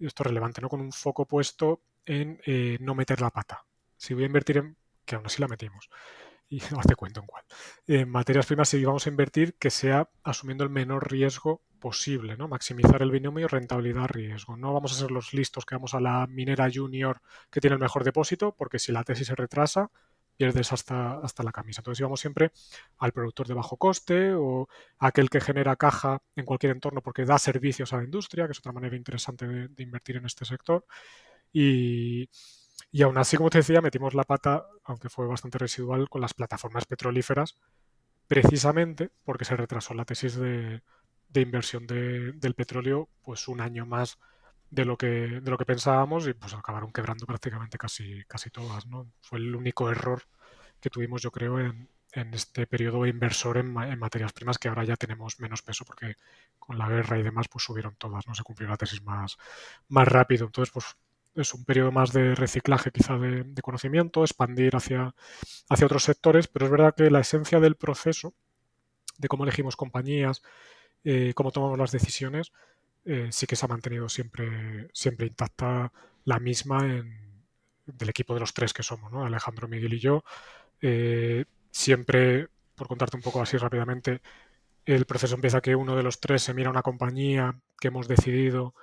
esto es relevante, ¿no? Con un foco puesto en eh, no meter la pata. Si voy a invertir en, que aún así la metimos, y no te cuento en cuál. En materias primas, si vamos a invertir, que sea asumiendo el menor riesgo posible, ¿no? Maximizar el binomio rentabilidad-riesgo. No vamos a ser los listos que vamos a la minera junior que tiene el mejor depósito, porque si la tesis se retrasa, pierdes hasta, hasta la camisa. Entonces íbamos siempre al productor de bajo coste o aquel que genera caja en cualquier entorno porque da servicios a la industria, que es otra manera interesante de invertir en este sector. Y, y aún así, como te decía, metimos la pata, aunque fue bastante residual, con las plataformas petrolíferas, precisamente porque se retrasó la tesis de, inversión del petróleo pues un año más de lo que, de lo que pensábamos y pues acabaron quebrando prácticamente casi, casi todas. ¿no? Fue el único error que tuvimos, yo creo, en, este periodo inversor en, en, materias primas que ahora ya tenemos menos peso porque con la guerra y demás pues subieron todas, no se cumplió la tesis más, más rápido. Entonces, pues es un periodo más de reciclaje quizá de, conocimiento, expandir hacia, hacia otros sectores, pero es verdad que la esencia del proceso, de cómo elegimos compañías, eh, cómo tomamos las decisiones, eh, sí que se ha mantenido siempre, siempre intacta la misma en, del equipo de los tres que somos, ¿no? Alejandro, Miguel y yo. Eh, siempre, por contarte un poco así rápidamente, el proceso empieza que uno de los tres se mira una compañía que hemos decidido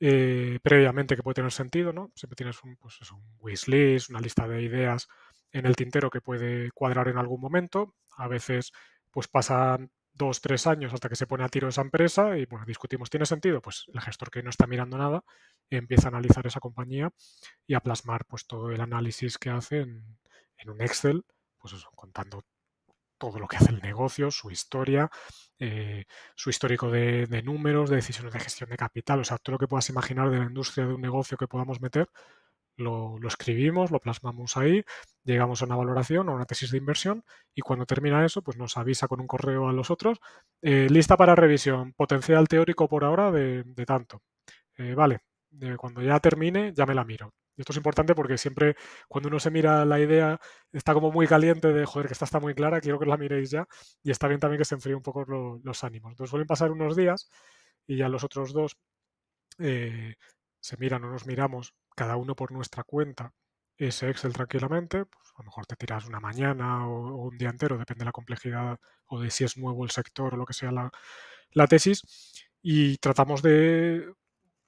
eh, previamente que puede tener sentido, ¿no? Siempre tienes un, pues un wishlist, una lista de ideas en el tintero que puede cuadrar en algún momento. A veces, pues pasan dos, tres años hasta que se pone a tiro esa empresa y bueno, discutimos, ¿tiene sentido? Pues el gestor que no está mirando nada empieza a analizar esa compañía y a plasmar pues todo el análisis que hace en, un Excel, pues contando todo lo que hace el negocio, su historia, eh, su histórico de, números, de decisiones de gestión de capital, o sea, todo lo que puedas imaginar de la industria de un negocio que podamos meter, lo, escribimos, lo plasmamos ahí, llegamos a una valoración, a una tesis de inversión y cuando termina eso, pues nos avisa con un correo a los otros, eh, lista para revisión, potencial teórico por ahora de, tanto. Eh, vale, cuando ya termine, ya me la miro. Y esto es importante porque siempre cuando uno se mira la idea está como muy caliente de, joder, que esta está muy clara, quiero que la miréis ya. Y está bien también que se enfríe un poco los ánimos. Entonces suelen pasar unos días y ya los otros dos eh, se miran o nos miramos cada uno por nuestra cuenta ese Excel tranquilamente. Pues a lo mejor te tiras una mañana o, un día entero, depende de la complejidad o de si es nuevo el sector o lo que sea la, la tesis. Y tratamos de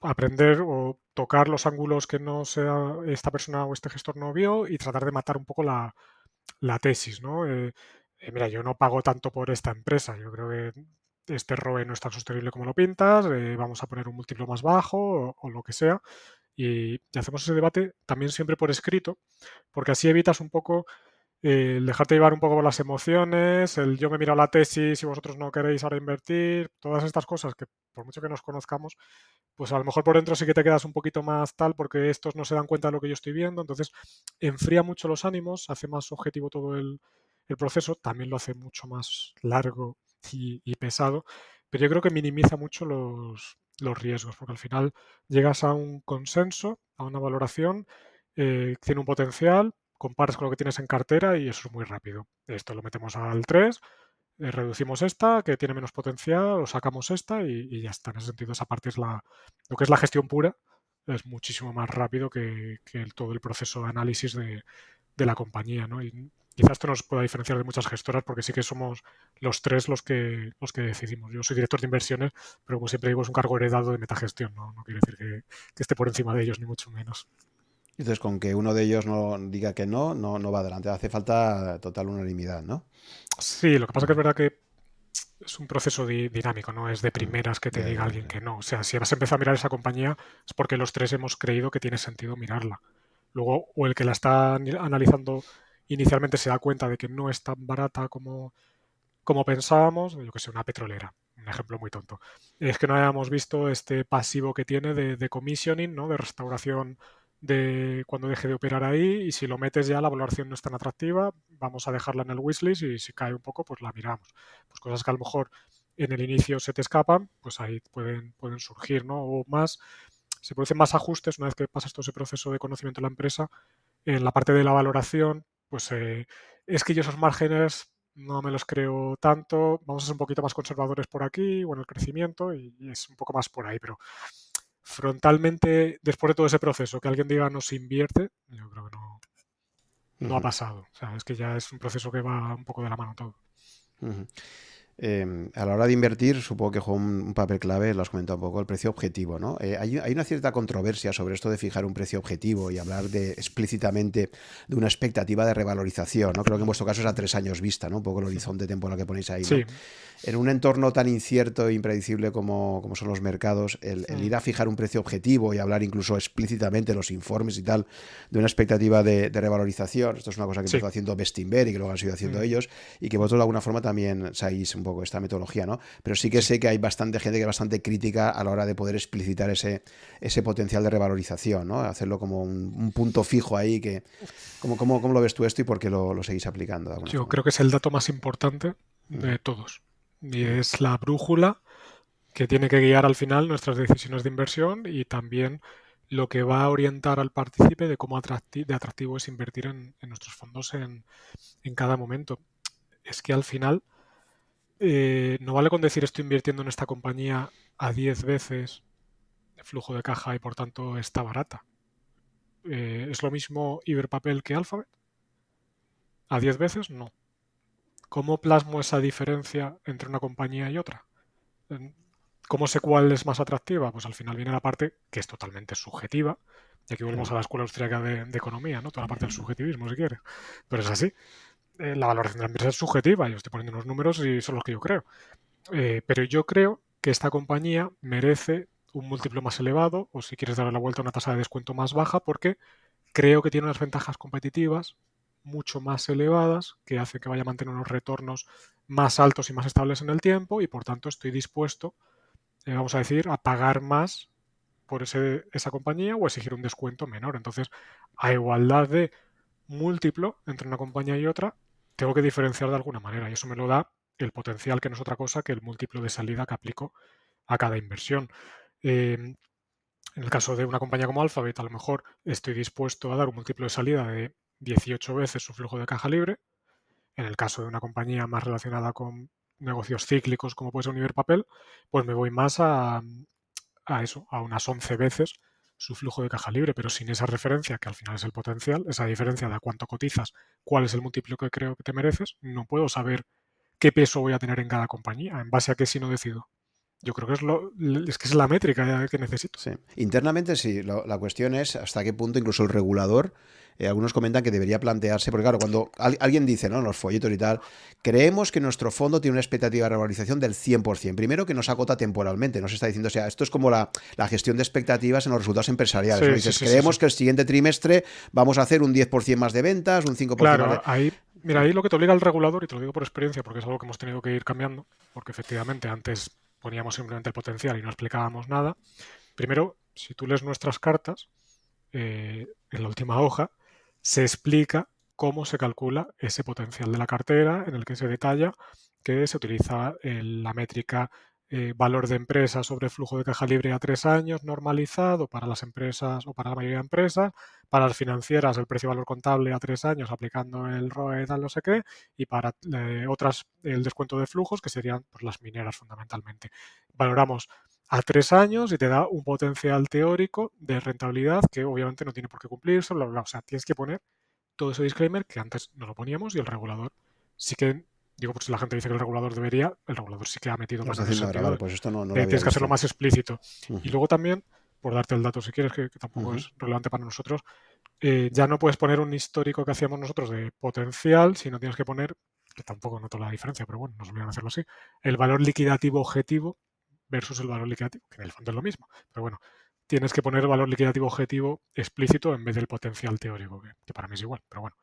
aprender o tocar los ángulos que no sea esta persona o este gestor no vio y tratar de matar un poco la, tesis, ¿no? Eh, eh, mira, yo no pago tanto por esta empresa, yo creo que este ROE no es tan sostenible como lo pintas, eh, vamos a poner un múltiplo más bajo o, lo que sea. Y, hacemos ese debate también siempre por escrito, porque así evitas un poco el dejarte llevar un poco las emociones, el yo me miro la tesis y vosotros no queréis ahora invertir, todas estas cosas que por mucho que nos conozcamos, pues a lo mejor por dentro sí que te quedas un poquito más tal porque estos no se dan cuenta de lo que yo estoy viendo, entonces enfría mucho los ánimos, hace más objetivo todo el proceso, también lo hace mucho más largo y, pesado, pero yo creo que minimiza mucho los, riesgos, porque al final llegas a un consenso, a una valoración, eh, tiene un potencial, comparas con lo que tienes en cartera y eso es muy rápido. Esto lo metemos al 3, eh, reducimos esta, que tiene menos potencial, o sacamos esta y, ya está. En ese sentido, esa parte es la, lo que es la gestión pura, es muchísimo más rápido que, todo el proceso de análisis de, la compañía. Quizás esto nos pueda diferenciar de muchas gestoras porque sí que somos los tres los que, los que decidimos. Yo soy director de inversiones, pero como siempre digo, es un cargo heredado de metagestión, no, no quiere decir que, esté por encima de ellos, ni mucho menos. Entonces, con que uno de ellos no diga que no, no, no va adelante. Hace falta total unanimidad, ¿no? Sí, lo que pasa es que es verdad que es un proceso dinámico, no es de primeras que te diga alguien que no. O sea, si vas a empezar a mirar esa compañía es porque los tres hemos creído que tiene sentido mirarla. Luego, o el que la está analizando inicialmente se da cuenta de que no es tan barata como, como pensábamos, yo que sé, una petrolera, un ejemplo muy tonto. Es que no hayamos visto este pasivo que tiene de, commissioning, ¿no? de restauración de cuando deje de operar ahí y si lo metes ya la valoración no es tan atractiva, vamos a dejarla en el wishlist y si cae un poco pues la miramos. Pues cosas que a lo mejor en el inicio se te escapan, pues ahí pueden, pueden surgir, ¿no? O más, se producen más ajustes una vez que pasas todo ese proceso de conocimiento de la empresa en la parte de la valoración, pues eh, es que yo esos márgenes no me los creo tanto, vamos a ser un poquito más conservadores por aquí o en el crecimiento y, es un poco más por ahí, pero frontalmente, después de todo ese proceso, que alguien diga no se invierte, yo creo que no, no ha pasado. O sea, es que ya es un proceso que va un poco de la mano todo. Em, a la hora de invertir, supongo que juega un, papel clave, lo has comentado un poco, el precio objetivo. ¿no? Eh, hay, una cierta controversia sobre esto de fijar un precio objetivo y hablar de explícitamente de una expectativa de revalorización. ¿no? Creo que en vuestro caso es a tres años vista, ¿no? un poco el horizonte temporal que ponéis ahí. Sí en un entorno tan incierto e impredecible como, como son los mercados, el, ir a fijar un precio objetivo y hablar incluso explícitamente los informes y tal de una expectativa de, revalorización, esto es una cosa que empezó haciendo Bestinver y que luego han seguido haciendo ellos y que vosotros de alguna forma también sabéis un poco esta metodología, ¿no? Pero sí que sé que hay bastante gente que es bastante crítica a la hora de poder explicitar ese, ese potencial de revalorización, ¿no? Hacerlo como un, punto fijo ahí que... ¿cómo, cómo, cómo, lo ves tú esto y por qué lo, lo seguís aplicando? Yo creo que es el dato más importante de mm. todos y es la brújula que tiene que guiar al final nuestras decisiones de inversión y también lo que va a orientar al partícipe de cómo de atractivo es invertir en, nuestros fondos en, cada momento. Es que al final eh, no vale con decir estoy invirtiendo en esta compañía a 10 veces de flujo de caja y por tanto está barata. Eh, ¿Es lo mismo Iberpapel que Alphabet? ¿A 10 veces? No. ¿Cómo plasmo esa diferencia entre una compañía y otra? ¿Cómo sé cuál es más atractiva? Pues al final viene la parte que es totalmente subjetiva. Y aquí volvemos a la escuela austríaca de, economía, ¿no? Toda la parte del subjetivismo, si quieres. Pero es así. Eh, la valoración de la empresa es subjetiva. Yo estoy poniendo unos números y son los que yo creo. Eh, pero yo creo que esta compañía merece un múltiplo más elevado, o si quieres darle la vuelta a una tasa de descuento más baja, porque creo que tiene unas ventajas competitivas mucho más elevadas que hace que vaya a mantener unos retornos más altos y más estables en el tiempo y por tanto estoy dispuesto, eh, vamos a decir, a pagar más por ese, esa compañía o exigir un descuento menor. Entonces, a igualdad de múltiplo entre una compañía y otra, tengo que diferenciar de alguna manera y eso me lo da el potencial que no es otra cosa que el múltiplo de salida que aplico a cada inversión. Em, en el caso de una compañía como Alphabet, a lo mejor estoy dispuesto a dar un múltiplo de salida de 18 veces su flujo de caja libre. En el caso de una compañía más relacionada con negocios cíclicos como puede ser Univerpapel, pues me voy más a, a eso, a unas 11 veces su flujo de caja libre, pero sin esa referencia, que al final es el potencial, esa diferencia de a cuánto cotizas, cuál es el múltiplo que creo que te mereces, no puedo saber qué peso voy a tener en cada compañía, en base a qué si no decido. Yo creo que es, lo, es que es la métrica que necesito. Internamente sí, la cuestión es hasta qué punto incluso el regulador eh, algunos comentan que debería plantearse, porque claro, cuando alguien dice, ¿no? En los folletos y tal, creemos que nuestro fondo tiene una expectativa de revalorización del 100%. Primero que nos acota temporalmente, nos está diciendo, o sea, esto es como la, gestión de expectativas en los resultados empresariales. dices, creemos que el siguiente trimestre vamos a hacer un 10% más de ventas, un 5% claro, más de... Ahí, mira, ahí lo que te obliga el regulador, y te lo digo por experiencia, porque es algo que hemos tenido que ir cambiando, porque efectivamente antes poníamos simplemente el potencial y no explicábamos nada. Primero, si tú lees nuestras cartas, eh, en la última hoja, se explica cómo se calcula ese potencial de la cartera, en el que se detalla que se utiliza eh, la métrica eh, valor de empresa sobre flujo de caja libre a tres años normalizado para las empresas o para la mayoría de empresas, para las financieras el precio valor contable a tres años aplicando el ROE tal no sé qué y para otras el descuento de flujos que serían pues, las mineras fundamentalmente. Valoramos a tres años y te da un potencial teórico de rentabilidad que obviamente no tiene por qué cumplirse, bla, bla, O sea, tienes que poner todo ese disclaimer que antes no lo poníamos y el regulador sí que, digo, por si la gente dice que el regulador debería, el regulador sí que ha metido más en pues esto no, eh, Tienes que hacerlo más explícito. Y luego también, por darte el dato si quieres, que, tampoco es relevante para nosotros, eh, ya no puedes poner un histórico que hacíamos nosotros de potencial, sino tienes que poner, que tampoco noto la diferencia, pero bueno, nos olvidan hacerlo así, el valor liquidativo objetivo versus el valor liquidativo, que en el fondo es lo mismo. Pero bueno, tienes que poner valor liquidativo objetivo explícito en vez del potencial teórico, que, para mí es igual, pero bueno.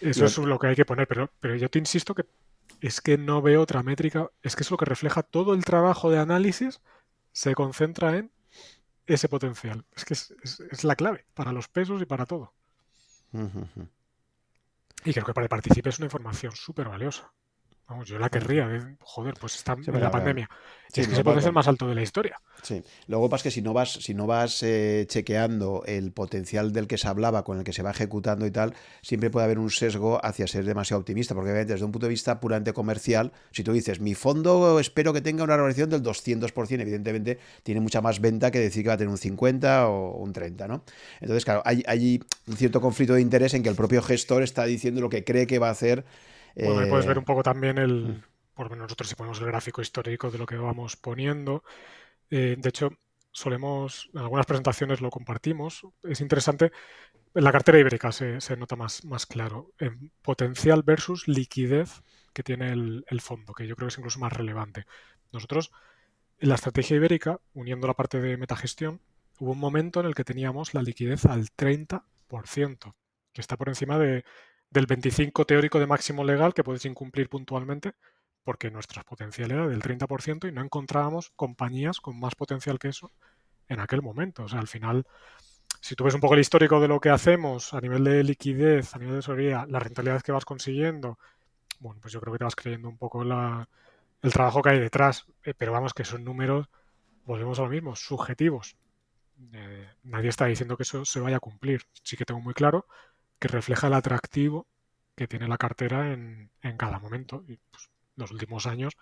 Eso es lo que hay que poner, pero, pero yo te insisto que es que no veo otra métrica, es que es lo que refleja todo el trabajo de análisis, se concentra en ese potencial. Es que es, la clave para los pesos y para todo. Y creo que para el participe es una información súper valiosa. Vamos, yo la querría. joder, pues está en la pandemia. es que se puede ser más alto de la historia. Sí. Luego pasa que si no vas, si no vas eh, chequeando el potencial del que se hablaba, con el que se va ejecutando y tal, siempre puede haber un sesgo hacia ser demasiado optimista. Porque obviamente desde un punto de vista puramente comercial, si tú dices, mi fondo espero que tenga una revalorización del 200%, evidentemente tiene mucha más venta que decir que va a tener un 50 o un 30, ¿no? Entonces, claro, hay, hay un cierto conflicto de interés en que el propio gestor está diciendo lo que cree que va a hacer bueno, ahí puedes ver eh, un poco también el, mm. por lo menos nosotros si ponemos el gráfico histórico de lo que vamos poniendo. Eh, de hecho, solemos, en algunas presentaciones lo compartimos. Es interesante, en la cartera ibérica se, nota más, más claro, en potencial versus liquidez que tiene el, el, fondo, que yo creo que es incluso más relevante. Nosotros, en la estrategia ibérica, uniendo la parte de metagestión, hubo un momento en el que teníamos la liquidez al 30%, que está por encima de, del 25 teórico de máximo legal que puedes incumplir puntualmente, porque nuestra potencial era del 30% y no encontrábamos compañías con más potencial que eso en aquel momento. O sea, al final, si tú ves un poco el histórico de lo que hacemos a nivel de liquidez, a nivel de tesorería, la rentabilidad que vas consiguiendo, bueno, pues yo creo que te vas creyendo un poco la, el trabajo que hay detrás. Eh, pero vamos, que son números, volvemos a lo mismo, subjetivos. Eh, nadie está diciendo que eso se vaya a cumplir. Sí que tengo muy claro que refleja el atractivo que tiene la cartera en, cada momento. Y pues, los últimos años,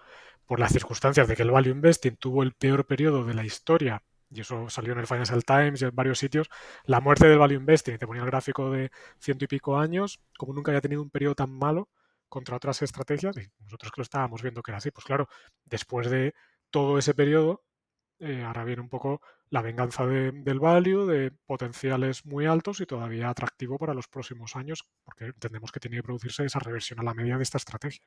por las circunstancias de que el value investing tuvo el peor periodo de la historia, y eso salió en el Financial Times y en varios sitios, la muerte del value investing, te ponía el gráfico de ciento y pico años, como nunca había tenido un periodo tan malo contra otras estrategias, y nosotros que lo estábamos viendo que era así, pues claro, después de todo ese periodo, eh, ahora viene un poco la venganza del value, de potenciales muy altos y todavía atractivo para los próximos años, porque entendemos que tiene que producirse esa reversión a la media de esta estrategia.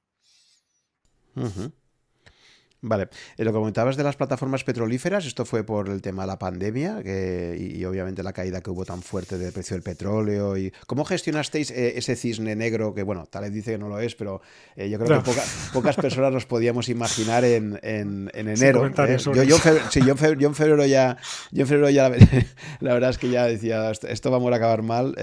Vale, eh, lo que comentabas de las plataformas petrolíferas, esto fue por el tema de la pandemia y, obviamente la caída que hubo tan fuerte del precio del petróleo. y ¿Cómo gestionasteis eh, ese cisne negro que, bueno, tal vez dice que no lo es, pero eh, yo creo que pocas personas nos podíamos imaginar en, enero? Yo, yo, en febrero, ya, yo en febrero ya la, verdad es que ya decía, esto vamos a acabar mal.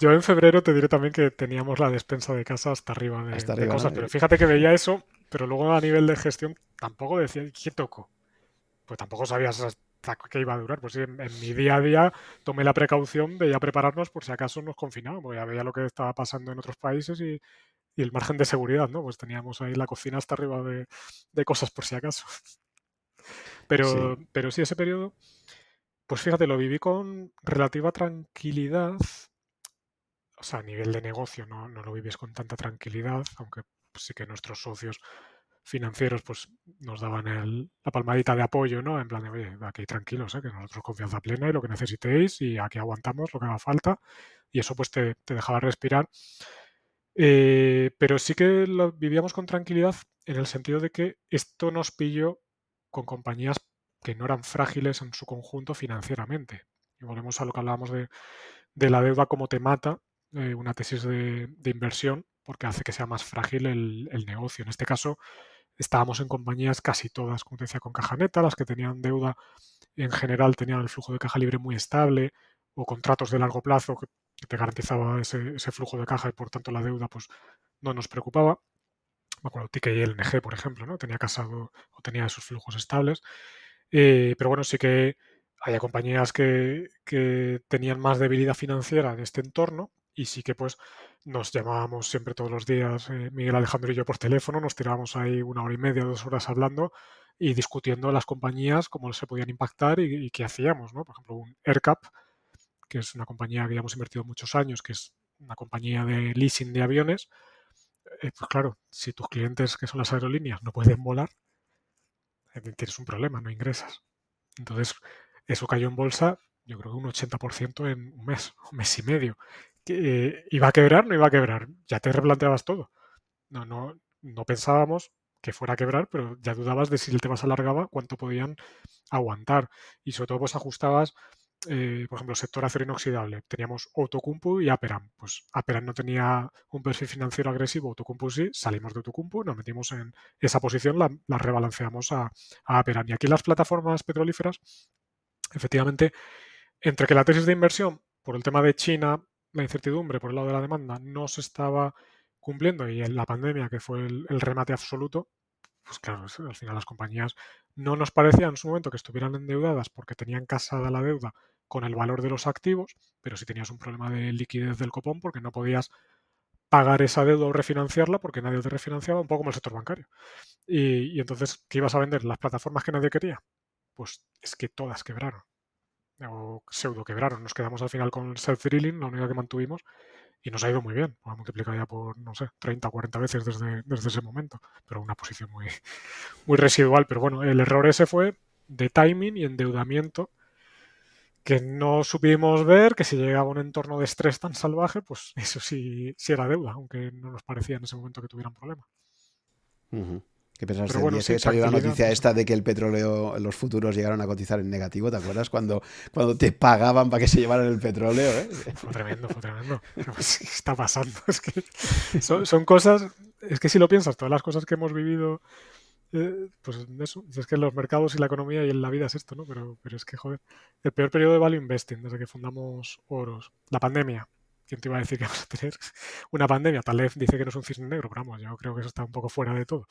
Yo, en febrero te diré también que teníamos la despensa de casa hasta arriba de, cosas, pero fíjate que veía eso pero luego a nivel de gestión tampoco decía, ¿qué toco? Pues tampoco sabías hasta qué iba a durar. Pues en, mi día a día tomé la precaución de ya prepararnos por si acaso nos confinábamos, porque ya veía lo que estaba pasando en otros países y, el margen de seguridad, ¿no? Pues teníamos ahí la cocina hasta arriba de, cosas por si acaso. Pero sí. pero sí, ese periodo, pues fíjate, lo viví con relativa tranquilidad. O sea, a nivel de negocio no, no lo vives con tanta tranquilidad, aunque sí que nuestros socios financieros pues nos daban la palmadita de apoyo, ¿no? En plan de, oye, aquí tranquilos, ¿eh? que nosotros confianza plena y lo que necesitéis y aquí aguantamos lo que haga falta. Y eso pues te, dejaba respirar. Eh, pero sí que lo vivíamos con tranquilidad en el sentido de que esto nos pilló con compañías que no eran frágiles en su conjunto financieramente. Y volvemos a lo que hablábamos de, la deuda como te mata, eh, una tesis de, inversión, porque hace que sea más frágil el, negocio. En este caso, estábamos en compañías casi todas, como te decía, con caja neta, las que tenían deuda en general tenían el flujo de caja libre muy estable o contratos de largo plazo que te garantizaba ese, flujo de caja y por tanto la deuda pues no nos preocupaba. Me acuerdo, TKI LNG, por ejemplo, ¿no? Tenía casado o tenía esos flujos estables. Eh, pero bueno, sí que había compañías que, tenían más debilidad financiera en este entorno y sí que pues nos llamábamos siempre todos los días, eh, Miguel Alejandro y yo por teléfono, nos tirábamos ahí una hora y media, dos horas hablando y discutiendo las compañías, cómo se podían impactar y, qué hacíamos, ¿no? Por ejemplo, un AirCap, que es una compañía que ya hemos invertido muchos años, que es una compañía de leasing de aviones, eh, pues claro, si tus clientes, que son las aerolíneas, no pueden volar, eh, tienes un problema, no ingresas. Entonces, eso cayó en bolsa, yo creo que un 80% en un mes, un mes y medio. ¿Iba a quebrar? No iba a quebrar. Ya te replanteabas todo. No, no, no pensábamos que fuera a quebrar, pero ya dudabas de si el tema se alargaba, cuánto podían aguantar. Y sobre todo, pues ajustabas, eh, por ejemplo, el sector acero inoxidable. Teníamos Autocumpu y Aperam. Pues Aperam no tenía un perfil financiero agresivo, Autocumpu sí, salimos de Autocumpu, nos metimos en esa posición, la, rebalanceamos a Aperam. Y aquí las plataformas petrolíferas, efectivamente, entre que la tesis de inversión, por el tema de China, la incertidumbre por el lado de la demanda no se estaba cumpliendo y en la pandemia, que fue el, remate absoluto, pues claro, al final las compañías no nos parecía en su momento que estuvieran endeudadas porque tenían casada la deuda con el valor de los activos, pero si tenías un problema de liquidez del copón porque no podías pagar esa deuda o refinanciarla porque nadie te refinanciaba, un poco como el sector bancario. Y, y entonces, ¿qué ibas a vender? ¿Las plataformas que nadie quería? Pues es que todas quebraron o pseudo quebraron. Nos quedamos al final con self-drilling, la única que mantuvimos, y nos ha ido muy bien. Ha multiplicado ya por, no sé, 30 o 40 veces desde, desde ese momento, pero una posición muy, muy residual. Pero bueno, el error ese fue de timing y endeudamiento que no supimos ver, que si llegaba un entorno de estrés tan salvaje, pues eso sí, sí era deuda, aunque no nos parecía en ese momento que tuvieran problema. ¿Qué pensaste bueno, día que salió la noticia esta de que el petróleo, los futuros llegaron a cotizar en negativo? ¿Te acuerdas? Cuando, cuando te pagaban para que se llevaran el petróleo. ¿eh? Fue tremendo, fue tremendo. ¿Qué está pasando? Es que son, cosas, es que si lo piensas, todas las cosas que hemos vivido, eh, pues eso, es que en los mercados y la economía y en la vida es esto, ¿no? Pero, pero es que, joder, el peor periodo de value investing desde que fundamos Oros, la pandemia, ¿Quién te iba a decir que vamos a tener una pandemia? Tal vez dice que no es un cisne negro, pero vamos, yo creo que eso está un poco fuera de todo.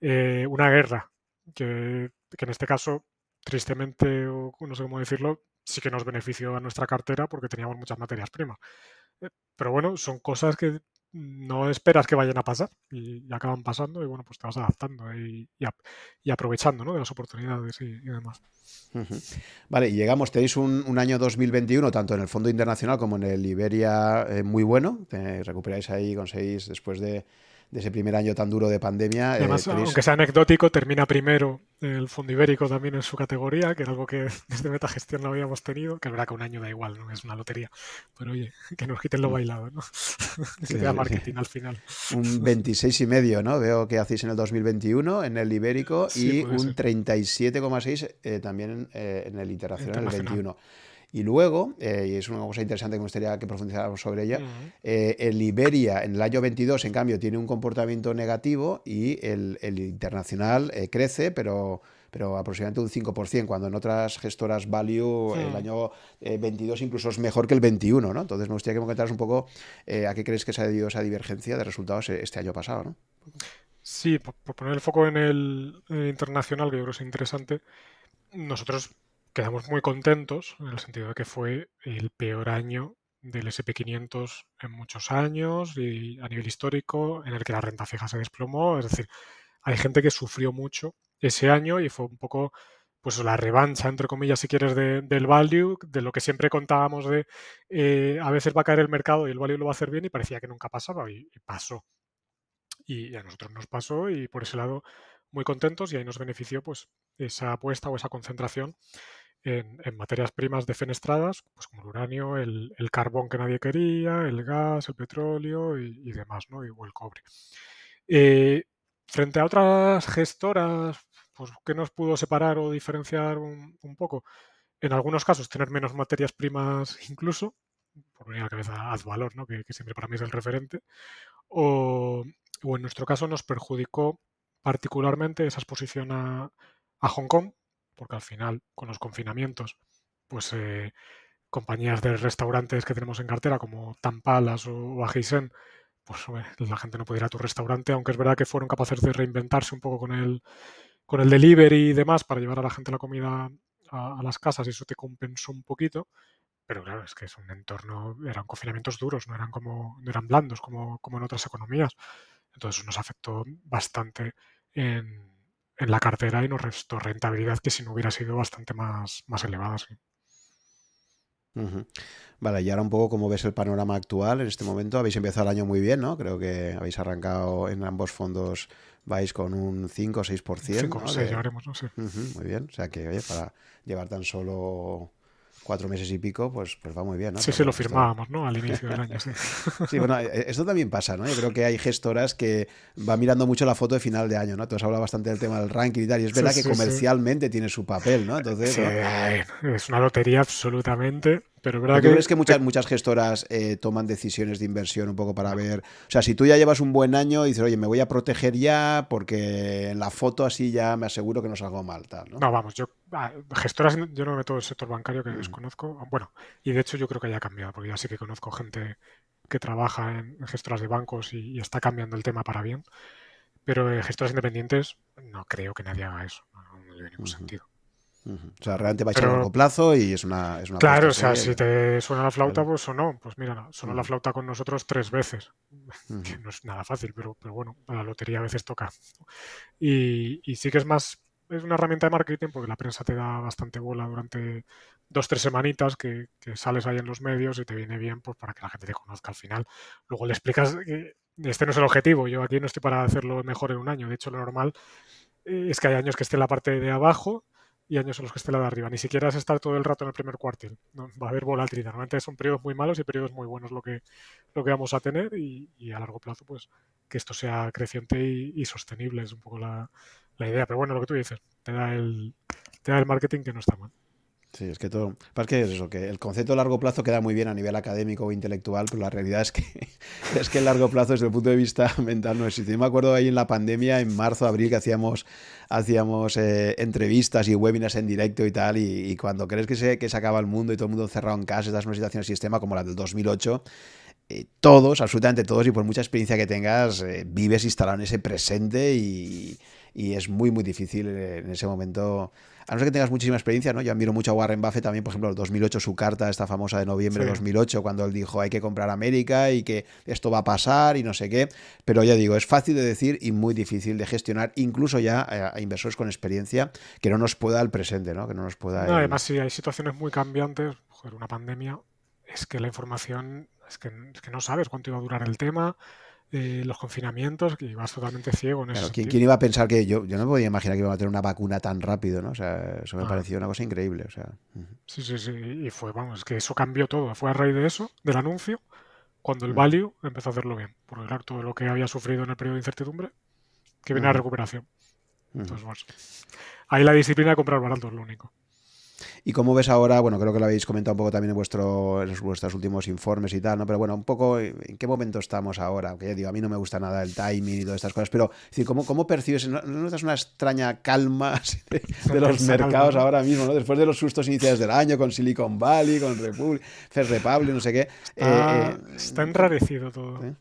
Eh, una guerra, que, en este caso, tristemente, o no sé cómo decirlo, sí que nos benefició a nuestra cartera porque teníamos muchas materias primas. Eh, pero bueno, son cosas que no esperas que vayan a pasar y, acaban pasando y bueno, pues te vas adaptando y, aprovechando ¿no? de las oportunidades y, demás. Vale, y llegamos, tenéis un, año 2021 tanto en el Fondo Internacional como en el Iberia eh, muy bueno, recuperáis ahí, conseguís después de de ese primer año tan duro de pandemia. Eh, Además, aunque sea anecdótico, termina primero el fondo ibérico también en su categoría, que era algo que desde Metagestión no habíamos tenido, que es verdad que un año da igual, no es una lotería, pero oye, que nos quiten lo mm. bailado, ¿no? que queda marketing al final. Un 26 y medio, ¿no? Veo que hacéis en el 2021 en el ibérico y un 37,6 eh, también eh, en el internacional, en el 21. Y luego, eh, y es una cosa interesante que me gustaría que profundizáramos sobre ella, eh, el Iberia en el año 22, en cambio, tiene un comportamiento negativo y el, internacional eh, crece, pero, pero aproximadamente un 5%, cuando en otras gestoras value el año 22 incluso es mejor que el 21, ¿no? Entonces me gustaría que me comentaras un poco a qué crees que se ha debido esa divergencia de resultados este año pasado, ¿no? Sí, por, poner el foco en el, internacional, que yo creo que es interesante, nosotros quedamos muy contentos en el sentido de que fue el peor año del SP500 en muchos años y a nivel histórico en el que la renta fija se desplomó. Es decir, hay gente que sufrió mucho ese año y fue un poco pues la revancha, entre comillas, si quieres, del value, de lo que siempre contábamos de eh, a veces va a caer el mercado y el value lo va a hacer bien y parecía que nunca pasaba y, pasó. y a nosotros nos pasó y por ese lado muy contentos y ahí nos benefició pues esa apuesta o esa concentración en, materias primas defenestradas, pues como el uranio, el, carbón que nadie quería, el gas, el petróleo y, demás, ¿no? Y, o el cobre. Eh, frente a otras gestoras, pues, ¿qué nos pudo separar o diferenciar un, poco? En algunos casos, tener menos materias primas incluso, por venir a la cabeza valor, ¿no? que, siempre para mí es el referente, o, en nuestro caso nos perjudicó particularmente esa exposición a, Hong Kong, porque al final, con los confinamientos, pues eh, compañías de restaurantes que tenemos en cartera, como Tampalas o, Agisen, pues la gente no puede ir a tu restaurante, aunque es verdad que fueron capaces de reinventarse un poco con el, con el delivery y demás para llevar a la gente la comida a, las casas y eso te compensó un poquito. Pero claro, es que es un entorno, eran confinamientos duros, no eran como, no eran blandos como, como en otras economías. Entonces nos afectó bastante en, en la cartera y nos restó rentabilidad que si no hubiera sido bastante más, más elevada. Sí. Vale, y ahora un poco cómo ves el panorama actual en este momento. Habéis empezado el año muy bien, ¿no? Creo que habéis arrancado en ambos fondos, vais con un 5 o 6%. 5 o 6 llevaremos, no sé. muy bien, o sea que, oye, para llevar tan solo cuatro meses y pico, pues, pues va muy bien, ¿no? Sí, sí, lo firmábamos, ¿no? Al inicio del año, sí. sí, bueno, e, esto también pasa, ¿no? Yo creo que hay gestoras que van mirando mucho la foto de final de año, ¿no? Tú has hablado bastante del tema del ranking y tal, y es verdad que comercialmente tiene su papel, ¿no? Entonces, es una lotería absolutamente. Pero verdad que... que muchas, muchas gestoras eh, toman decisiones de inversión un poco para ver. O sea, si tú ya llevas un buen año y dices, oye, me voy a proteger ya porque en la foto así ya me aseguro que no salgo mal, tal, ¿no? No, vamos, yo. Ah, gestoras, yo no me meto en el sector bancario que mm. desconozco. Bueno, y de hecho yo creo que haya cambiado, porque ya sí que conozco gente que trabaja en gestoras de bancos y, está cambiando el tema para bien. Pero en gestoras independientes no creo que nadie haga eso. No, no le ningún sentido. O sea, realmente va a echar a largo plazo y es una. Es una claro, o sea, si te suena la flauta, pues o no. Pues mira, sonó la flauta con nosotros tres veces. Que no es nada fácil, pero, pero bueno, la lotería a veces toca. Y, y sí que es más. Es una herramienta de marketing porque la prensa te da bastante bola durante dos, tres semanitas que, sales ahí en los medios y te viene bien pues para que la gente te conozca al final. Luego le explicas que este no es el objetivo. Yo aquí no estoy para hacerlo mejor en un año. De hecho, lo normal eh, es que hay años que esté en la parte de abajo y años en los que esté la de arriba. Ni siquiera es estar todo el rato en el primer cuartil. No, va a haber volatilidad. Normalmente son periodos muy malos y periodos muy buenos lo que, lo que vamos a tener y, a largo plazo, pues que esto sea creciente y, sostenible es un poco la, la, idea. Pero bueno, lo que tú dices, te da el, te da el marketing que no está mal. Sí, es que todo. Pasa que es eso, que el concepto de largo plazo queda muy bien a nivel académico o intelectual, pero la realidad es que es que el largo plazo desde el punto de vista mental no existe. Yo me acuerdo ahí en la pandemia, en marzo, abril, que hacíamos, hacíamos eh, entrevistas y webinars en directo y tal, y, cuando crees que se, que se acaba el mundo y todo el mundo encerrado en casa, estás en una situación de sistema como la del 2008, eh, todos, absolutamente todos, y por mucha experiencia que tengas, eh, vives instalado en ese presente y, y es muy, muy difícil en ese momento a no ser que tengas muchísima experiencia, ¿no? Yo admiro mucho a Warren Buffett también, por ejemplo, el 2008, su carta, esta famosa de noviembre de 2008, cuando él dijo hay que comprar América y que esto va a pasar y no sé qué. Pero ya digo, es fácil de decir y muy difícil de gestionar, incluso ya a, inversores con experiencia, que no nos pueda el presente, ¿no? Que no nos pueda. Además, si hay situaciones muy cambiantes, joder, una pandemia, es que la información, es que, es que no sabes cuánto iba a durar el tema los confinamientos y vas totalmente ciego en eso. ¿quién, iba a pensar que yo, yo no me podía imaginar que iba a tener una vacuna tan rápido, ¿no? O sea, eso me ah. pareció una cosa increíble. O sea. Sí, sí, sí. Y fue, vamos, que eso cambió todo. Fue a raíz de eso, del anuncio, cuando el value empezó a hacerlo bien. Porque claro, todo lo que había sufrido en el periodo de incertidumbre, que viene a recuperación. Entonces, bueno, ahí la disciplina de comprar barato es lo único. ¿Y cómo ves ahora? Bueno, creo que lo habéis comentado un poco también en, vuestro, en vuestros últimos informes y tal, ¿no? Pero bueno, un poco en qué momento estamos ahora. Aunque ya digo, a mí no me gusta nada el timing y todas estas cosas, pero decir, ¿cómo, cómo percibes? ¿No, notas una extraña calma de, los mercados ahora mismo, ¿no? Después de los sustos iniciales del año con Silicon Valley, con Republic, First Republic, no sé qué. Está, eh, eh, enrarecido todo. ¿eh?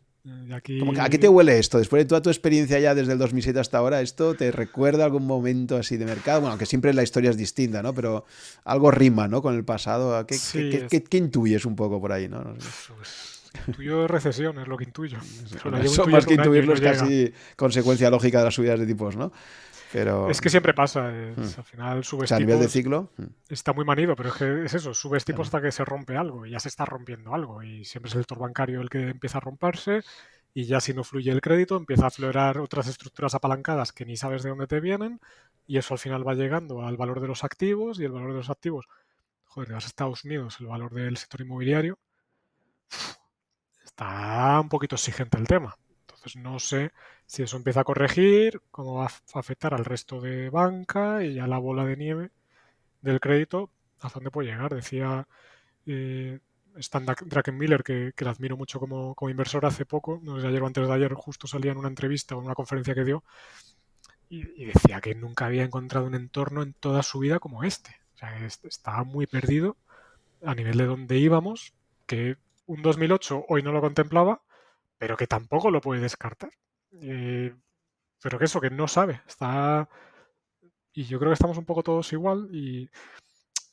¿A qué te huele esto? Después de toda tu experiencia ya desde el 2007 hasta ahora, ¿esto te recuerda algún momento así de mercado? Bueno, aunque siempre la historia es distinta, ¿no? Pero algo rima, ¿no? Con el pasado. ¿Qué, qué, intuyes un poco por ahí, no? Pues, intuyo recesión, es lo que intuyo. Eso más que intuirlo es casi consecuencia lógica de las subidas de tipos, ¿no? Pero... Es que siempre pasa. Hmm. Al final subes a nivel de ciclo. Hmm. Está muy manido, pero es que es eso. Subes tipos hasta que se rompe algo y ya se está rompiendo algo. Y siempre es el sector bancario el que empieza a romperse y ya si no fluye el crédito empieza a aflorar otras estructuras apalancadas que ni sabes de dónde te vienen y eso al final va llegando al valor de los activos y el valor de los activos, joder, vas a Estados Unidos, el valor del sector inmobiliario, está un poquito exigente el tema. Entonces no sé si eso empieza a corregir, cómo va a afectar al resto de banca y ya la bola de nieve del crédito, ¿a dónde puede llegar? Decía eh, Stan Druckenmiller, que, que le admiro mucho como, inversor hace poco, no sé ayer o antes de ayer, justo salía en una entrevista o en una conferencia que dio, y, decía que nunca había encontrado un entorno en toda su vida como este. O sea, estaba muy perdido a nivel de donde íbamos, que un 2008 hoy no lo contemplaba, pero que tampoco lo puede descartar. Eh, pero que eso, que no sabe, está... Y yo creo que estamos un poco todos igual y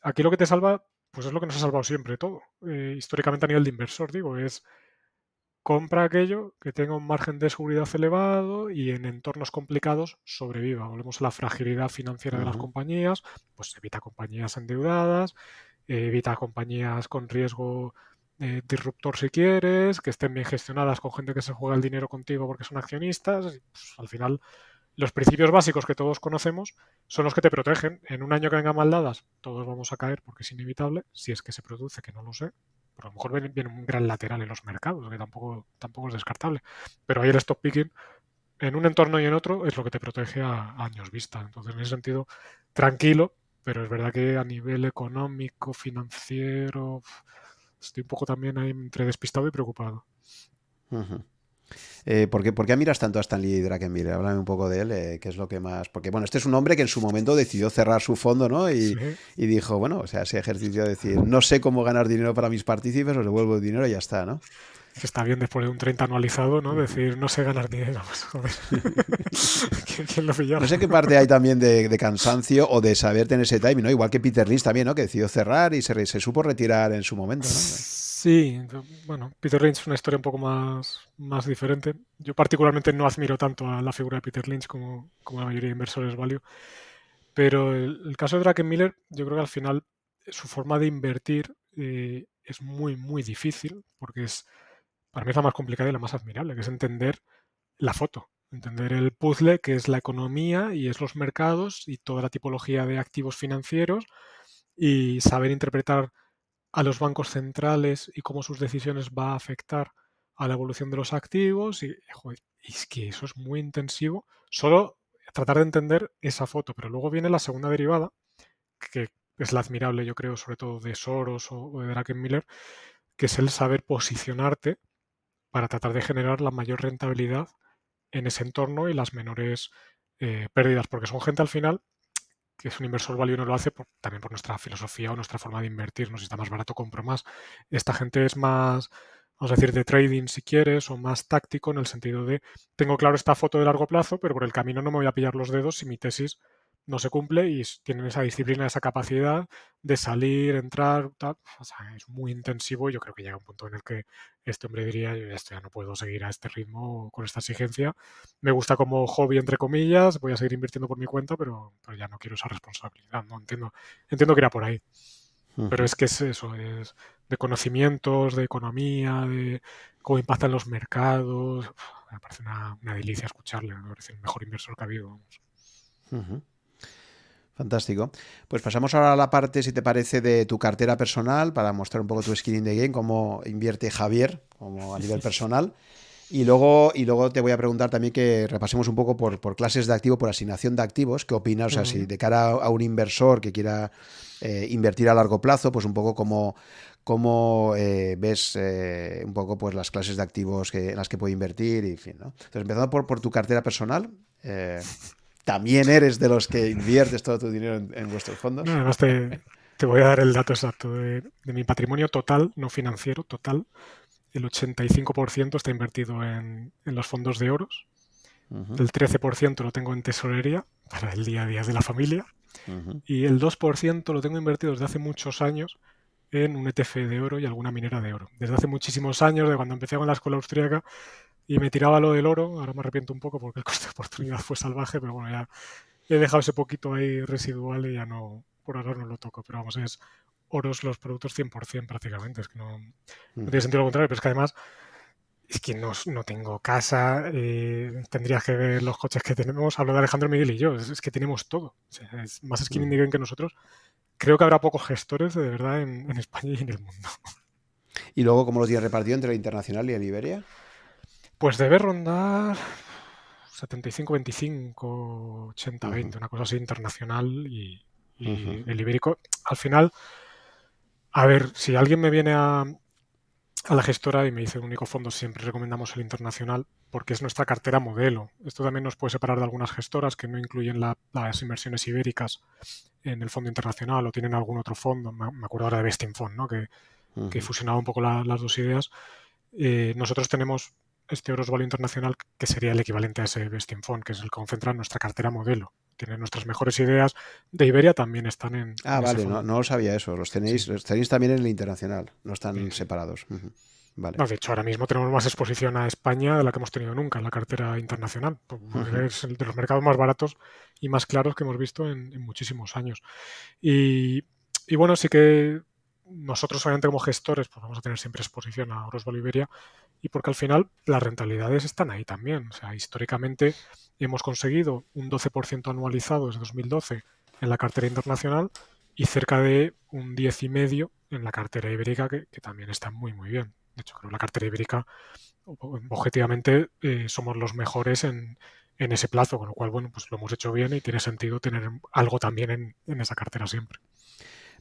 aquí lo que te salva, pues es lo que nos ha salvado siempre todo. Eh, históricamente a nivel de inversor, digo, es compra aquello que tenga un margen de seguridad elevado y en entornos complicados sobreviva. Volvemos a la fragilidad financiera de las compañías, pues evita compañías endeudadas, evita compañías con riesgo disruptor si quieres, que estén bien gestionadas con gente que se juega el dinero contigo porque son accionistas. Pues, al final, los principios básicos que todos conocemos son los que te protegen. En un año que venga mal dadas, todos vamos a caer porque es inevitable, si es que se produce, que no lo sé. Pero a lo mejor viene, un gran lateral en los mercados, que tampoco, tampoco es descartable. Pero ahí el stop picking, en un entorno y en otro, es lo que te protege a años vista. Entonces, en ese sentido, tranquilo, pero es verdad que a nivel económico, financiero, estoy un poco también ahí entre despistado y preocupado. Eh, ¿por, qué, miras tanto a Stanley Druckenmiller? Háblame un poco de él, eh, qué es lo que más... Porque, bueno, este es un hombre que en su momento decidió cerrar su fondo, ¿no? Y, dijo, bueno, o sea, ese ejercicio de decir, no sé cómo ganar dinero para mis partícipes, os devuelvo el dinero y ya está, ¿no? Está bien después de un 30 anualizado, ¿no? Decir, no sé ganar dinero. Pues, ¿Quién, lo No sé qué parte hay también de, cansancio o de saber tener ese timing, ¿no? Igual que Peter Lynch también, ¿no? Que decidió cerrar y se, se supo retirar en su momento, ¿no? Sí, bueno, Peter Lynch es una historia un poco más, más diferente. Yo particularmente no admiro tanto a la figura de Peter Lynch como, como la mayoría de inversores value, pero el, caso de Miller, yo creo que al final su forma de invertir eh, es muy, muy difícil, porque es para mí es la más complicada y la más admirable, que es entender la foto, entender el puzzle que es la economía y es los mercados y toda la tipología de activos financieros y saber interpretar a los bancos centrales y cómo sus decisiones va a afectar a la evolución de los activos y, es que eso es muy intensivo, solo tratar de entender esa foto, pero luego viene la segunda derivada, que es la admirable yo creo sobre todo de Soros o, de Druckenmiller, que es el saber posicionarte para tratar de generar la mayor rentabilidad en ese entorno y las menores eh, pérdidas, porque son gente al final que es un inversor value no lo hace también por nuestra filosofía o nuestra forma de invertir. No si está más barato, compro más. Esta gente es más, vamos a decir, de trading si quieres, o más táctico en el sentido de tengo claro esta foto de largo plazo, pero por el camino no me voy a pillar los dedos si mi tesis no se cumple y tienen esa disciplina, esa capacidad de salir, entrar, tal. O sea, es muy intensivo. Yo creo que llega un punto en el que este hombre diría, yo esto ya no puedo seguir a este ritmo con esta exigencia. Me gusta como hobby, entre comillas, voy a seguir invirtiendo por mi cuenta, pero, ya no quiero esa responsabilidad. No entiendo, entiendo que era por ahí. Pero es que es eso, es de conocimientos, de economía, de cómo impactan los mercados. Me parece una, delicia escucharle, me parece el mejor inversor que ha habido. Fantástico. Pues pasamos ahora a la parte, si te parece, de tu cartera personal para mostrar un poco tu skin in the game, cómo invierte Javier, como a nivel personal. Y luego, y luego te voy a preguntar también que repasemos un poco por, clases de activo, por asignación de activos, qué opinas, o sea, si de cara a un inversor que quiera eh, invertir a largo plazo, pues un poco cómo, cómo eh, ves eh, un poco pues las clases de activos que, en las que puede invertir y en fin, ¿no? Entonces, empezando por, por tu cartera personal, también eres de los que inviertes todo tu dinero en, vuestros fondos. además te, voy a dar el dato exacto de, mi patrimonio total, no financiero, total. El 85% está invertido en, los fondos de oros. El 13% lo tengo en tesorería para el día a día de la familia. Y el 2% lo tengo invertido desde hace muchos años en un ETF de oro y alguna minera de oro. Desde hace muchísimos años, de cuando empecé con la escuela austríaca, y me tiraba lo del oro. Ahora me arrepiento un poco porque el coste de oportunidad fue salvaje, pero bueno, ya he dejado ese poquito ahí residual y ya no, por ahora no lo toco. Pero vamos, es oros los productos 100% prácticamente. Es que no, tiene sentido lo contrario, pero es que además es que no, no tengo casa, eh, tendrías que ver los coches que tenemos. Hablo de Alejandro Miguel y yo, es, que tenemos todo. es más skin mm. que nosotros. Creo que habrá pocos gestores de verdad en, España y en el mundo. ¿Y luego cómo los días repartido entre el internacional y el Iberia? Pues debe rondar 75-25, 80-20, una cosa así internacional y, el ibérico. Al final, a ver, si alguien me viene a, a la gestora y me dice el único fondo siempre recomendamos el internacional porque es nuestra cartera modelo. Esto también nos puede separar de algunas gestoras que no incluyen las inversiones ibéricas en el fondo internacional o tienen algún otro fondo. Me, acuerdo ahora de Besting Fund, ¿no? que, que fusionaba un poco las dos ideas. Eh, nosotros tenemos este Euros Value Internacional que sería el equivalente a ese Besting Fund, que es el que concentra nuestra cartera modelo. Tiene nuestras mejores ideas de Iberia también están en. Ah, vale, no, no, sabía eso. Los tenéis, los tenéis también en el internacional, no están separados. Vale. No, de hecho, ahora mismo tenemos más exposición a España de la que hemos tenido nunca en la cartera internacional. Es el de los mercados más baratos y más claros que hemos visto en, muchísimos años. Y, y, bueno, sí que nosotros, obviamente, como gestores, pues vamos a tener siempre exposición a Oros Boliviria y porque al final las rentabilidades están ahí también. O sea, históricamente hemos conseguido un 12% anualizado desde 2012 en la cartera internacional y cerca de un 10,5% en la cartera ibérica, que, también está muy, muy bien. De hecho, creo que la cartera ibérica, objetivamente, eh, somos los mejores en, ese plazo, con lo cual, bueno, pues lo hemos hecho bien y tiene sentido tener algo también en esa cartera siempre.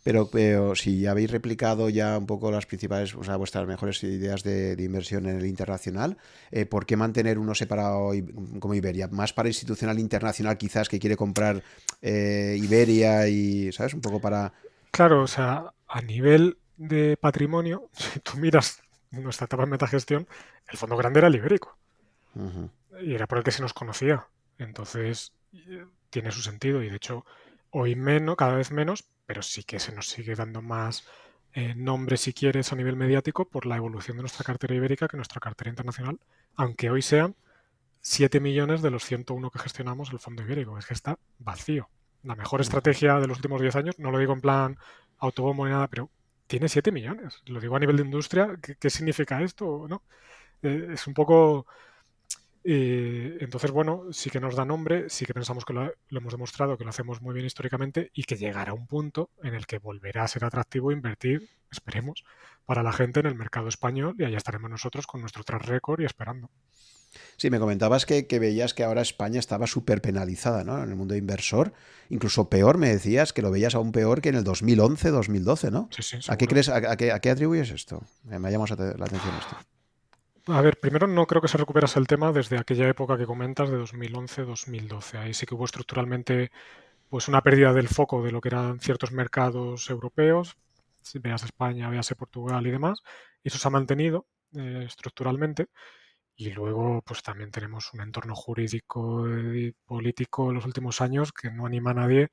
Pero, si habéis replicado ya un poco las principales, o sea, vuestras mejores ideas de, inversión en el internacional, eh, ¿por qué mantener uno separado como Iberia? ¿Más para institucional internacional quizás que quiere comprar eh, Iberia y, ¿sabes? Un poco para... Claro, o sea, a nivel de patrimonio, si tú miras nuestra etapa en metagestión, el fondo grande era el ibérico. Y era por el que se nos conocía. Entonces, eh, tiene su sentido y de hecho hoy menos, cada vez menos, pero sí que se nos sigue dando más eh, nombre, si quieres, a nivel mediático por la evolución de nuestra cartera ibérica que nuestra cartera internacional, aunque hoy sean 7 millones de los 101 que gestionamos el fondo ibérico. Es que está vacío. La mejor estrategia de los últimos 10 años, no lo digo en plan autobombo ni nada, pero tiene 7 millones. Lo digo a nivel de industria, ¿qué, significa esto? ¿no? Eh, es un poco entonces, bueno, sí que nos da nombre, sí que pensamos que lo, hemos demostrado, que lo hacemos muy bien históricamente y que llegará un punto en el que volverá a ser atractivo invertir, esperemos, para la gente en el mercado español y allá estaremos nosotros con nuestro track record y esperando. Sí, me comentabas que, veías que ahora España estaba súper penalizada ¿no? en el mundo inversor. Incluso peor, me decías que lo veías aún peor que en el 2011, 2012, ¿no? Sí, sí, ¿A qué, crees, a, qué, atribuyes esto? Me ha llamado la atención esto. A ver, primero no creo que se recuperase el tema desde aquella época que comentas de 2011-2012. Ahí sí que hubo estructuralmente pues una pérdida del foco de lo que eran ciertos mercados europeos, veas España, veas Portugal y demás, y eso se ha mantenido eh, estructuralmente. Y luego, pues también tenemos un entorno jurídico y político en los últimos años que no anima a nadie,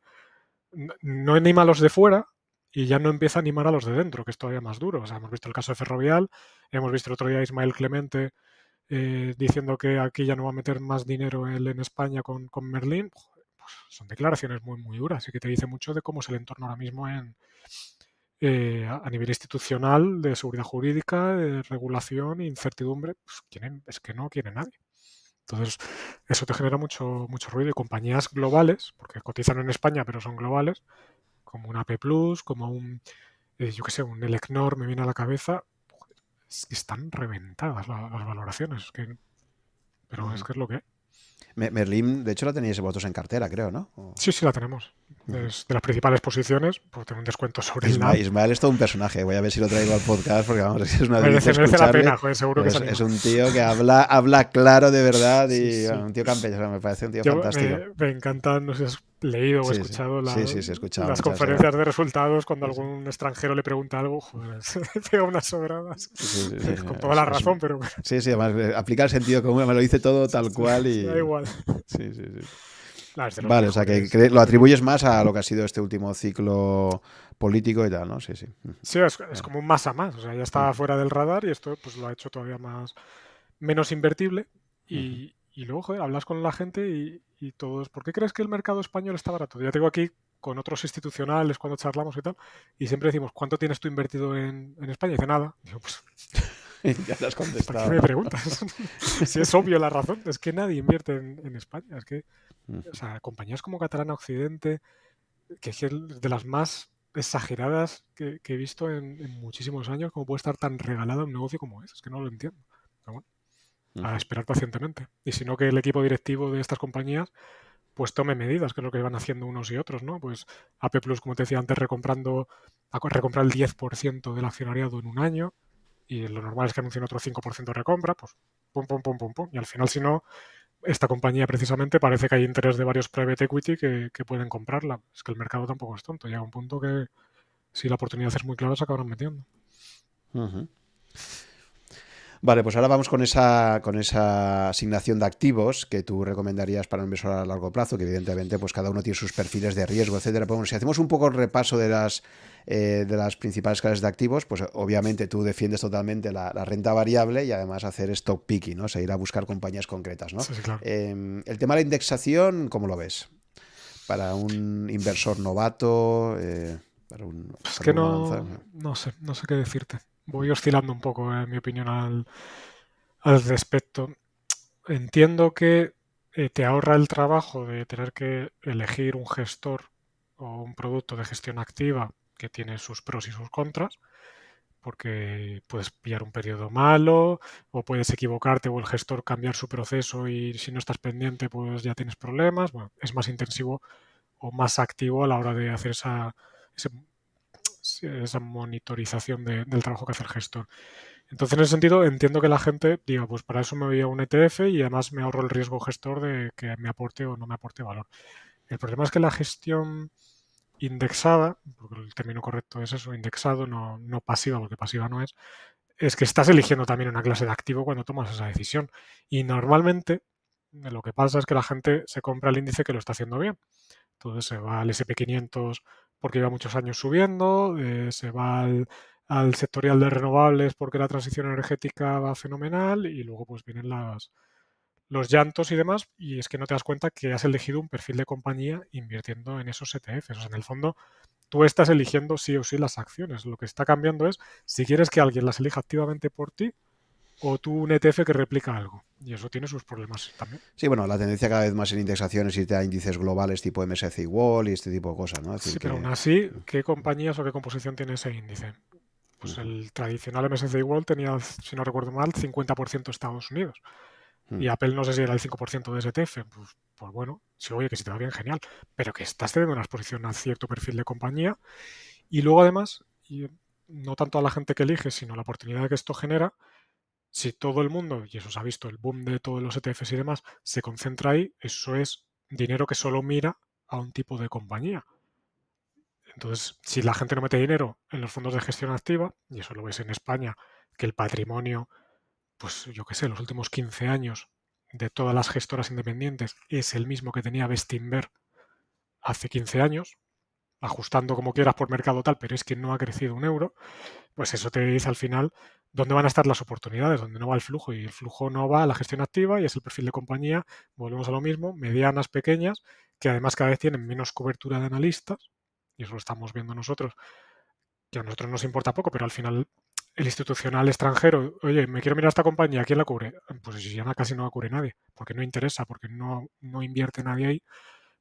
no anima a los de fuera, y ya no empieza a animar a los de dentro, que es todavía más duro. O sea, hemos visto el caso de Ferrovial, hemos visto el otro día a Ismael Clemente eh, diciendo que aquí ya no va a meter más dinero él en España con, con Merlín. Pues son declaraciones muy, muy duras y que te dice mucho de cómo es el entorno ahora mismo en, eh, a nivel institucional, de seguridad jurídica, de regulación, incertidumbre. Pues es que no quiere nadie. Entonces, eso te genera mucho, mucho ruido y compañías globales, porque cotizan en España, pero son globales, como un AP Plus, como un, eh, yo qué sé, un Elecnor me viene a la cabeza, están reventadas las, valoraciones. Que, pero es que es lo que. Merlin, de hecho, la tenéis vosotros en cartera, creo, ¿no? Sí, sí, la tenemos. de las principales posiciones, pues tengo un descuento sobre Ismael, el Ismael es todo un personaje. Voy a ver si lo traigo al podcast porque vamos, es una merece, merece la pena, joder, seguro que es, es un tío que habla, habla claro de verdad y un tío campechano, me parece un tío fantástico. Me, encanta, no sé, leído o escuchado, escuchado las conferencias de resultados cuando algún extranjero le pregunta algo, joder, pega unas sobradas. Con toda la razón, pero Sí, sí, además eh, aplica el sentido común, me lo dice todo tal cual y. Da igual. Sí, sí, sí. vale, o sea que lo atribuyes más a lo que ha sido este último ciclo político y tal, ¿no? Sí, sí. Sí, es, como un más a más. O sea, ya estaba fuera del radar y esto pues lo ha hecho todavía más menos invertible. Y, y luego, joder, hablas con la gente y, y todos, ¿por qué crees que el mercado español está barato? Ya tengo aquí con otros institucionales cuando charlamos y tal, y siempre decimos, ¿cuánto tienes tú invertido en, España? Y dice, nada. Digo, pues, ya te has contestado. ¿Por qué me preguntas? si es obvio la razón, es que nadie invierte en, España. Es que, o sea, compañías como Catalana Occidente, que es de las más exageradas que, he visto en, muchísimos años, como puede estar tan regalado un negocio como es. Es que no lo entiendo. Pero bueno, a esperar pacientemente. Y si no, que el equipo directivo de estas compañías pues tome medidas, que es lo que van haciendo unos y otros, ¿no? Pues AP Plus, como te decía antes, recomprando, recomprar el 10% del accionariado en un año, y lo normal es que anuncien otro 5% de recompra, pues pum, pum, pum, pum, pum. Y al final, si no, esta compañía precisamente parece que hay interés de varios private equity que, pueden comprarla. Es que el mercado tampoco es tonto. Llega un punto que si la oportunidad es muy clara se acabarán metiendo. Vale, pues ahora vamos con esa, con esa asignación de activos que tú recomendarías para un inversor a largo plazo, que evidentemente pues cada uno tiene sus perfiles de riesgo, etcétera. Pero si hacemos un poco el repaso de las, eh, de las principales clases de activos, pues obviamente tú defiendes totalmente la, renta variable y además hacer stock picking, ¿no? O sea, ir a buscar compañías concretas, ¿no? Em, el tema de la indexación, ¿cómo lo ves? Para un inversor novato, eh, para un... es que no, no sé, no sé qué decirte voy oscilando un poco, en mi opinión, al, respecto. Entiendo que eh, te ahorra el trabajo de tener que elegir un gestor o un producto de gestión activa que tiene sus pros y sus contras, porque puedes pillar un periodo malo o puedes equivocarte o el gestor cambiar su proceso y si no estás pendiente pues ya tienes problemas. Bueno, es más intensivo o más activo a la hora de hacer esa, ese esa monitorización del trabajo que hace el gestor. Entonces, en ese sentido, entiendo que la gente diga, pues para eso me voy a un ETF y además me ahorro el riesgo gestor de que me aporte o no me aporte valor. El problema es que la gestión indexada, porque el término correcto es eso, indexado, no, no pasiva, porque pasiva no es, es que estás eligiendo también una clase de activo cuando tomas esa decisión. Y normalmente lo que pasa es que la gente se compra el índice que lo está haciendo bien. Entonces se va al SP500 porque lleva muchos años subiendo, eh, se va al, sectorial de renovables porque la transición energética va fenomenal y luego pues vienen las, los llantos y demás y es que no te das cuenta que has elegido un perfil de compañía invirtiendo en esos ETFs. En el fondo tú estás eligiendo sí o sí las acciones. Lo que está cambiando es si quieres que alguien las elija activamente por ti o tú un ETF que replica algo. Y eso tiene sus problemas también. Sí, bueno, la tendencia cada vez más en indexaciones y a índices globales tipo MSCI Wall y este tipo de cosas, ¿no? sí, pero aún así, ¿qué compañías o qué composición tiene ese índice? Pues el tradicional MSCI World tenía, si no recuerdo mal, 50% Estados Unidos. Y Apple no sé si era el 5% de ese ETF. Pues, pues, bueno, si oye que si te va bien, genial. Pero que estás teniendo una exposición a cierto perfil de compañía. Y luego además, y no tanto a la gente que elige, sino la oportunidad que esto genera, si todo el mundo, y eso se ha visto, el boom de todos los ETFs y demás, se concentra ahí, eso es dinero que solo mira a un tipo de compañía. Entonces, si la gente no mete dinero en los fondos de gestión activa, y eso lo ves en España, que el patrimonio, pues yo qué sé, los últimos 15 años de todas las gestoras independientes es el mismo que tenía Bestinver hace 15 años, ajustando como quieras por mercado tal, pero es que no ha crecido un euro, pues eso te dice al final dónde van a estar las oportunidades, dónde no va el flujo. Y el flujo no va a la gestión activa y es el perfil de compañía, volvemos a lo mismo, medianas, pequeñas, que además cada vez tienen menos cobertura de analistas, y eso lo estamos viendo nosotros, que a nosotros nos importa poco, pero al final el institucional extranjero, oye, me quiero mirar esta compañía, ¿quién la cubre? Pues si ya casi no la cubre nadie, porque no interesa, porque no, no invierte nadie ahí.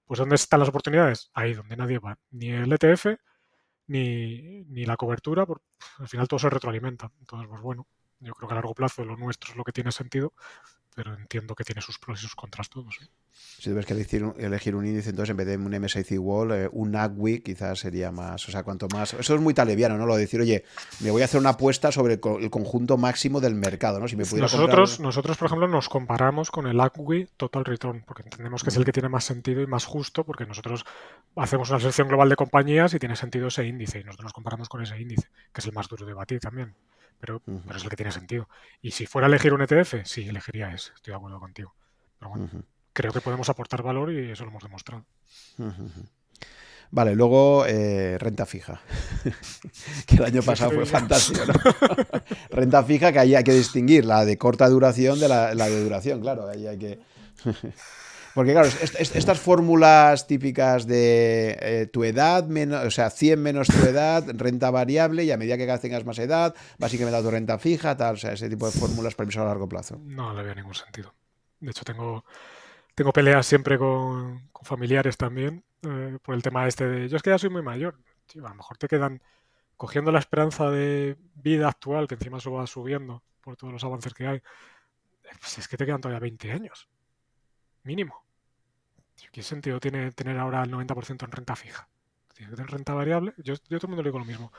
Pues ¿dónde están las oportunidades? Ahí donde nadie va. Ni el ETF, ni, ni la cobertura, porque al final todo se retroalimenta. Entonces, pues bueno, yo creo que a largo plazo lo nuestro es lo que tiene sentido, pero entiendo que tiene sus pros y sus contras todos. Si tuvieras que elegir, elegir, un índice, entonces en vez de un MSCI Wall, eh, un NAGWI quizás sería más, o sea, cuanto más... Eso es muy taleviano, ¿no? Lo de decir, oye, me voy a hacer una apuesta sobre el, conjunto máximo del mercado, ¿no? Si me nosotros, nosotros, por ejemplo, nos comparamos con el ACWI Total Return, porque entendemos que es el que tiene más sentido y más justo, porque nosotros hacemos una selección global de compañías y tiene sentido ese índice, y nosotros nos comparamos con ese índice, que es el más duro de batir también. Pero, es el que tiene sentido. Y si fuera a elegir un ETF, sí, elegiría ese, estoy de acuerdo contigo. Pero bueno creo que podemos aportar valor y eso lo hemos demostrado. Vale, luego eh, renta fija, que el año pasado fue fantástico. renta fija que ahí hay que distinguir la de corta duración de la, de duración, claro, ahí hay que... Porque claro, estas fórmulas típicas de eh, tu edad, menos, o sea, 100 menos tu edad, renta variable, y a medida que tengas más edad, básicamente da tu renta fija, tal, o sea, ese tipo de fórmulas para a largo plazo. No le veo ningún sentido. De hecho, tengo, tengo peleas siempre con, familiares también eh, por el tema este de, yo es que ya soy muy mayor, a lo mejor te quedan cogiendo la esperanza de vida actual, que encima eso va subiendo por todos los avances que hay, eh, pues es que te quedan todavía 20 años. Mínimo. ¿Qué sentido tiene tener ahora el 90% en renta fija? ¿Tiene que tener renta variable? Yo, yo todo el mundo le digo lo mismo.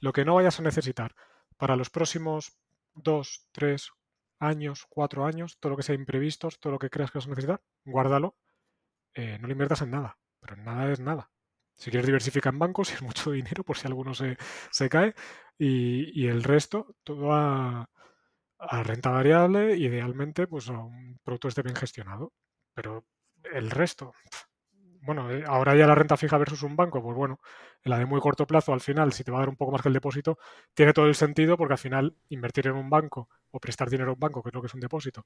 Lo que no vayas a necesitar para los próximos 2, 3, años, cuatro años, todo lo que sea imprevistos, todo lo que creas que vas a necesitar, guárdalo. Eh, no le inviertas en nada, pero en nada es nada. Si quieres diversificar en bancos, es mucho dinero, por si alguno se, cae, y, el resto, todo a, renta variable, idealmente, pues a un producto esté bien gestionado. Pero el resto, bueno, eh, ahora ya la renta fija versus un banco, pues bueno, la de muy corto plazo, al final, si te va a dar un poco más que el depósito, tiene todo el sentido porque al final invertir en un banco o prestar dinero a un banco, que es lo que es un depósito,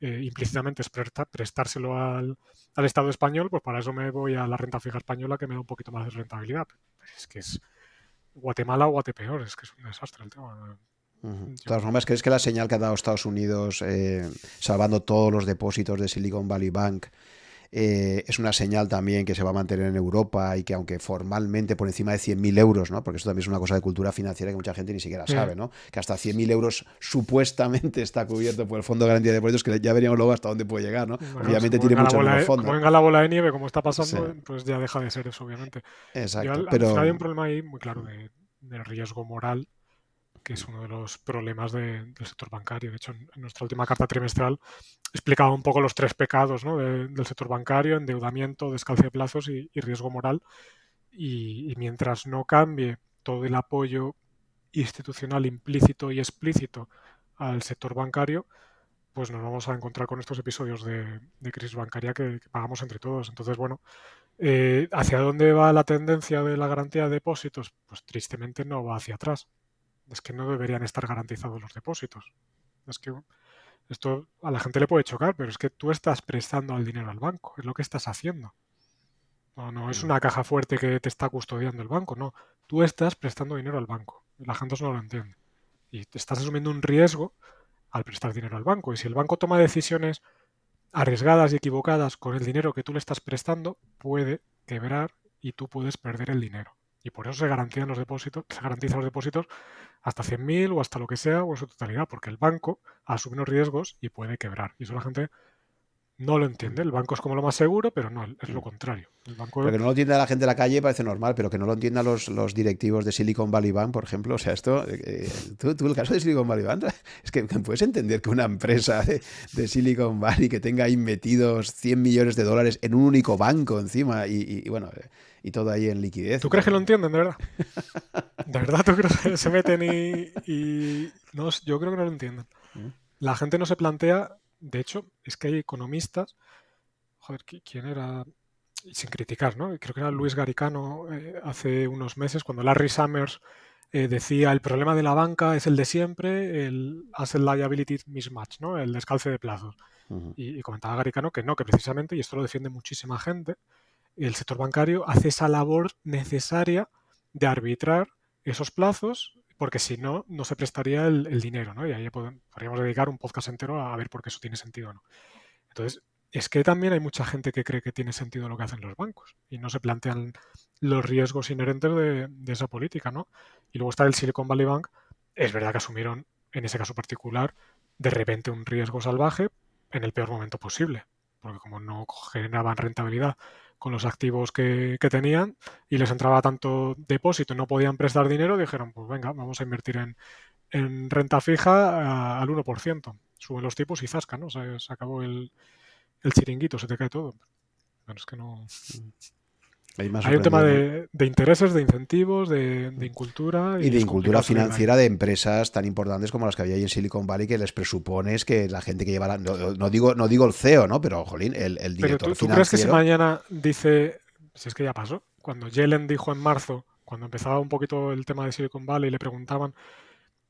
eh, implícitamente es prestárselo al, Estado español, pues para eso me voy a la renta fija española que me da un poquito más de rentabilidad. Es que es Guatemala o Guatepeor, es que es un desastre el tema. De todas formas, ¿crees que la señal que ha dado Estados Unidos eh, salvando todos los depósitos de Silicon Valley Bank eh, es una señal también que se va a mantener en Europa y que aunque formalmente por encima de 100.000 euros, ¿no? porque eso también es una cosa de cultura financiera que mucha gente ni siquiera sabe, ¿no? que hasta 100.000 euros supuestamente está cubierto por el Fondo de Garantía de Depósitos, que ya veríamos luego hasta dónde puede llegar. ¿no? obviamente tiene mucho menos fondo. Como venga la bola de nieve, como está pasando, pues ya deja de ser eso, obviamente. Exacto. pero... hay un problema ahí muy claro de, de riesgo moral que es uno de los problemas del sector bancario. De hecho, en, nuestra última carta trimestral explicaba un poco los tres pecados del sector bancario, endeudamiento, descalce de plazos y, riesgo moral. Y, mientras no cambie todo el apoyo institucional implícito y explícito al sector bancario, pues nos vamos a encontrar con estos episodios de, crisis bancaria que, pagamos entre todos. Entonces, bueno, eh, ¿hacia dónde va la tendencia de la garantía de depósitos? Pues tristemente no va hacia atrás es que no deberían estar garantizados los depósitos. Es que esto a la gente le puede chocar, pero es que tú estás prestando el dinero al banco, es lo que estás haciendo. No, no es mm. una caja fuerte que te está custodiando el banco, no. Tú estás prestando dinero al banco. La gente no lo entiende. Y te estás asumiendo un riesgo al prestar dinero al banco. Y si el banco toma decisiones arriesgadas y equivocadas con el dinero que tú le estás prestando, puede quebrar y tú puedes perder el dinero. Y por eso se garantizan los depósitos, se garantizan los depósitos hasta 100.000 o hasta lo que sea o en su totalidad, porque el banco asume unos riesgos y puede quebrar. Y eso la gente no lo entiende. El banco es como lo más seguro, pero no, es lo contrario. El banco... Pero que no lo entienda la gente de la calle parece normal, pero que no lo entiendan los, los directivos de Silicon Valley Bank, por ejemplo. O sea, esto, eh, eh, tú, el caso de Silicon Valley Bank, es que puedes entender que una empresa de, Silicon Valley que tenga ahí metidos 100 millones de dólares en un único banco encima y, bueno, y todo ahí en liquidez. ¿Tú crees que lo entienden, de verdad? ¿De verdad tú crees que se meten y, No, yo creo que no lo entienden. ¿Mm? La gente no se plantea de hecho, es que hay economistas, joder, ¿quién era? Sin criticar, ¿no? Creo que era Luis Garicano eh, hace unos meses, cuando Larry Summers eh, decía el problema de la banca es el de siempre, el asset liability mismatch, ¿no? El descalce de plazos. y, comentaba Garicano que no, que precisamente, y esto lo defiende muchísima gente, el sector bancario hace esa labor necesaria de arbitrar esos plazos porque si no, no se prestaría el, dinero, ¿no? Y ahí podríamos dedicar un podcast entero a ver por qué eso tiene sentido o no. Entonces, es que también hay mucha gente que cree que tiene sentido lo que hacen los bancos y no se plantean los riesgos inherentes de, esa política, ¿no? Y luego está el Silicon Valley Bank. Es verdad que asumieron, en ese caso particular, de repente un riesgo salvaje en el peor momento posible, porque como no generaban rentabilidad con los activos que, tenían y les entraba tanto depósito y no podían prestar dinero, dijeron, pues venga, vamos a invertir en, renta fija al 1%. Suben los tipos y zasca, ¿no? se acabó el, el chiringuito, se te cae todo. Pero es que no... Hay, un tema de, intereses, de incentivos, de, incultura. Y, de incultura financiera de empresas tan importantes como las que había ahí en Silicon Valley, que les presupones que la gente que lleva la, no, digo, no digo el CEO, ¿no? Pero, jolín, el, el director Pero tú, ¿tú crees que si mañana dice, si es que ya pasó, cuando Yellen dijo en marzo, cuando empezaba un poquito el tema de Silicon Valley, le preguntaban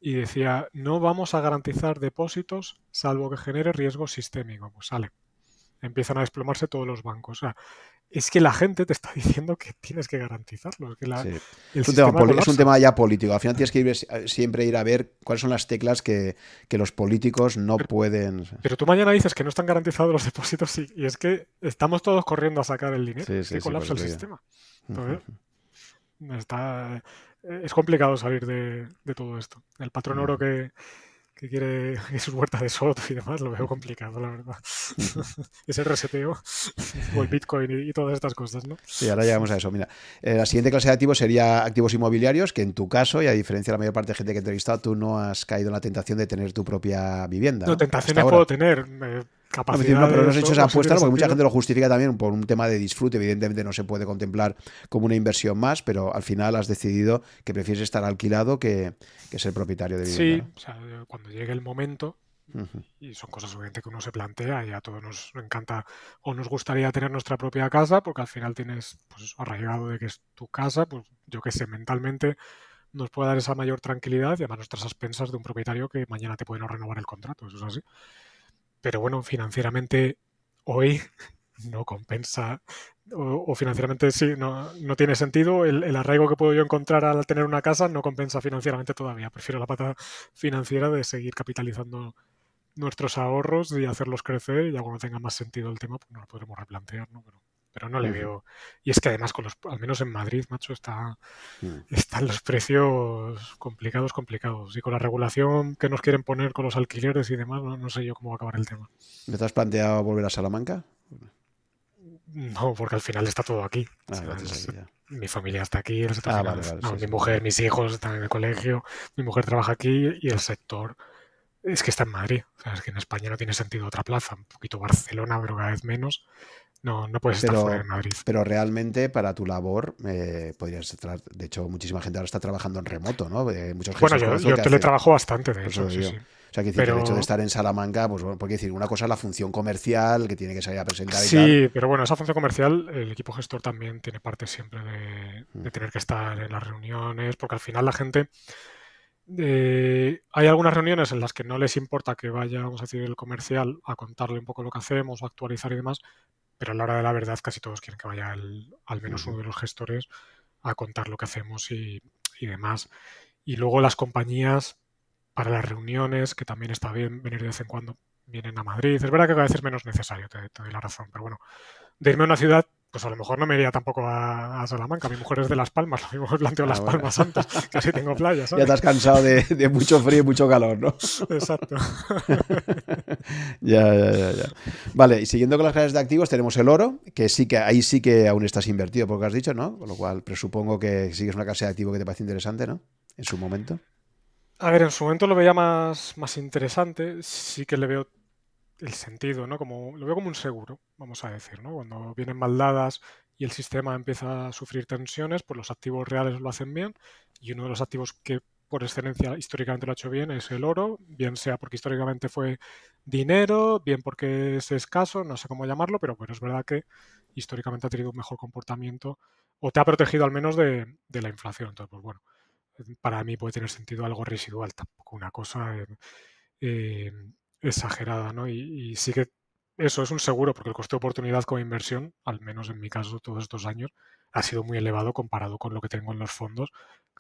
y decía, no vamos a garantizar depósitos salvo que genere riesgo sistémico. Pues sale. empiezan a desplomarse todos los bancos. O sea, es que la gente te está diciendo que tienes que garantizarlo. es, un tema, ya político. Al final tienes que ir, eh, siempre ir a ver cuáles son las teclas que, los políticos no pueden. Pero tú mañana dices que no están garantizados los depósitos y, es que estamos todos corriendo a sacar el dinero. Sí, colapsa el sistema. está, eh, es complicado salir de, de, todo esto. El patrón oro que, que quiere su huerta de Soto y demás, lo veo complicado, la verdad. es el reseteo o el Bitcoin y, todas estas cosas, ¿no? Sí, ahora llegamos a eso. Mira, eh, la siguiente clase de activos sería activos inmobiliarios, que en tu caso, y a diferencia de la mayor parte de gente que he entrevistado, tú no has caído en la tentación de tener tu propia vivienda. No, tentaciones puedo tener. Capacidad no, pero no has hecho esa apuesta porque mucha gente lo justifica también por un tema de disfrute. Evidentemente no se puede contemplar como una inversión más, pero al final has decidido que prefieres estar alquilado que, ser propietario de vivienda. Sí, o sea, cuando llegue el momento, y son cosas obviamente que uno se plantea y a todos nos encanta o nos gustaría tener nuestra propia casa porque al final tienes pues arraigado de que es tu casa, pues yo que sé, mentalmente nos puede dar esa mayor tranquilidad y además nuestras expensas de un propietario que mañana te puede no renovar el contrato, eso es así pero bueno, financieramente hoy no compensa o, financieramente sí, no, no tiene sentido. El, arraigo que puedo yo encontrar al tener una casa no compensa financieramente todavía. Prefiero la pata financiera de seguir capitalizando nuestros ahorros y hacerlos crecer y ya cuando tenga más sentido el tema, pues nos lo podremos replantear, ¿no? Pero pero no le veo. Y es que además, con los, al menos en Madrid, macho, está, mm. están los precios complicados, complicados. Y con la regulación que nos quieren poner con los alquileres y demás, no, sé yo cómo va a acabar el tema. ¿Me te has planteado volver a Salamanca? No, porque al final está todo aquí. Ah, mi familia está aquí, ah, mi mujer, mis hijos están en el colegio, mi mujer trabaja aquí y el sector es que está en Madrid. O sea, es que en España no tiene sentido otra plaza. Un poquito Barcelona, pero cada vez menos. No, no puedes estar fuera de Madrid. Pero realmente para tu labor eh, podrías estar. De hecho, muchísima gente ahora está trabajando en remoto, ¿no? Eh, muchos bueno, yo, yo teletrabajo bastante de eso. Sí, O sea, que el hecho de estar en Salamanca, pues bueno, porque decir, una cosa es la función comercial que tiene que salir a presentar. Sí, pero bueno, esa función comercial, el equipo gestor también tiene parte siempre de, de mm. tener que estar en las reuniones, porque al final la gente. Eh, hay algunas reuniones en las que no les importa que vaya, vamos a decir, el comercial a contarle un poco lo que hacemos, a actualizar y demás, pero a la hora de la verdad casi todos quieren que vaya al menos uno de los gestores a contar lo que hacemos y, demás. Y luego las compañías para las reuniones, que también está bien venir de vez en cuando, vienen a Madrid. Es verdad que cada vez es menos necesario, te, te doy la razón, pero bueno, de irme a una ciudad pues a lo mejor no me iría tampoco a, Salamanca. Mi mujer es de Las Palmas, lo mismo planteo ah, Las Palmas antes, casi tengo playa. Ya te has cansado de, mucho frío y mucho calor, ¿no? Exacto. ya, ya, ya, ya. Vale, y siguiendo con las clases de activos, tenemos el oro, que sí que ahí sí que aún estás invertido, por lo que has dicho, ¿no? Con lo cual presupongo que sí que es una clase de activo que te parece interesante, ¿no? En su momento. A ver, en su momento lo veía más, más interesante. Sí que le veo el sentido, ¿no? Como, lo veo como un seguro, vamos a decir, ¿no? Cuando vienen maldadas y el sistema empieza a sufrir tensiones, pues los activos reales lo hacen bien y uno de los activos que por excelencia históricamente lo ha hecho bien es el oro, bien sea porque históricamente fue dinero, bien porque es escaso, no sé cómo llamarlo, pero bueno, es verdad que históricamente ha tenido un mejor comportamiento o te ha protegido al menos de, la inflación. Entonces, pues bueno, para mí puede tener sentido algo residual, tampoco una cosa exagerada, ¿no? Y, sí que eso es un seguro, porque el coste de oportunidad como inversión, al menos en mi caso todos estos años, ha sido muy elevado comparado con lo que tengo en los fondos,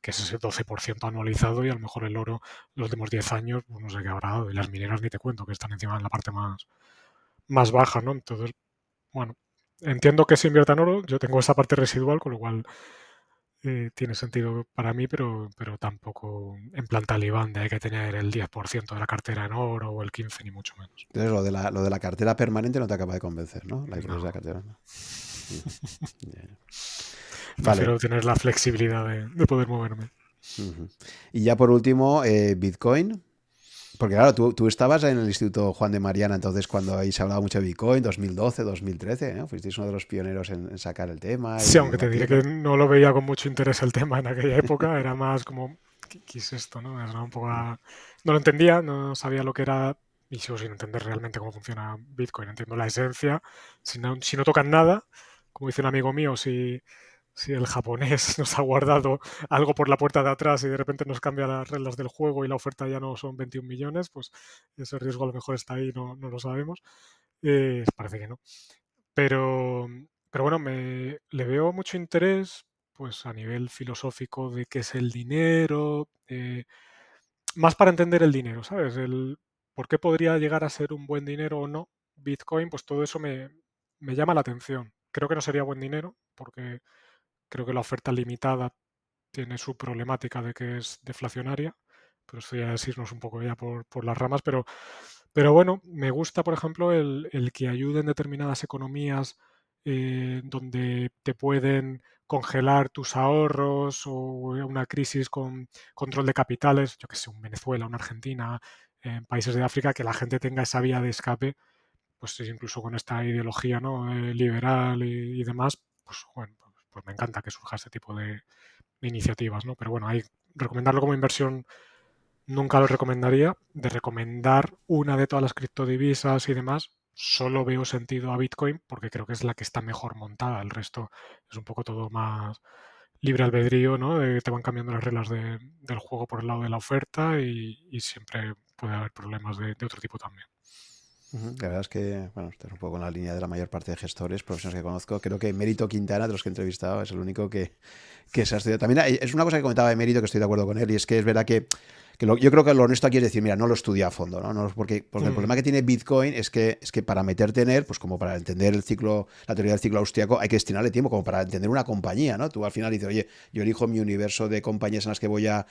que es ese 12% anualizado y a lo mejor el oro los últimos 10 años, pues no sé qué habrá dado. Y las mineras ni te cuento, que están encima en la parte más, más baja, ¿no? Entonces, bueno, entiendo que se invierta en oro, yo tengo esa parte residual, con lo cual eh, tiene sentido para mí, pero, pero tampoco en plan talibán de hay que tener el 10% de la cartera en oro o el 15%, ni mucho menos. Entonces, lo de la, lo de la cartera permanente no te acaba de convencer, ¿no? La de la cartera. ¿no? Prefiero tener la flexibilidad de, poder moverme. Y ya por último, eh, Bitcoin. Porque claro, tú, tú, estabas en el Instituto Juan de Mariana, entonces cuando ahí se hablaba mucho de Bitcoin, 2012, 2013, ¿no? Fuisteis uno de los pioneros en, sacar el tema. Sí, aunque te diré que no lo veía con mucho interés el tema en aquella época, era más como, ¿qué, es esto? No? un poco no lo entendía, no sabía lo que era y sigo sin entender realmente cómo funciona Bitcoin. Entiendo la esencia, si no, si no tocan nada, como dice un amigo mío, si si el japonés nos ha guardado algo por la puerta de atrás y de repente nos cambia las reglas del juego y la oferta ya no son 21 millones, pues ese riesgo a lo mejor está ahí, no, no lo sabemos. Eh, parece que no. Pero, pero bueno, me, le veo mucho interés pues a nivel filosófico de qué es el dinero, eh, más para entender el dinero, ¿sabes? El por qué podría llegar a ser un buen dinero o no Bitcoin, pues todo eso me, me llama la atención. Creo que no sería buen dinero porque creo que la oferta limitada tiene su problemática de que es deflacionaria, pero esto ya es irnos un poco ya por, por las ramas, pero, pero bueno, me gusta, por ejemplo, el, el que ayuden determinadas economías eh, donde te pueden congelar tus ahorros o una crisis con control de capitales, yo que sé, un Venezuela, una Argentina, en países de África, que la gente tenga esa vía de escape, pues incluso con esta ideología ¿no? Eh, liberal y, demás, pues bueno, pues, me encanta que surja este tipo de, iniciativas, ¿no? Pero bueno, hay recomendarlo como inversión nunca lo recomendaría. De recomendar una de todas las criptodivisas y demás, solo veo sentido a Bitcoin porque creo que es la que está mejor montada. El resto es un poco todo más libre albedrío, ¿no? te van cambiando las reglas del juego por el lado de la oferta y, siempre puede haber problemas de otro tipo también. La verdad es que, bueno, estás un poco en la línea de la mayor parte de gestores, profesionales que conozco. Creo que Mérito Quintana, de los que he entrevistado, es el único que, que se ha estudiado. También es una cosa que comentaba de Mérito, que estoy de acuerdo con él, y es que es verdad que, que yo creo que lo honesto aquí es decir, mira, no lo estudia a fondo, ¿no? no porque porque el mm. problema que tiene Bitcoin es que, es que para meterte en él, pues como para entender el ciclo, la teoría del ciclo austriaco, hay que destinarle tiempo, como para entender una compañía, ¿no? Tú al final dices, oye, yo elijo mi universo de compañías en las que voy a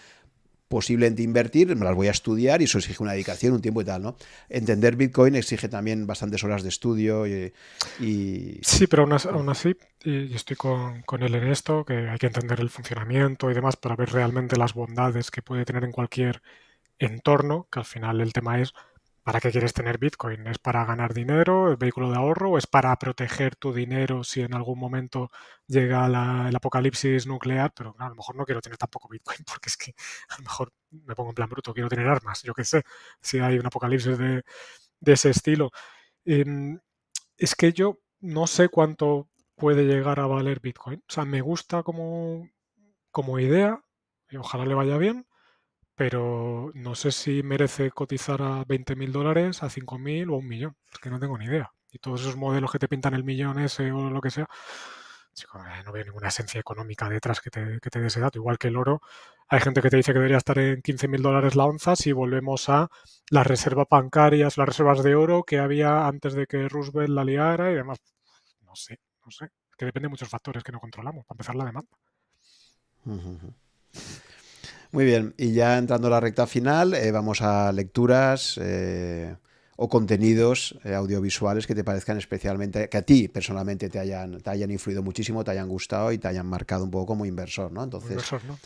posiblemente invertir, me las voy a estudiar y eso exige una dedicación, un tiempo y tal, ¿no? Entender Bitcoin exige también bastantes horas de estudio y... Sí, pero aún, así, y estoy con, con él en esto, que hay que entender el funcionamiento y demás para ver realmente las bondades que puede tener en cualquier entorno, que al final el tema es ¿Para qué quieres tener Bitcoin? ¿Es para ganar dinero, el vehículo de ahorro, o es para proteger tu dinero si en algún momento llega el apocalipsis nuclear? Pero a lo mejor no quiero tener tampoco Bitcoin porque es que a lo mejor me pongo en plan bruto, quiero tener armas, yo qué sé, si hay un apocalipsis de, ese estilo. Em, es que yo no sé cuánto puede llegar a valer Bitcoin. O sea, me gusta como, como idea y ojalá le vaya bien pero no sé si merece cotizar a 20.000 dólares, a 5.000 o a un millón. Es que no tengo ni idea. Y todos esos modelos que te pintan el millón ese o lo que sea, eh, no veo ninguna esencia económica detrás que te, que te dé ese dato. Igual que el oro, hay gente que te dice que debería estar en 15.000 dólares la onza si volvemos a las reservas bancarias, las reservas de oro que había antes de que Roosevelt la liara y demás. No sé, no sé. Que depende de muchos factores que no controlamos. Para empezar, la demanda. Muy bien, y ya entrando a la recta final, eh, vamos a lecturas. Eh, o contenidos eh, audiovisuales que te parezcan especialmente, que a ti personalmente te hayan, te hayan influido muchísimo, te hayan gustado y te hayan marcado un poco como inversor, ¿no? Entonces, inversor, ¿no?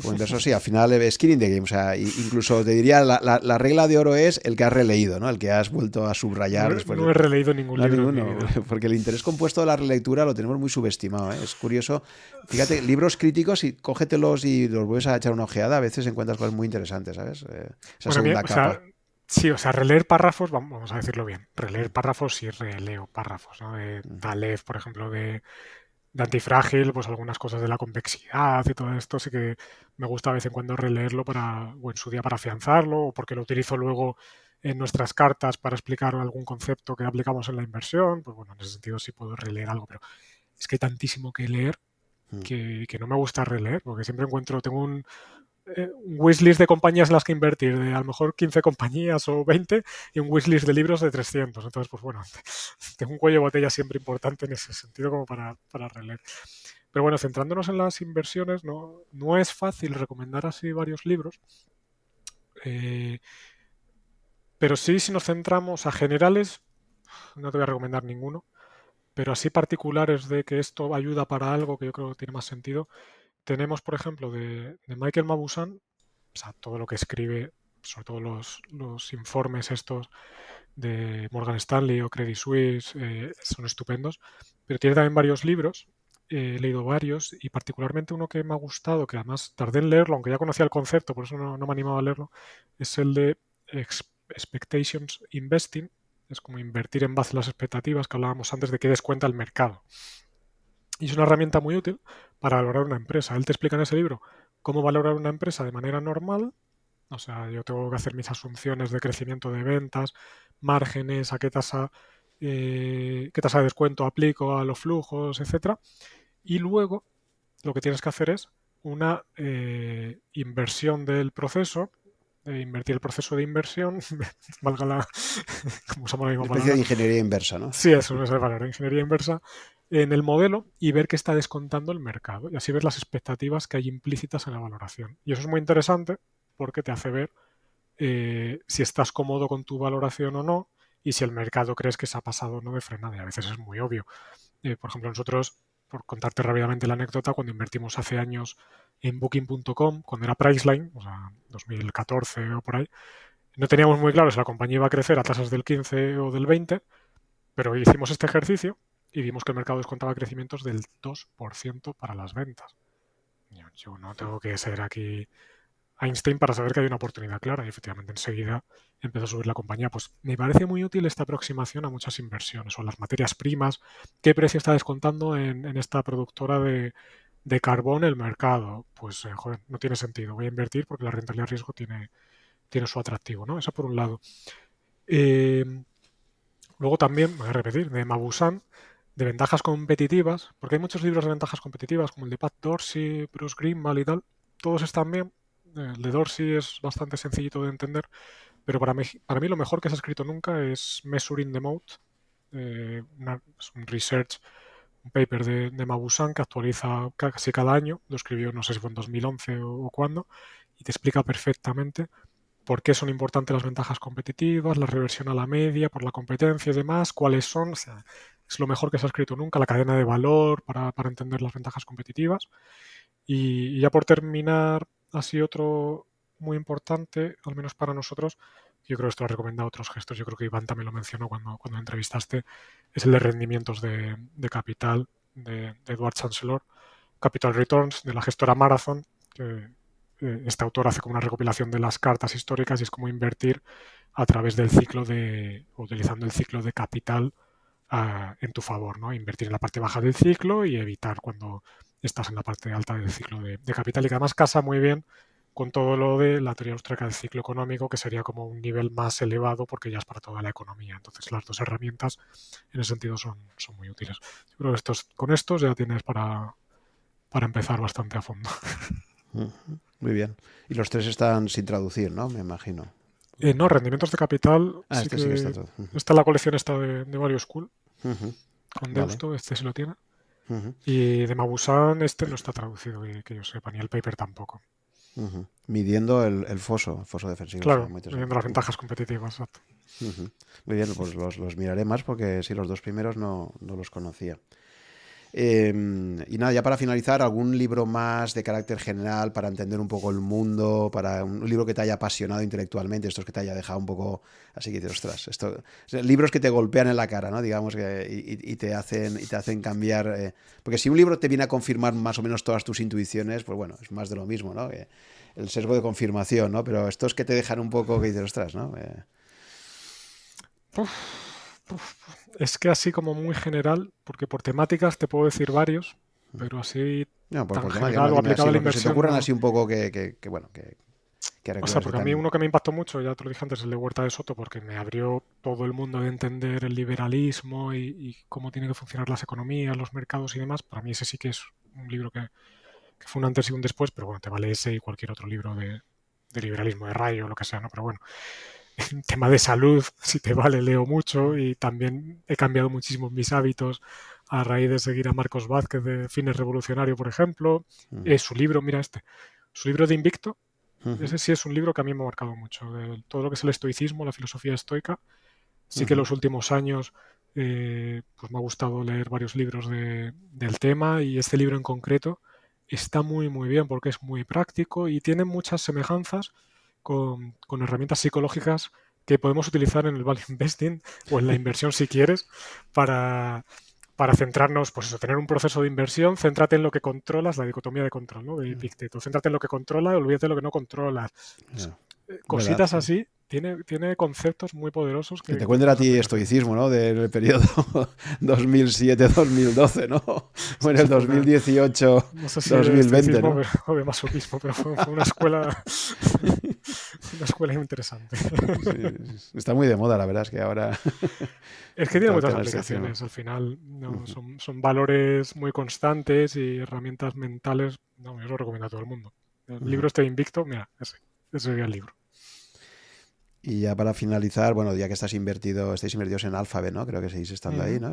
Como inversor, sí, al final es skin in the game, o sea, incluso te diría, la, la, regla de oro es el que has releído, ¿no? El que has vuelto a subrayar no, después. No he releído ningún libro. porque el interés compuesto de la relectura lo tenemos muy subestimado, ¿eh? Es curioso. Fíjate, libros críticos y cógetelos y los vuelves a echar una ojeada, a veces encuentras cosas muy interesantes, ¿sabes? Eh, esa segunda capa. Sí, o sea, releer párrafos, vamos a decirlo bien, releer párrafos y releo párrafos, ¿no? De Taleb, por ejemplo, de, Antifrágil, pues algunas cosas de la convexidad y todo esto, sí que me gusta a vez en cuando releerlo para, o en su día para afianzarlo, o porque lo utilizo luego en nuestras cartas para explicar algún concepto que aplicamos en la inversión, pues bueno, en ese sentido sí puedo releer algo, pero es que hay tantísimo que leer mm. que, que no me gusta releer, porque siempre encuentro, tengo un, eh, wishlist de compañías en las que invertir, de a lo mejor 15 compañías o 20 y un wishlist de libros de 300. Entonces, pues bueno, tengo un cuello de botella siempre importante en ese sentido como para, para releer. Pero bueno, centrándonos en las inversiones, no, no es fácil recomendar así varios libros. Eh, pero sí, si nos centramos a generales, no te voy a recomendar ninguno. Pero así particulares de que esto ayuda para algo que yo creo que tiene más sentido, tenemos, por ejemplo, de, Michael Mabusan, todo lo que escribe, sobre todo los, informes estos de Morgan Stanley o Credit Suisse, eh, son estupendos, pero tiene también varios libros, he leído varios y particularmente uno que me ha gustado, que además tardé en leerlo, aunque ya conocía el concepto, por eso no, no me animaba a leerlo, es el de Expectations Investing, es como invertir en base a las expectativas que hablábamos antes de que descuenta el mercado. Y es una herramienta muy útil para valorar una empresa. Él te explica en ese libro cómo valorar una empresa de manera normal. O sea, yo tengo que hacer mis asunciones de crecimiento de ventas, márgenes, a qué tasa eh, qué tasa de descuento aplico a los flujos, etcétera. Y luego lo que tienes que hacer es una eh, inversión del proceso, invertir el proceso de inversión, valga la... ¿cómo se llama la misma de ingeniería inversa, ¿no? Sí, eso es la ingeniería inversa, en el modelo y ver qué está descontando el mercado. Y así ver las expectativas que hay implícitas en la valoración. Y eso es muy interesante porque te hace ver eh, si estás cómodo con tu valoración o no y si el mercado crees que se ha pasado o no de frenada. Y a veces es muy obvio. Eh, por ejemplo, nosotros, por contarte rápidamente la anécdota, cuando invertimos hace años en Booking.com, cuando era Priceline, o sea, 2014 o por ahí, no teníamos muy claro si la compañía iba a crecer a tasas del 15 o del 20, pero hicimos este ejercicio y vimos que el mercado descontaba crecimientos del 2% para las ventas. Yo no tengo que ser aquí Einstein para saber que hay una oportunidad clara y efectivamente enseguida empezó a subir la compañía. Pues me parece muy útil esta aproximación a muchas inversiones o las materias primas. ¿Qué precio está descontando en, esta productora de, carbón el mercado? Pues, eh, no tiene sentido. Voy a invertir porque la rentabilidad de riesgo tiene, tiene su atractivo, ¿no? Eso por un lado. Eh, luego también, voy a repetir, de Mabusan, de ventajas competitivas, porque hay muchos libros de ventajas competitivas, como el de Pat Dorsey, Bruce Greenwald y tal. Todos están bien. El de Dorsey es bastante sencillito de entender, pero para mí, para mí lo mejor que se ha escrito nunca es Measuring the Moat, eh, un research, un paper de, de, Mabusan que actualiza casi cada año, lo escribió no sé si fue en 2011 o, o cuándo, y te explica perfectamente por qué son importantes las ventajas competitivas, la reversión a la media, por la competencia y demás, cuáles son, o sea, es lo mejor que se ha escrito nunca, la cadena de valor para, entender las ventajas competitivas. Y, ya por terminar, así otro muy importante, al menos para nosotros, yo creo que esto lo ha recomendado otros gestos, yo creo que Iván también lo mencionó cuando, cuando entrevistaste, es el de rendimientos de, capital de, de, Edward Chancellor, Capital Returns, de la gestora Marathon, que eh, este autor hace como una recopilación de las cartas históricas y es como invertir a través del ciclo de, utilizando el ciclo de capital en tu favor, ¿no? Invertir en la parte baja del ciclo y evitar cuando estás en la parte alta del ciclo de, capital y que además casa muy bien con todo lo de la teoría austríaca del ciclo económico, que sería como un nivel más elevado porque ya es para toda la economía. Entonces las dos herramientas en ese sentido son, son muy útiles. Yo creo que estos, con estos ya tienes para, para empezar bastante a fondo. Muy bien. Y los tres están sin traducir, ¿no? Me imagino. Eh, no, rendimientos de capital. Ah, este sí que está todo. Está la colección esta de, de Mario School. Con Deusto, este sí lo tiene. Y de Mabusan, este no está traducido, que, yo sepa, ni el paper tampoco. Midiendo el, foso, el foso defensivo. Claro, midiendo las ventajas competitivas, exacto. Muy bien, pues los, miraré más porque sí, los dos primeros no, no los conocía. Em, y nada, ya para finalizar, algún libro más de carácter general para entender un poco el mundo, para un libro que te haya apasionado intelectualmente, estos que te haya dejado un poco así que ostras, esto, libros que te golpean en la cara, ¿no? Digamos que y, te hacen y te hacen cambiar, eh, porque si un libro te viene a confirmar más o menos todas tus intuiciones, pues bueno, es más de lo mismo, ¿no? el sesgo de confirmación, ¿no? Pero estos que te dejan un poco que dices, ostras, ¿no? Eh, es que así como muy general, porque por temáticas te puedo decir varios, pero así no, por, tan general o aplicado a la inversión. Se te ocurran así un poco que, que, bueno, que, o sea, porque a mí uno que me impactó mucho, ya te lo dije antes, el de Huerta de Soto, porque me abrió todo el mundo de entender el liberalismo y, cómo tienen que funcionar las economías, los mercados y demás. Para mí ese sí que es un libro que, fue un antes y un después, pero bueno, te vale ese y cualquier otro libro de, de liberalismo, de rayo, o lo que sea, ¿no? Pero bueno, en tema de salud, si te vale, leo mucho y también he cambiado muchísimo mis hábitos a raíz de seguir a Marcos Vázquez de Fines Revolucionario, por ejemplo. es su libro, mira este, su libro de Invicto, ese sí es un libro que a mí me ha marcado mucho. De todo lo que es el estoicismo, la filosofía estoica. Sí que en los últimos años eh, pues me ha gustado leer varios libros de, del tema y este libro en concreto está muy muy bien porque es muy práctico y tiene muchas semejanzas con, herramientas psicológicas que podemos utilizar en el value investing o en la inversión si quieres para, para centrarnos, pues eso, tener un proceso de inversión, céntrate en lo que controlas, la dicotomía de control, ¿no? De Epicteto. Céntrate en lo que controla y olvídate de lo que no controlas. Cositas así tiene, tiene conceptos muy poderosos. Que, te cuenten a ti estoicismo, ¿no? Del periodo 2007-2012, ¿no? O en el 2018-2020, ¿no? O de masoquismo, pero fue, una escuela Una escuela interesante. está muy de moda, la verdad es que ahora. Es que tiene muchas aplicaciones al final. son, valores muy constantes y herramientas mentales. No, yo lo recomiendo a todo el mundo. El libro este invicto, mira, ese, ese sería el libro. Y ya para finalizar, bueno, ya que estás invertido, estáis invertidos en Alphabet, ¿no? Creo que seguís estando ahí, ¿no?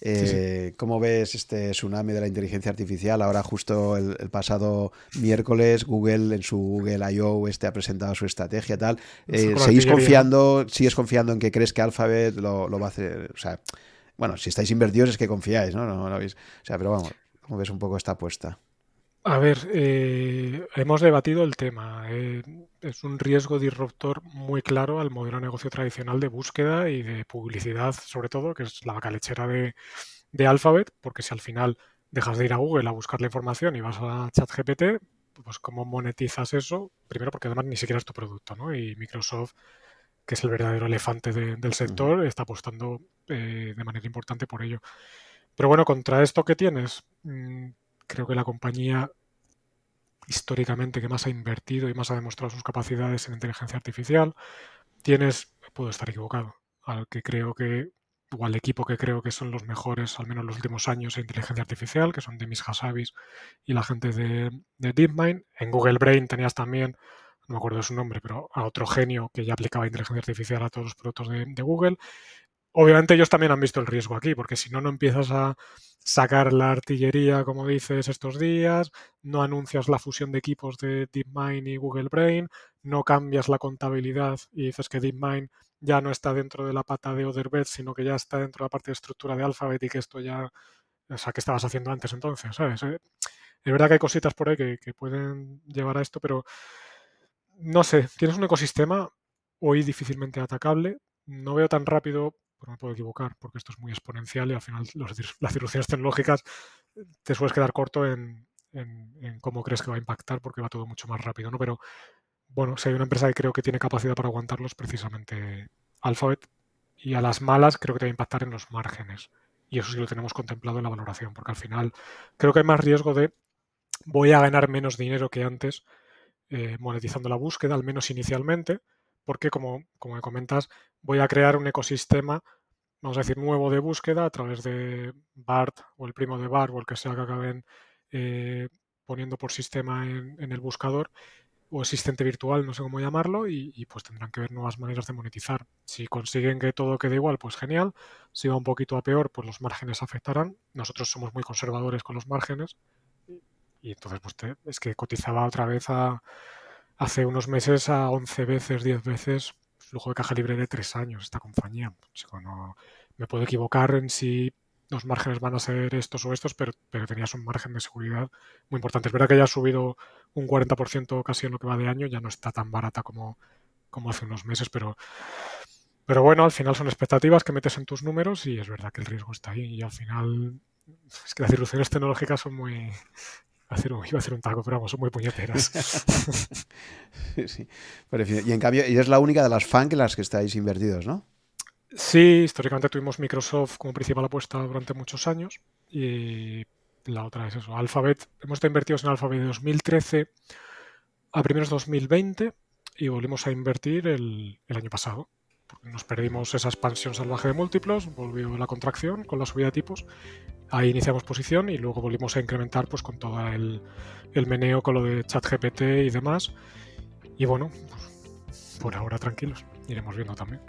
Eh, ¿Cómo ves este tsunami de la inteligencia artificial? Ahora justo el, pasado miércoles Google en su Google I.O. Este ha presentado su estrategia tal. Eh, ¿Seguís confiando, sigues confiando en que crees que Alphabet lo, va a hacer? O sea, bueno, si estáis invertidos es que confiáis, ¿no? no, o sea, pero vamos, ¿cómo ves un poco esta apuesta? A ver, eh, hemos debatido el tema. Eh, es un riesgo disruptor muy claro al modelo de negocio tradicional de búsqueda y de publicidad, sobre todo, que es la vaca lechera de, Alphabet, porque si al final dejas de ir a Google a buscar la información y vas a ChatGPT, pues ¿cómo monetizas eso? Primero porque además ni siquiera es tu producto, ¿no? Y Microsoft, que es el verdadero elefante del sector, está apostando eh, de manera importante por ello. Pero bueno, contra esto que tienes, mm, creo que la compañía históricamente que más ha invertido y más ha demostrado sus capacidades en inteligencia artificial. Tienes, puedo estar equivocado, al que creo que, o al equipo que creo que son los mejores, al menos en los últimos años, en inteligencia artificial, que son Demis Hassabis y la gente de, DeepMind. En Google Brain tenías también, no me acuerdo de su nombre, pero a otro genio que ya aplicaba inteligencia artificial a todos los productos de Google. Obviamente ellos también han visto el riesgo aquí, porque si no, no empiezas a sacar la artillería, como dices, estos días, no anuncias la fusión de equipos de DeepMind y Google Brain, no cambias la contabilidad y dices que DeepMind ya no está dentro de la pata de Otherbet, sino que ya está dentro de la parte de estructura de Alphabet y que esto ya, o sea, ¿qué estabas haciendo antes entonces? ¿Sabes? Eh, es verdad que hay cositas por ahí que, que pueden llevar a esto, pero no sé, tienes un ecosistema hoy difícilmente atacable. No veo tan rápido pero me puedo equivocar, porque esto es muy exponencial y al final las disrupciones tecnológicas eh, te sueles quedar corto en, cómo crees que va a impactar, porque va todo mucho más rápido, ¿no? Pero bueno, si hay una empresa que creo que tiene capacidad para aguantarlos, precisamente Alphabet, y a las malas creo que te va a impactar en los márgenes. Y eso sí lo tenemos contemplado en la valoración, porque al final creo que hay más riesgo de voy a ganar menos dinero que antes eh, monetizando la búsqueda, al menos inicialmente, porque como, como me comentas, voy a crear un ecosistema, vamos a decir, nuevo de búsqueda a través de BART o el primo de BART o el que sea que acaben eh, poniendo por sistema en, el buscador o asistente virtual, no sé cómo llamarlo, y, pues tendrán que ver nuevas maneras de monetizar. Si consiguen que todo quede igual, pues genial. Si va un poquito a peor, pues los márgenes afectarán. Nosotros somos muy conservadores con los márgenes y entonces pues es que cotizaba otra vez a, hace unos meses a 11 veces, 10 veces flujo de caja libre de 3 años esta compañía. No, me puedo equivocar en si los márgenes van a ser estos o estos, pero, pero tenías un margen de seguridad muy importante. Es verdad que ya ha subido un 40% casi en lo que va de año, ya no está tan barata como, como hace unos meses, pero, pero bueno, al final son expectativas que metes en tus números y es verdad que el riesgo está ahí y al final es que las disrupciones tecnológicas son muy, hacer un, iba a hacer un taco, pero vamos, son muy puñeteras. sí, Y en cambio, y es la única de las FANG en las que estáis invertidos, ¿no? Sí, históricamente tuvimos Microsoft como principal apuesta durante muchos años y la otra es eso, Alphabet. Hemos estado invertidos en Alphabet de 2013 a primeros 2020 y volvimos a invertir el, el año pasado. Porque nos perdimos esa expansión salvaje de múltiplos, volvió la contracción con la subida de tipos ahí iniciamos posición y luego volvimos a incrementar pues con todo el, meneo con lo de ChatGPT y demás. Y bueno, pues, por ahora tranquilos, iremos viendo también.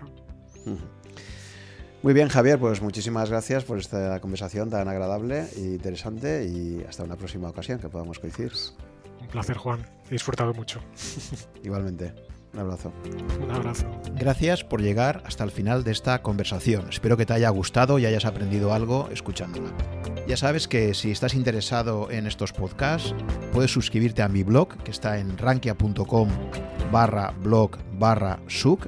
Muy bien, Javier, pues muchísimas gracias por esta conversación tan agradable e interesante y hasta una próxima ocasión que podamos coincidir. Un placer, Juan. He disfrutado mucho. Igualmente. Un abrazo. Un abrazo. Gracias por llegar hasta el final de esta conversación. Espero que te haya gustado y hayas aprendido algo escuchándola. Ya sabes que si estás interesado en estos podcasts, puedes suscribirte a mi blog, que está en rankia.com barra blog barra such,